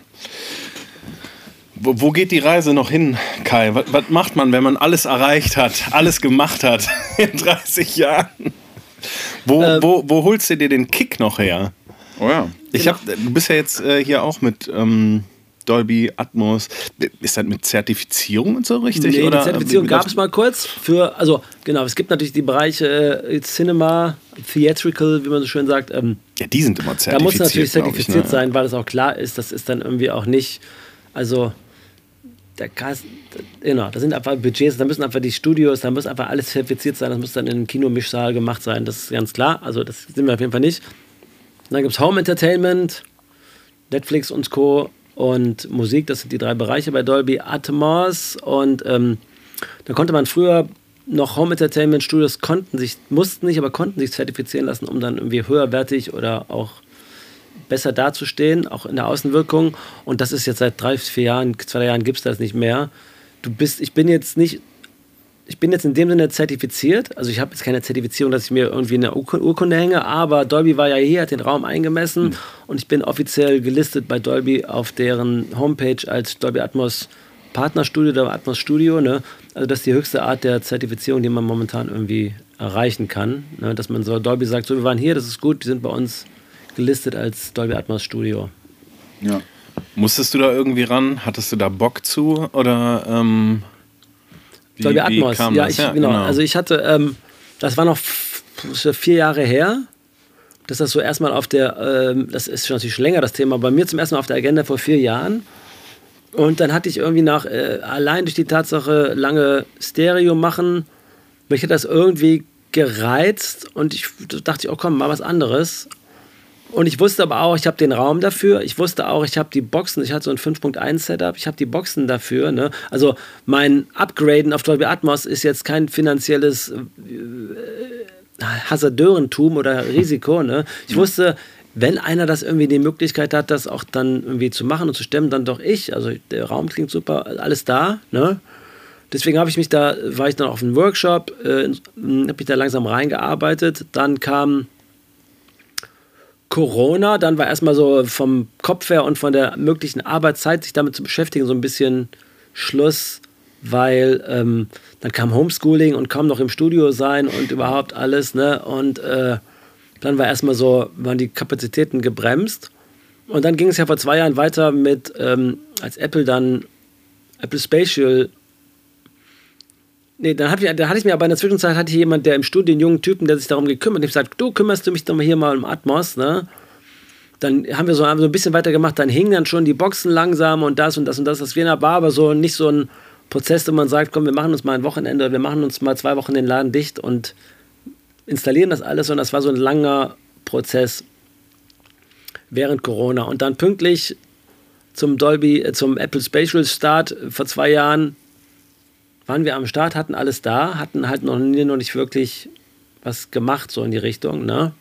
wo, wo geht die Reise noch hin, Kai? Was, was macht man, wenn man alles erreicht hat, alles gemacht hat in 30 Jahren? Wo, Ähm. wo, wo holst du dir den Kick noch her? Oh ja. Ich hab, du bist ja jetzt äh, hier auch mit ähm, Dolby Atmos. Ist das mit Zertifizierung und so richtig? Nee, oder die Zertifizierung gab es mal kurz für, also genau, es gibt natürlich die Bereiche äh, Cinema, Theatrical, wie man so schön sagt. Ähm, Ja, die sind immer da zertifiziert. muss natürlich glaub ich, zertifiziert ne? sein, weil es auch klar ist, das ist dann irgendwie auch nicht, also der Cast, genau, da sind einfach Budgets, da müssen einfach die Studios, da muss einfach alles zertifiziert sein, das muss dann in einem Kinomischsaal gemacht sein, das ist ganz klar, also das sind wir auf jeden Fall nicht. Dann gibt es Home Entertainment, Netflix und Co. und Musik, das sind die drei Bereiche bei Dolby Atmos und ähm, da konnte man früher noch Home Entertainment Studios konnten sich, mussten nicht, aber konnten sich zertifizieren lassen, um dann irgendwie höherwertig oder auch besser dazustehen, auch in der Außenwirkung. Und das ist jetzt seit drei, vier Jahren, zwei Jahren gibt es das nicht mehr. Du bist, ich bin jetzt nicht, ich bin jetzt in dem Sinne zertifiziert. Also ich habe jetzt keine Zertifizierung, dass ich mir irgendwie eine Urku- Urkunde hänge, aber Dolby war ja hier, hat den Raum eingemessen und ich bin offiziell gelistet bei Dolby auf deren Homepage als Dolby Atmos Partnerstudio oder Atmos Studio. Ne? Also das ist die höchste Art der Zertifizierung, die man momentan irgendwie erreichen kann. Ne? Dass man so Dolby sagt, so wir waren hier, das ist gut, die sind bei uns gelistet als Dolby Atmos Studio. Ja. Musstest du da irgendwie ran? Hattest du da Bock zu? Oder ähm, wie, Dolby Atmos, ja, das? ich, genau. Also ich hatte, ähm, das war noch vier Jahre her. dass das so erstmal auf der, ähm, das ist schon natürlich schon länger das Thema, bei mir zum ersten Mal auf der Agenda vor vier Jahren. Und dann hatte ich irgendwie nach, äh, allein durch die Tatsache, lange Stereo machen, mich hat das irgendwie gereizt und ich dachte, oh komm, mal was anderes. Und ich wusste aber auch, ich habe den Raum dafür. Ich wusste auch, ich habe die Boxen. Ich hatte so ein 5.1 Setup. Ich habe die Boxen dafür. Ne? Also mein Upgraden auf Dolby Atmos ist jetzt kein finanzielles äh, Hasardeurentum oder Risiko. Ne? Ich wusste, wenn einer das irgendwie die Möglichkeit hat, das auch dann irgendwie zu machen und zu stemmen, dann doch ich. Also der Raum klingt super, alles da. Ne? Deswegen habe ich mich da, war ich dann auf einem Workshop, äh, habe mich da langsam reingearbeitet. Dann kam Corona, dann war erstmal so vom Kopf her und von der möglichen Arbeitszeit, sich damit zu beschäftigen, so ein bisschen Schluss, weil ähm, dann kam Homeschooling und kaum noch im Studio sein und überhaupt alles, ne? Und äh, dann war erstmal so, waren die Kapazitäten gebremst. Und dann ging es ja vor zwei Jahren weiter mit, ähm, als Apple dann Apple Spatial Nee, dann, hab ich, dann hatte ich mir aber in der Zwischenzeit hatte jemand, der im Studio, einen jungen Typen, der sich darum gekümmert hat. Gesagt, du kümmerst du mich doch mal hier mal um Atmos, ne? Dann haben wir so, haben so ein bisschen weiter gemacht, dann hingen dann schon die Boxen langsam und das und das und das. Das war aber so nicht so ein Prozess, wo man sagt, komm, wir machen uns mal ein Wochenende, wir machen uns mal zwei Wochen den Laden dicht und installieren das alles. Und das war so ein langer Prozess während Corona. Und dann pünktlich zum Dolby, äh, zum Apple Spatial Start vor zwei Jahren waren wir am Start, hatten alles da, hatten halt noch, noch nicht wirklich was gemacht, so in die Richtung. Ne?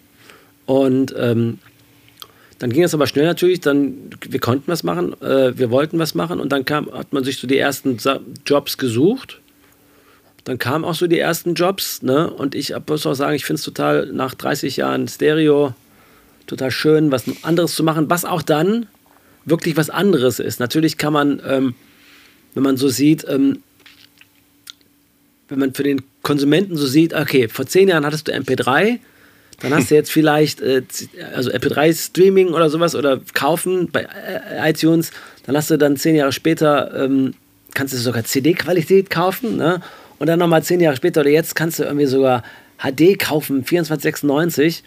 Und ähm, dann ging es aber schnell natürlich, dann, wir konnten was machen, äh, wir wollten was machen und dann kam, hat man sich so die ersten Jobs gesucht. Dann kamen auch so die ersten Jobs, ne? Und ich muss auch sagen, ich finde es total nach 30 Jahren Stereo total schön, was anderes zu machen, was auch dann wirklich was anderes ist. Natürlich kann man, ähm, wenn man so sieht, ähm, wenn man für den Konsumenten so sieht, okay, vor zehn Jahren hattest du MP3, dann hast du jetzt vielleicht äh, also MP3-Streaming oder sowas oder kaufen bei äh, iTunes, dann hast du dann zehn Jahre später, ähm, kannst du sogar CD-Qualität kaufen, ne? Und dann nochmal zehn Jahre später oder jetzt kannst du irgendwie sogar HD kaufen, 2496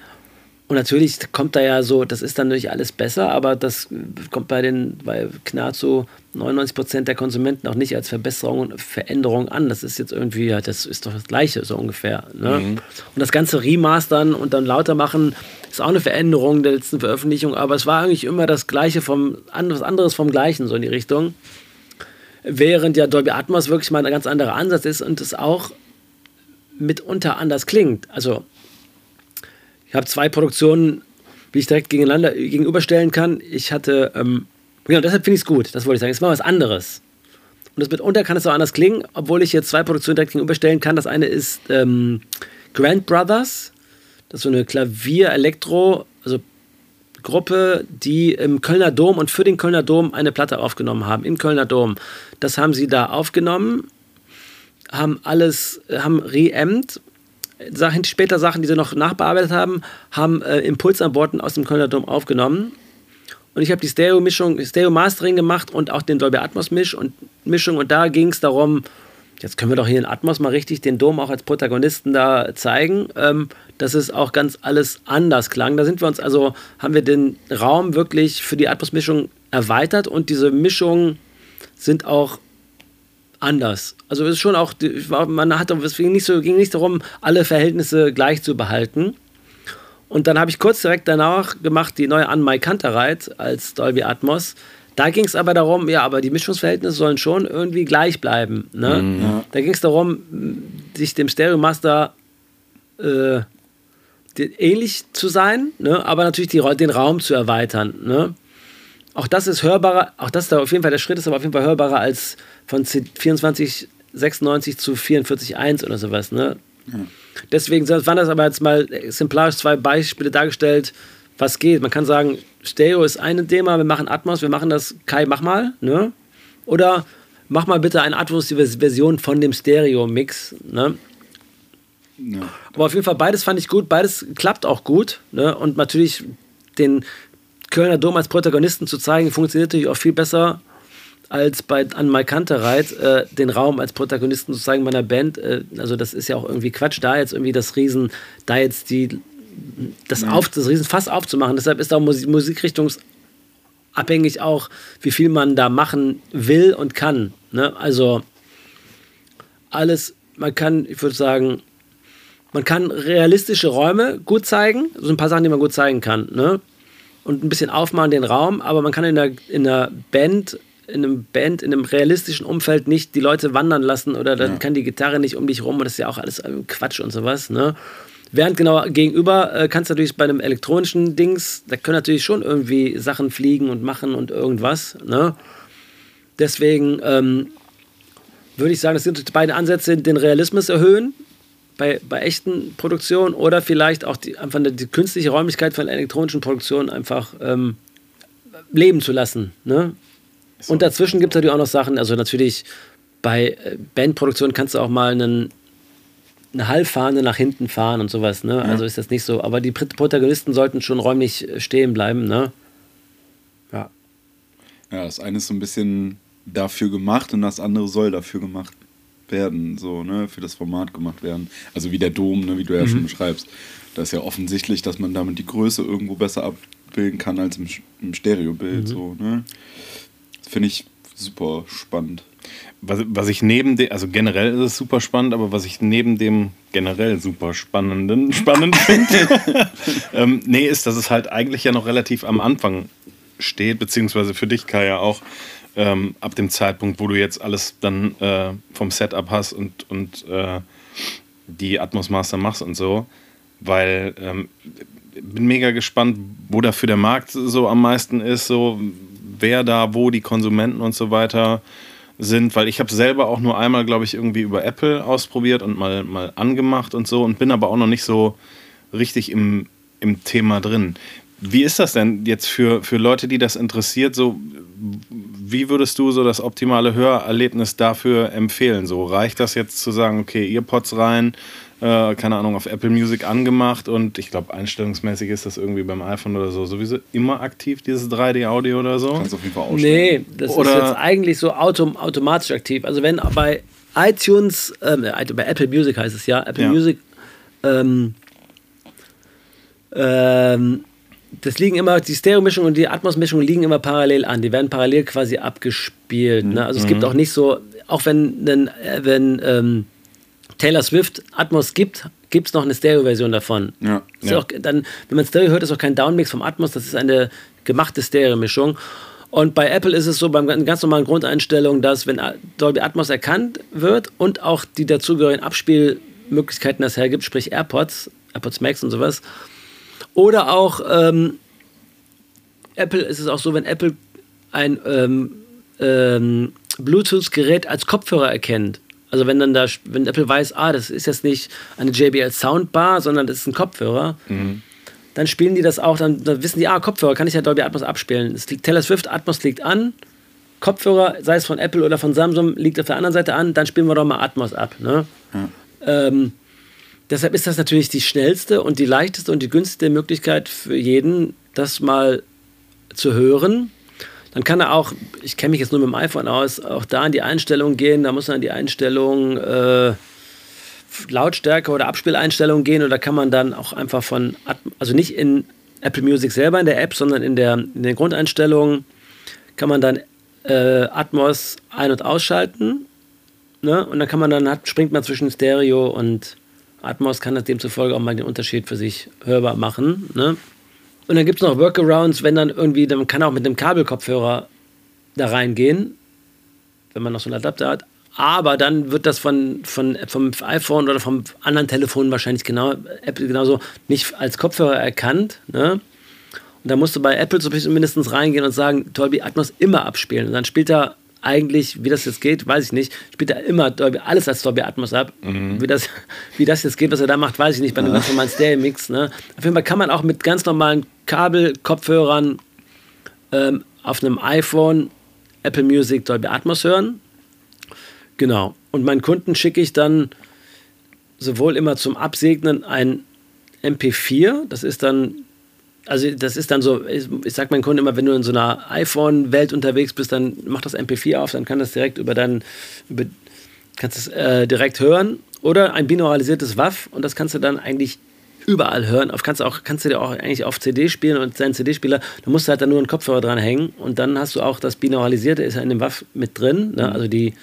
und natürlich kommt da ja so, das ist dann natürlich alles besser, aber das kommt bei den bei nahezu 99 Prozent der Konsumenten auch nicht als Verbesserung und Veränderung an. Das ist jetzt irgendwie, ja, das ist doch das Gleiche, so ungefähr. Ne? Mhm. Und das ganze Remastern und dann lauter machen, ist auch eine Veränderung der letzten Veröffentlichung, aber es war eigentlich immer das Gleiche vom, was anderes vom Gleichen, so in die Richtung. Während ja Dolby Atmos wirklich mal ein ganz anderer Ansatz ist und es auch mitunter anders klingt. Also ich habe zwei Produktionen, wie ich direkt gegeneinander, gegenüberstellen kann. Ich hatte, ähm, genau, deshalb finde ich es gut, das wollte ich sagen. Es war was anderes. Und das mitunter kann es auch anders klingen, obwohl ich jetzt zwei Produktionen direkt gegenüberstellen kann. Das eine ist ähm, Grand Brothers, das ist so eine Klavier-Elektro, also Gruppe, die im Kölner Dom und für den Kölner Dom eine Platte aufgenommen haben, im Kölner Dom. Das haben sie da aufgenommen, haben alles, haben re-empt Sachen, später Sachen, die sie noch nachbearbeitet haben, haben äh, Impulsantworten aus dem Kölner Dom aufgenommen. Und ich habe die Stereo-Mischung, Stereo-Mastering gemacht und auch den Dolby Atmos-Misch und. Und da ging es darum, jetzt können wir doch hier in Atmos mal richtig den Dom auch als Protagonisten da zeigen, ähm, dass es auch ganz alles anders klang. Da sind wir uns also, haben wir den Raum wirklich für die Atmos-Mischung erweitert und diese Mischungen sind auch anders. Also es ist schon auch, man hat, es ging nicht, so, ging nicht darum, alle Verhältnisse gleich zu behalten. Und dann habe ich kurz direkt danach gemacht die neue An My Kantereit als Dolby Atmos. Da ging es aber darum, ja, aber die Mischungsverhältnisse sollen schon irgendwie gleich bleiben. Ne? Mhm. Ja. Da ging es darum, sich dem Stereo Master äh, ähnlich zu sein, ne? aber natürlich die, den Raum zu erweitern. Ne? Auch das ist hörbarer, auch das ist da auf jeden Fall der Schritt, ist aber auf jeden Fall hörbarer als von 2496 zu 44.1 oder sowas. Ne? Ja. Deswegen waren das aber jetzt mal exemplarisch zwei Beispiele dargestellt, was geht. Man kann sagen, Stereo ist ein Thema, wir machen Atmos, wir machen das, Kai, mach mal. Ne? Oder mach mal bitte eine Atmos-Version von dem Stereo-Mix. Ne? Ja. Aber auf jeden Fall, beides fand ich gut, beides klappt auch gut. Ne? Und natürlich den Kölner Dom als Protagonisten zu zeigen, funktioniert natürlich auch viel besser als bei an Malkantereit äh, den Raum als Protagonisten zu zeigen meiner Band. Äh, also das ist ja auch irgendwie Quatsch, da jetzt irgendwie das Riesen, da jetzt die das, auf, das Riesenfass aufzumachen. Deshalb ist auch Musik, musikrichtungsabhängig auch, wie viel man da machen will und kann. Ne? Also alles, man kann, ich würde sagen, man kann realistische Räume gut zeigen, so also ein paar Sachen, die man gut zeigen kann, ne? Und ein bisschen aufmachen den Raum, aber man kann in der, in der Band, in einem Band, in einem realistischen Umfeld nicht die Leute wandern lassen oder dann ja. kann die Gitarre nicht um dich rum und das ist ja auch alles Quatsch und sowas, ne? Während genau gegenüber äh, kannst du natürlich bei einem elektronischen Dings, da können natürlich schon irgendwie Sachen fliegen und machen und irgendwas, ne? Deswegen ähm, würde ich sagen, das sind beide Ansätze, den Realismus erhöhen bei, bei echten Produktionen oder vielleicht auch die, einfach die künstliche Räumlichkeit von elektronischen Produktionen einfach ähm, leben zu lassen. Ne? So. Und dazwischen gibt es natürlich auch noch Sachen, also natürlich bei äh, Bandproduktionen kannst du auch mal einen, eine Hallfahne nach hinten fahren und sowas. Ne? Ja. Also ist das nicht so. Aber die Protagonisten sollten schon räumlich äh, stehen bleiben. Ne? Ja. Ja, das eine ist so ein bisschen dafür gemacht und das andere soll dafür gemacht werden, so, ne, für das Format gemacht werden. Also wie der Dom, ne, wie du ja mhm. schon beschreibst. Da ist ja offensichtlich, dass man damit die Größe irgendwo besser abbilden kann als im, im Stereobild, mhm. so, ne. Finde ich super spannend. Was, was ich neben dem, also generell ist es super spannend, aber was ich neben dem generell super spannenden, spannend finde, ähm, nee, ist, dass es halt eigentlich ja noch relativ am Anfang steht, beziehungsweise für dich, Kai, ja auch, ähm, ab dem Zeitpunkt, wo du jetzt alles dann äh, vom Setup hast und, und äh, die Atmos Master machst und so, weil ähm, bin mega gespannt, wo dafür der Markt so am meisten ist, so wer da, wo die Konsumenten und so weiter sind, weil ich habe selber auch nur einmal, glaube ich, irgendwie über Apple ausprobiert und mal, mal angemacht und so und bin aber auch noch nicht so richtig im, im Thema drin. Wie ist das denn jetzt für, für Leute, die das interessiert? So, wie würdest du so das optimale Hörerlebnis dafür empfehlen? So reicht das jetzt zu sagen, okay, Earpods rein, äh, keine Ahnung, auf Apple Music angemacht und ich glaube, einstellungsmäßig ist das irgendwie beim iPhone oder so sowieso immer aktiv, dieses 3D-Audio oder so? Kannst du auf jeden Fall ausstellen. Nee, das oder ist jetzt eigentlich so autom automatisch aktiv. Also wenn bei iTunes, ähm, äh, bei Apple Music heißt es ja, Apple ja. Music ähm, ähm, das liegen immer, die Stereo-Mischung und die Atmos-Mischung liegen immer parallel an. Die werden parallel quasi abgespielt. Ne? Also es gibt mhm. auch nicht so, auch wenn, wenn, wenn ähm, Taylor Swift Atmos gibt, gibt es noch eine Stereo-Version davon. Ja, ja. Auch, dann, wenn man Stereo hört, ist auch kein Downmix vom Atmos, das ist eine gemachte Stereo-Mischung. Und bei Apple ist es so, beim ganz normalen Grundeinstellungen, dass wenn Dolby Atmos erkannt wird und auch die dazugehörigen Abspielmöglichkeiten das hergibt, sprich AirPods, AirPods Max und sowas, oder auch ähm, Apple ist es auch so, wenn Apple ein ähm, ähm, Bluetooth-Gerät als Kopfhörer erkennt. Also wenn dann da, wenn Apple weiß, ah, das ist jetzt nicht eine JBL Soundbar, sondern das ist ein Kopfhörer, mhm. dann spielen die das auch, dann, dann, wissen die, ah, Kopfhörer kann ich ja Dolby Atmos abspielen. Es liegt, Taylor Swift Atmos liegt an, Kopfhörer, sei es von Apple oder von Samsung, liegt auf der anderen Seite an, dann spielen wir doch mal Atmos ab. Ne? Ja. Ähm, Deshalb ist das natürlich die schnellste und die leichteste und die günstigste Möglichkeit für jeden, das mal zu hören. Dann kann er auch, ich kenne mich jetzt nur mit dem iPhone aus, auch da in die Einstellungen gehen. Da muss man in die Einstellungen äh, Lautstärke oder Abspieleinstellungen gehen oder kann man dann auch einfach von, also nicht in Apple Music selber in der App, sondern in, der, in den Grundeinstellungen kann man dann äh, Atmos ein- und ausschalten. Ne? Und dann kann man dann, springt man zwischen Stereo und Atmos kann das demzufolge auch mal den Unterschied für sich hörbar machen. Ne? Und dann gibt es noch Workarounds, wenn dann irgendwie, man kann auch mit einem Kabelkopfhörer da reingehen, wenn man noch so einen Adapter hat. Aber dann wird das von, von, vom iPhone oder vom anderen Telefon wahrscheinlich genau, Apple genauso nicht als Kopfhörer erkannt. Ne? Und da musst du bei Apple so mindestens reingehen und sagen, Dolby Atmos immer abspielen. Und dann spielt er eigentlich, wie das jetzt geht, weiß ich nicht. Spielt er immer Dolby, alles als Dolby Atmos ab. Mhm. Wie, das, wie das jetzt geht, was er da macht, weiß ich nicht. Bei einem ganz normalen Stereo-Mix. Ne? Auf jeden Fall kann man auch mit ganz normalen Kabel-Kopfhörern ähm, auf einem iPhone Apple Music Dolby Atmos hören. Genau. Und meinen Kunden schicke ich dann sowohl immer zum Absegnen ein MP4, das ist dann also das ist dann so, ich, ich sag meinen Kunden immer, wenn du in so einer iPhone-Welt unterwegs bist, dann mach das MP4 auf, dann kann das direkt über deinen, über, kannst es äh, direkt hören. Oder ein binauralisiertes WAV und das kannst du dann eigentlich überall hören. Auf, kannst, du auch, kannst du dir auch eigentlich auf CD spielen und seinen CD-Spieler, da musst du halt dann nur einen Kopfhörer dran hängen und dann hast du auch das Binauralisierte ist ja in dem Waff mit drin. Ne? Also die,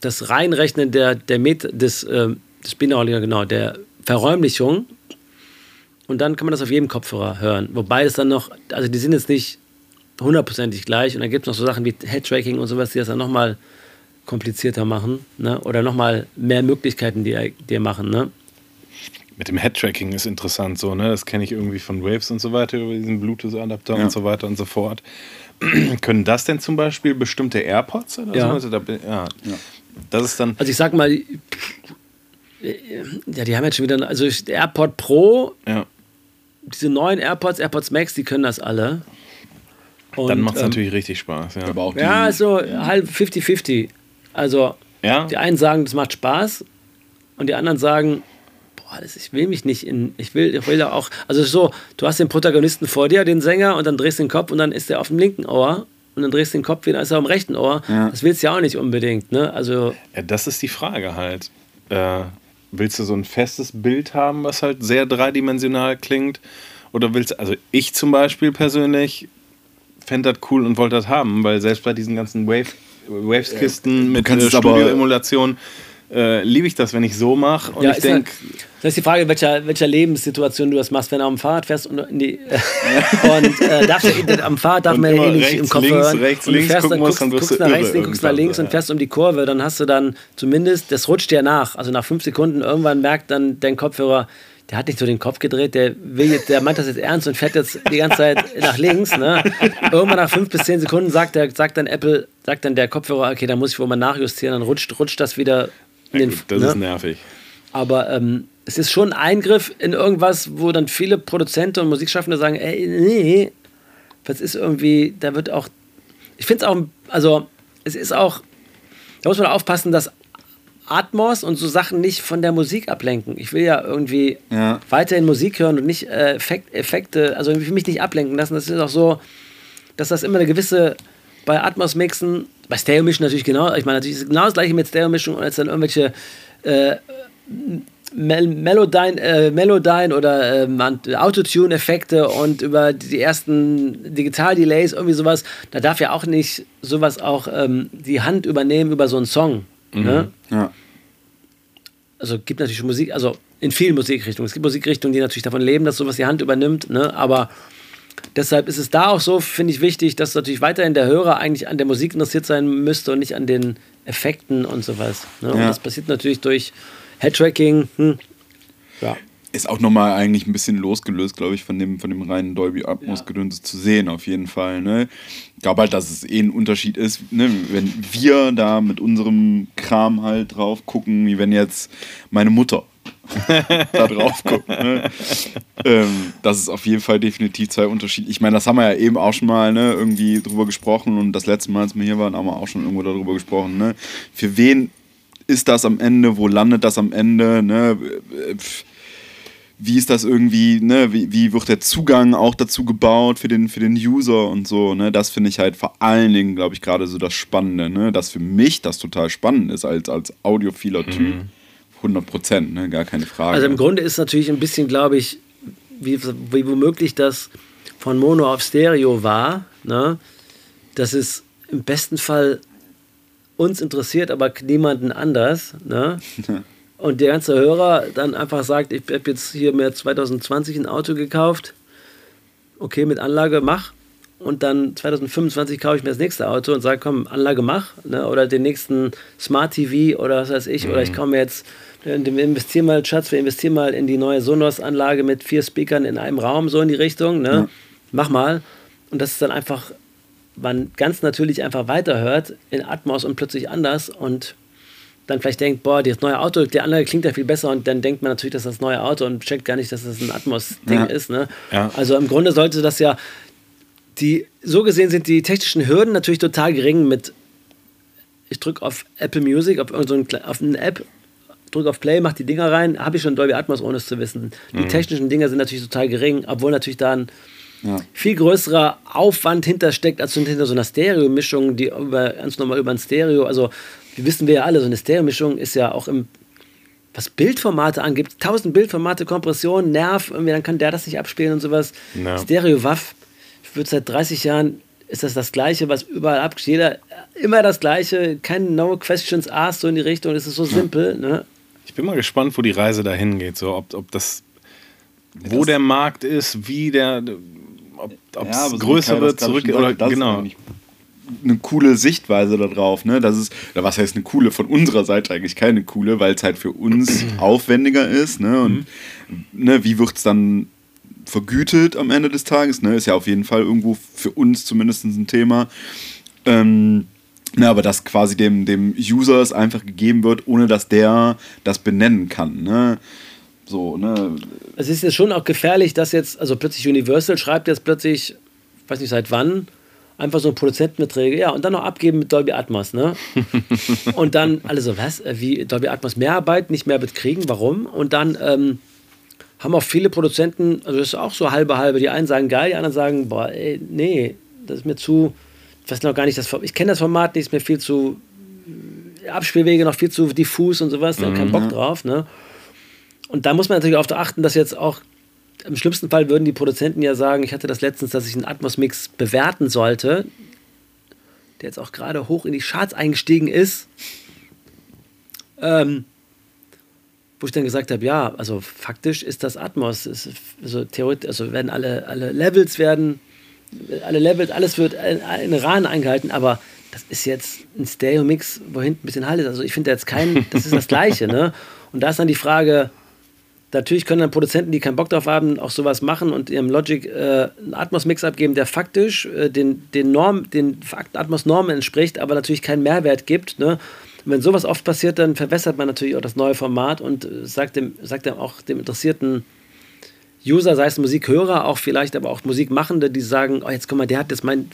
das Reinrechnen der, der Met des, äh, des Binauraliger, genau, der Verräumlichung. Und dann kann man das auf jedem Kopfhörer hören. Wobei es dann noch, also die sind jetzt nicht hundertprozentig gleich. Und dann gibt es noch so Sachen wie Headtracking und sowas, die das dann nochmal komplizierter machen. Ne? Oder nochmal mehr Möglichkeiten, die dir machen. Ne? Mit dem Headtracking ist interessant so, ne? Das kenne ich irgendwie von Waves und so weiter, über diesen Bluetooth-Adapter Ja. und so weiter und so fort. Können das denn zum Beispiel bestimmte AirPods oder Ja. so? Also da, bin- ja. Das ist dann. Also ich sag mal, ja, die haben jetzt schon wieder, also der AirPod Pro, Ja. Diese neuen AirPods, AirPods Max, die können das alle. Und, Dann macht es ähm, natürlich richtig Spaß. Ja. Aber auch die, Ja, so halb 50-50. Also ja? die einen sagen, das macht Spaß und die anderen sagen, boah, das, ich will mich nicht in, ich will, ich will da auch, also so, du hast den Protagonisten vor dir, den Sänger, und dann drehst du den Kopf und dann ist er auf dem linken Ohr und dann drehst du den Kopf wieder, ist er am rechten Ohr. Ja. Das willst du ja auch nicht unbedingt, ne? Also ja, das ist die Frage halt. Äh, willst du so ein festes Bild haben, was halt sehr dreidimensional klingt? Oder willst du, also ich zum Beispiel persönlich fände das cool und wollte das haben, weil selbst bei diesen ganzen Wave, Waves-Kisten mit kannst äh, Studio-Emulation äh, liebe ich das, wenn ich so mache. Und Ja, ich denke, Das ist die Frage, in welcher, welcher Lebenssituation du das machst, wenn du am Fahrrad fährst und in die und äh, darfst du, am Fahrrad darf Und man ja eh nicht im Kopf links, hören. rechts, und du links fährst, dann guckst, dann guckst du nach rechts, dann guckst nach links und ja. fährst um die Kurve, dann hast du dann zumindest, das rutscht dir nach. Also nach fünf Sekunden irgendwann merkt dann dein Kopfhörer, der hat nicht so den Kopf gedreht, der will jetzt, der meint das jetzt ernst und fährt jetzt die ganze Zeit nach links. Ne? Irgendwann nach fünf bis zehn Sekunden sagt, der, sagt dann Apple, sagt dann der Kopfhörer, okay, da muss ich wohl mal nachjustieren, dann rutscht, rutscht das wieder ja, den gut, das ne? ist nervig. Aber ähm, es ist schon ein Eingriff in irgendwas, wo dann viele Produzenten und Musikschaffende sagen, ey, nee, das ist irgendwie, da wird auch, ich finde es auch, also es ist auch, da muss man aufpassen, dass Atmos und so Sachen nicht von der Musik ablenken. Ich will ja irgendwie Ja. weiterhin Musik hören und nicht äh, Effekt, Effekte, also ich will mich nicht ablenken lassen. Das ist auch so, dass das immer eine gewisse, bei Atmos-Mixen, bei Stereo-Mischen natürlich genau, ich meine, natürlich ist es genau das gleiche mit Stereo-Mischung und jetzt dann irgendwelche äh, Mel Melodyne, äh, Melodyne oder ähm, Autotune-Effekte und über die ersten Digital-Delays, irgendwie sowas, da darf ja auch nicht sowas auch ähm, die Hand übernehmen über so einen Song. Ne? ja. Also es gibt natürlich Musik, also in vielen Musikrichtungen. Es gibt Musikrichtungen, die natürlich davon leben, dass sowas die Hand übernimmt, ne? aber deshalb ist es da auch so, finde ich, wichtig, dass natürlich weiterhin der Hörer eigentlich an der Musik interessiert sein müsste und nicht an den Effekten und sowas. Ne? Und Ja. das passiert natürlich durch Headtracking. Hm. Ja. Ist auch nochmal eigentlich ein bisschen losgelöst, glaube ich, von dem, von dem reinen Dolby Atmos Gedöns zu sehen, auf jeden Fall. Ne? Ich glaube halt, dass es eh ein Unterschied ist, ne? wenn wir da mit unserem Kram halt drauf gucken, wie wenn jetzt meine Mutter da drauf guckt. Ne? ähm, das ist auf jeden Fall definitiv zwei Unterschiede. Ich meine, das haben wir ja eben auch schon mal ne, irgendwie drüber gesprochen und das letzte Mal, als wir hier waren, haben wir auch schon irgendwo darüber gesprochen. Ne? Für wen ist das am Ende? Wo landet das am Ende? Ne? Wie ist das irgendwie, ne, wie, wie wird der Zugang auch dazu gebaut für den, für den User und so, ne, das finde ich halt vor allen Dingen, glaube ich, gerade so das Spannende, ne, dass für mich das total spannend ist als, als audiophiler Typ. 100 Prozent, ne, gar keine Frage. Also im Grunde ist natürlich ein bisschen, glaube ich, wie, wie womöglich das von Mono auf Stereo war, ne? dass es im besten Fall uns interessiert, aber niemanden anders. Ne? Und der ganze Hörer dann einfach sagt, ich habe jetzt hier mir 2020 ein Auto gekauft, okay, mit Anlage mach. Und dann 2025 kaufe ich mir das nächste Auto und sage, komm, Anlage mach. Ne? Oder den nächsten Smart TV oder was weiß ich. Oder ich komme jetzt, äh, wir investieren mal, Schatz, wir investieren mal in die neue Sonos-Anlage mit vier Speakern in einem Raum, so in die Richtung. Ne? Mach mal. Und das ist dann einfach, man ganz natürlich einfach weiterhört in Atmos und plötzlich anders und dann vielleicht denkt, boah, das neue Auto, der andere klingt ja viel besser und dann denkt man natürlich, dass das neue Auto und checkt gar nicht, dass das ein Atmos-Ding Ja. ist. Ne? Ja. Also im Grunde sollte das ja, die, so gesehen sind die technischen Hürden natürlich total gering mit, ich drücke auf Apple Music, auf, so ein, auf eine App, drücke auf Play, mach die Dinger rein, habe ich schon Dolby Atmos, ohne es zu wissen. Die technischen Dinger sind natürlich total gering, obwohl natürlich da ein Ja. viel größerer Aufwand hintersteckt, als hinter so einer Stereo-Mischung, die über, ganz normal über ein Stereo, also wir wissen wir ja alle, so eine Stereo-Mischung ist ja auch im was Bildformate angeht, 1000 Bildformate, Kompression, Nerv, irgendwie, dann kann der das nicht abspielen und sowas. Ja. Stereo Waff, ich würde seit 30 Jahren ist das das Gleiche, was überall abgeht. Jeder immer das Gleiche, kein No Questions Asked so in die Richtung. Es ist so simpel. Ne? Ich bin mal gespannt, wo die Reise dahin geht. So, ob, ob das, wo der Markt ist, wie der, ob es aber so größer wird, das zurück oder das genau. eine coole Sichtweise darauf, ne? Das ist, oder was heißt eine coole von unserer Seite eigentlich keine coole, weil es halt für uns aufwendiger ist, ne? Und ne, wie wird es dann vergütet am Ende des Tages, ne? Ist ja auf jeden Fall irgendwo für uns zumindest ein Thema. Ähm, ne, aber dass quasi dem, dem User es einfach gegeben wird, ohne dass der das benennen kann, ne? So, ne? Es ist jetzt schon auch gefährlich, dass jetzt, also plötzlich Universal schreibt jetzt plötzlich, ich weiß nicht seit wann, einfach so Produzentenbeträge, ja, und dann noch abgeben mit Dolby Atmos, ne? und dann alle so, was, Äh, wie Dolby Atmos Mehrarbeit, nicht mehr bekriegen, warum? Und dann ähm, haben auch viele Produzenten, also das ist auch so halbe halbe, die einen sagen geil, die anderen sagen, boah, ey, nee, das ist mir zu, weiß noch gar nicht, das, ich kenne das Format nicht, ist mir viel zu, Abspielwege noch viel zu diffus und sowas, da hab keinen Bock drauf, ne? Und da muss man natürlich darauf achten, dass jetzt auch im schlimmsten Fall würden die Produzenten ja sagen, ich hatte das letztens, dass ich einen Atmos-Mix bewerten sollte, der jetzt auch gerade hoch in die Charts eingestiegen ist. Ähm, wo ich dann gesagt habe, ja, also faktisch ist das Atmos. Ist, also theoretisch, also werden alle, alle Levels werden, alle Levels, alles wird in, Rahmen eingehalten, aber das ist jetzt ein Stereo-Mix, wo hinten ein bisschen Hall ist. Also ich finde jetzt kein, das ist das Gleiche, ne? Und da ist dann die Frage, Natürlich können dann Produzenten, die keinen Bock drauf haben, auch sowas machen und ihrem Logic äh, einen Atmos-Mix abgeben, der faktisch äh, den, den, Norm, den Atmos-Normen entspricht, aber natürlich keinen Mehrwert gibt. Ne? Und wenn sowas oft passiert, dann verwässert man natürlich auch das neue Format und äh, sagt dem, sagt dem auch dem interessierten User, sei es Musikhörer, auch vielleicht aber auch Musikmachende, die sagen, oh, jetzt guck mal, der hat jetzt mein,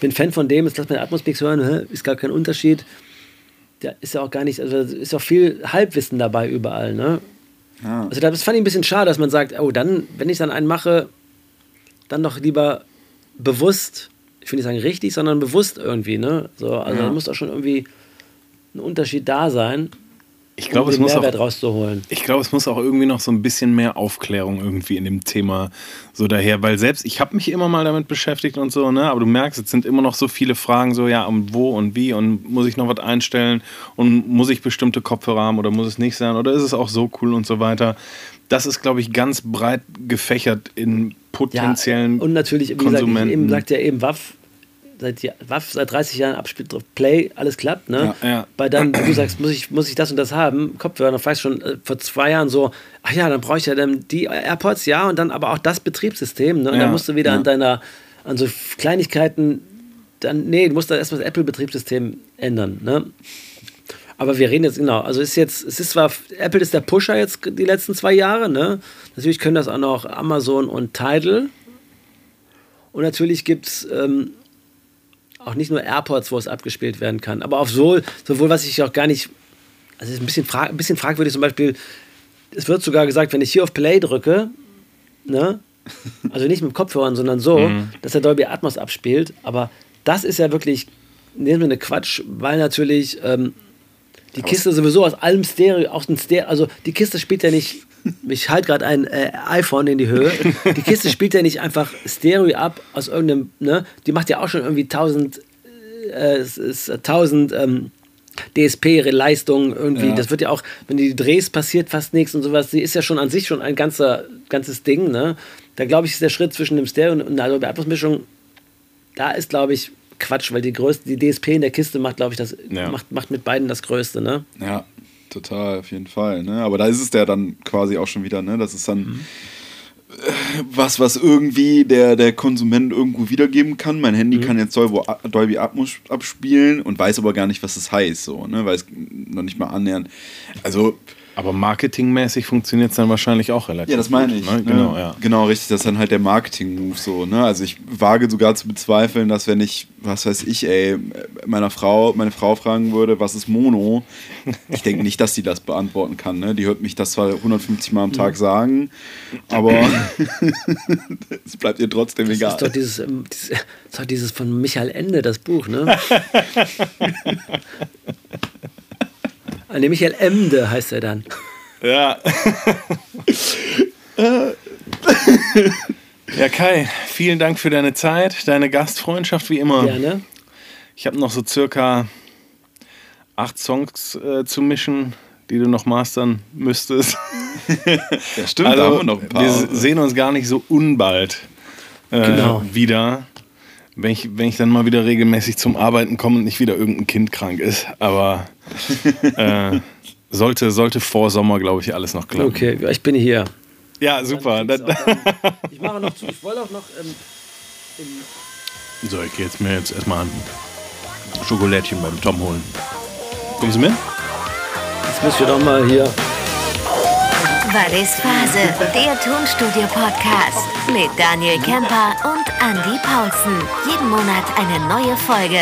bin Fan von dem, jetzt lass mal den Atmos-Mix hören, ist gar kein Unterschied. Der ist ja auch gar nicht, also ist auch viel Halbwissen dabei überall, ne? Ja. Also das fand ich ein bisschen schade, dass man sagt, oh, dann, wenn ich dann einen mache, dann doch lieber bewusst, ich will nicht sagen richtig, sondern bewusst irgendwie, ne? So, also Ja. da muss doch schon irgendwie ein Unterschied da sein, Ich glaube, um es muss auch, Mehrwert rauszuholen. ich glaube, es muss auch irgendwie noch so ein bisschen mehr Aufklärung irgendwie in dem Thema so daher, weil selbst ich habe mich immer mal damit beschäftigt und so, ne, aber du merkst, es sind immer noch so viele Fragen so, ja, und wo und wie und muss ich noch was einstellen und muss ich bestimmte Kopfhörer haben oder muss es nicht sein oder ist es auch so cool und so weiter. Das ist, glaube ich, ganz breit gefächert in potenziellen Ja, und natürlich, wie gesagt, ich Konsumenten. eben sagt ja eben Waff, seit, seit 30 Jahren abspielt drauf Play, alles klappt, ne? Ja, ja. Bei dann, du sagst, muss ich, muss ich das und das haben, Kopfhörer, dann weißt schon äh, vor zwei Jahren so, ach ja, dann brauche ich ja dann die AirPods, ja, und dann aber auch das Betriebssystem, ne? Und Ja, dann musst du wieder an deiner, an so Kleinigkeiten, dann, nee, du musst dann erstmal das Apple-Betriebssystem ändern, ne? Aber wir reden jetzt, genau, also ist jetzt, es ist zwar, Apple ist der Pusher jetzt die letzten zwei Jahre, ne? Natürlich können das auch noch Amazon und Tidal. Und natürlich gibt es ähm, auch nicht nur AirPods, wo es abgespielt werden kann, aber auch so, sowohl, was ich auch gar nicht, also es ist ein bisschen, frag, ein bisschen fragwürdig zum Beispiel, es wird sogar gesagt, wenn ich hier auf Play drücke, ne? Also nicht mit Kopfhörern, sondern so, dass der Dolby Atmos abspielt. Aber das ist ja wirklich in dem Sinne Quatsch, weil natürlich ähm, die Kiste sowieso aus allem Stereo, aus dem Stereo, also die Kiste spielt ja nicht, ich halte gerade ein äh, iPhone in die Höhe, die Kiste spielt ja nicht einfach Stereo ab aus irgendeinem, ne, die macht ja auch schon irgendwie 1000, äh, es ist 1000 ähm, DSP-Leistung irgendwie, Ja. das wird ja auch, wenn die drehst, passiert fast nichts und sowas, die ist ja schon an sich schon ein ganzer, ganzes Ding, ne, da glaube ich, ist der Schritt zwischen dem Stereo und einer Dolby Atmos-Mischung, da ist, glaube ich, Quatsch, weil die größte, die DSP in der Kiste macht, glaube ich, das Ja. macht, macht mit beiden das Größte, ne? Ja, total, auf jeden Fall. Ne? Aber da ist es ja dann quasi auch schon wieder, ne? Das ist dann Mhm. äh, was, was irgendwie der, der Konsument irgendwo wiedergeben kann. Mein Mhm. Handy kann jetzt Dolby, Dolby Atmos abspielen und weiß aber gar nicht, was das heißt, so, ne? Weiß noch nicht mal annähernd. Also, Aber marketingmäßig funktioniert es dann wahrscheinlich auch relativ ja, das meine ich. gut, ne? Ne? Genau, ja. Genau, richtig. Das ist dann halt der Marketing-Move so. Ne? Also ich wage sogar zu bezweifeln, dass wenn ich, was weiß ich, ey, meiner Frau, meine Frau fragen würde, was ist Mono, ich denke nicht, dass sie das beantworten kann. Ne? Die hört mich das zwar 150 Mal am Tag Mhm. sagen, aber es bleibt ihr trotzdem Das ist egal. doch dieses, ähm, dieses, das ist doch dieses von Michael Ende, das Buch, ne? An dem Michael Emde heißt er dann. Ja. ja, Kai, vielen Dank für deine Zeit, deine Gastfreundschaft wie immer. Gerne. Ich habe noch so circa acht Songs äh, zu mischen, die du noch mastern müsstest. Ja, stimmt, Also, da haben wir noch ein paar. wir sehen uns gar nicht so unbald äh, Genau. wieder. Wenn ich, wenn ich dann mal wieder regelmäßig zum Arbeiten komme und nicht wieder irgendein Kind krank ist. Aber äh, sollte, sollte vor Sommer, glaube ich, alles noch klappen. Okay, ich bin hier. Ja, super. Dann- Ich mache noch zu. Ich wollte auch noch. Ähm, So, ich gehe jetzt mir jetzt erstmal ein Schokolädchen beim Tom holen. Kommst du mit? jetzt müssen wir doch mal hier. Ist Phase? Der Tonstudio-Podcast mit Daniel Kemper und Andy Paulsen. Jeden Monat eine neue Folge.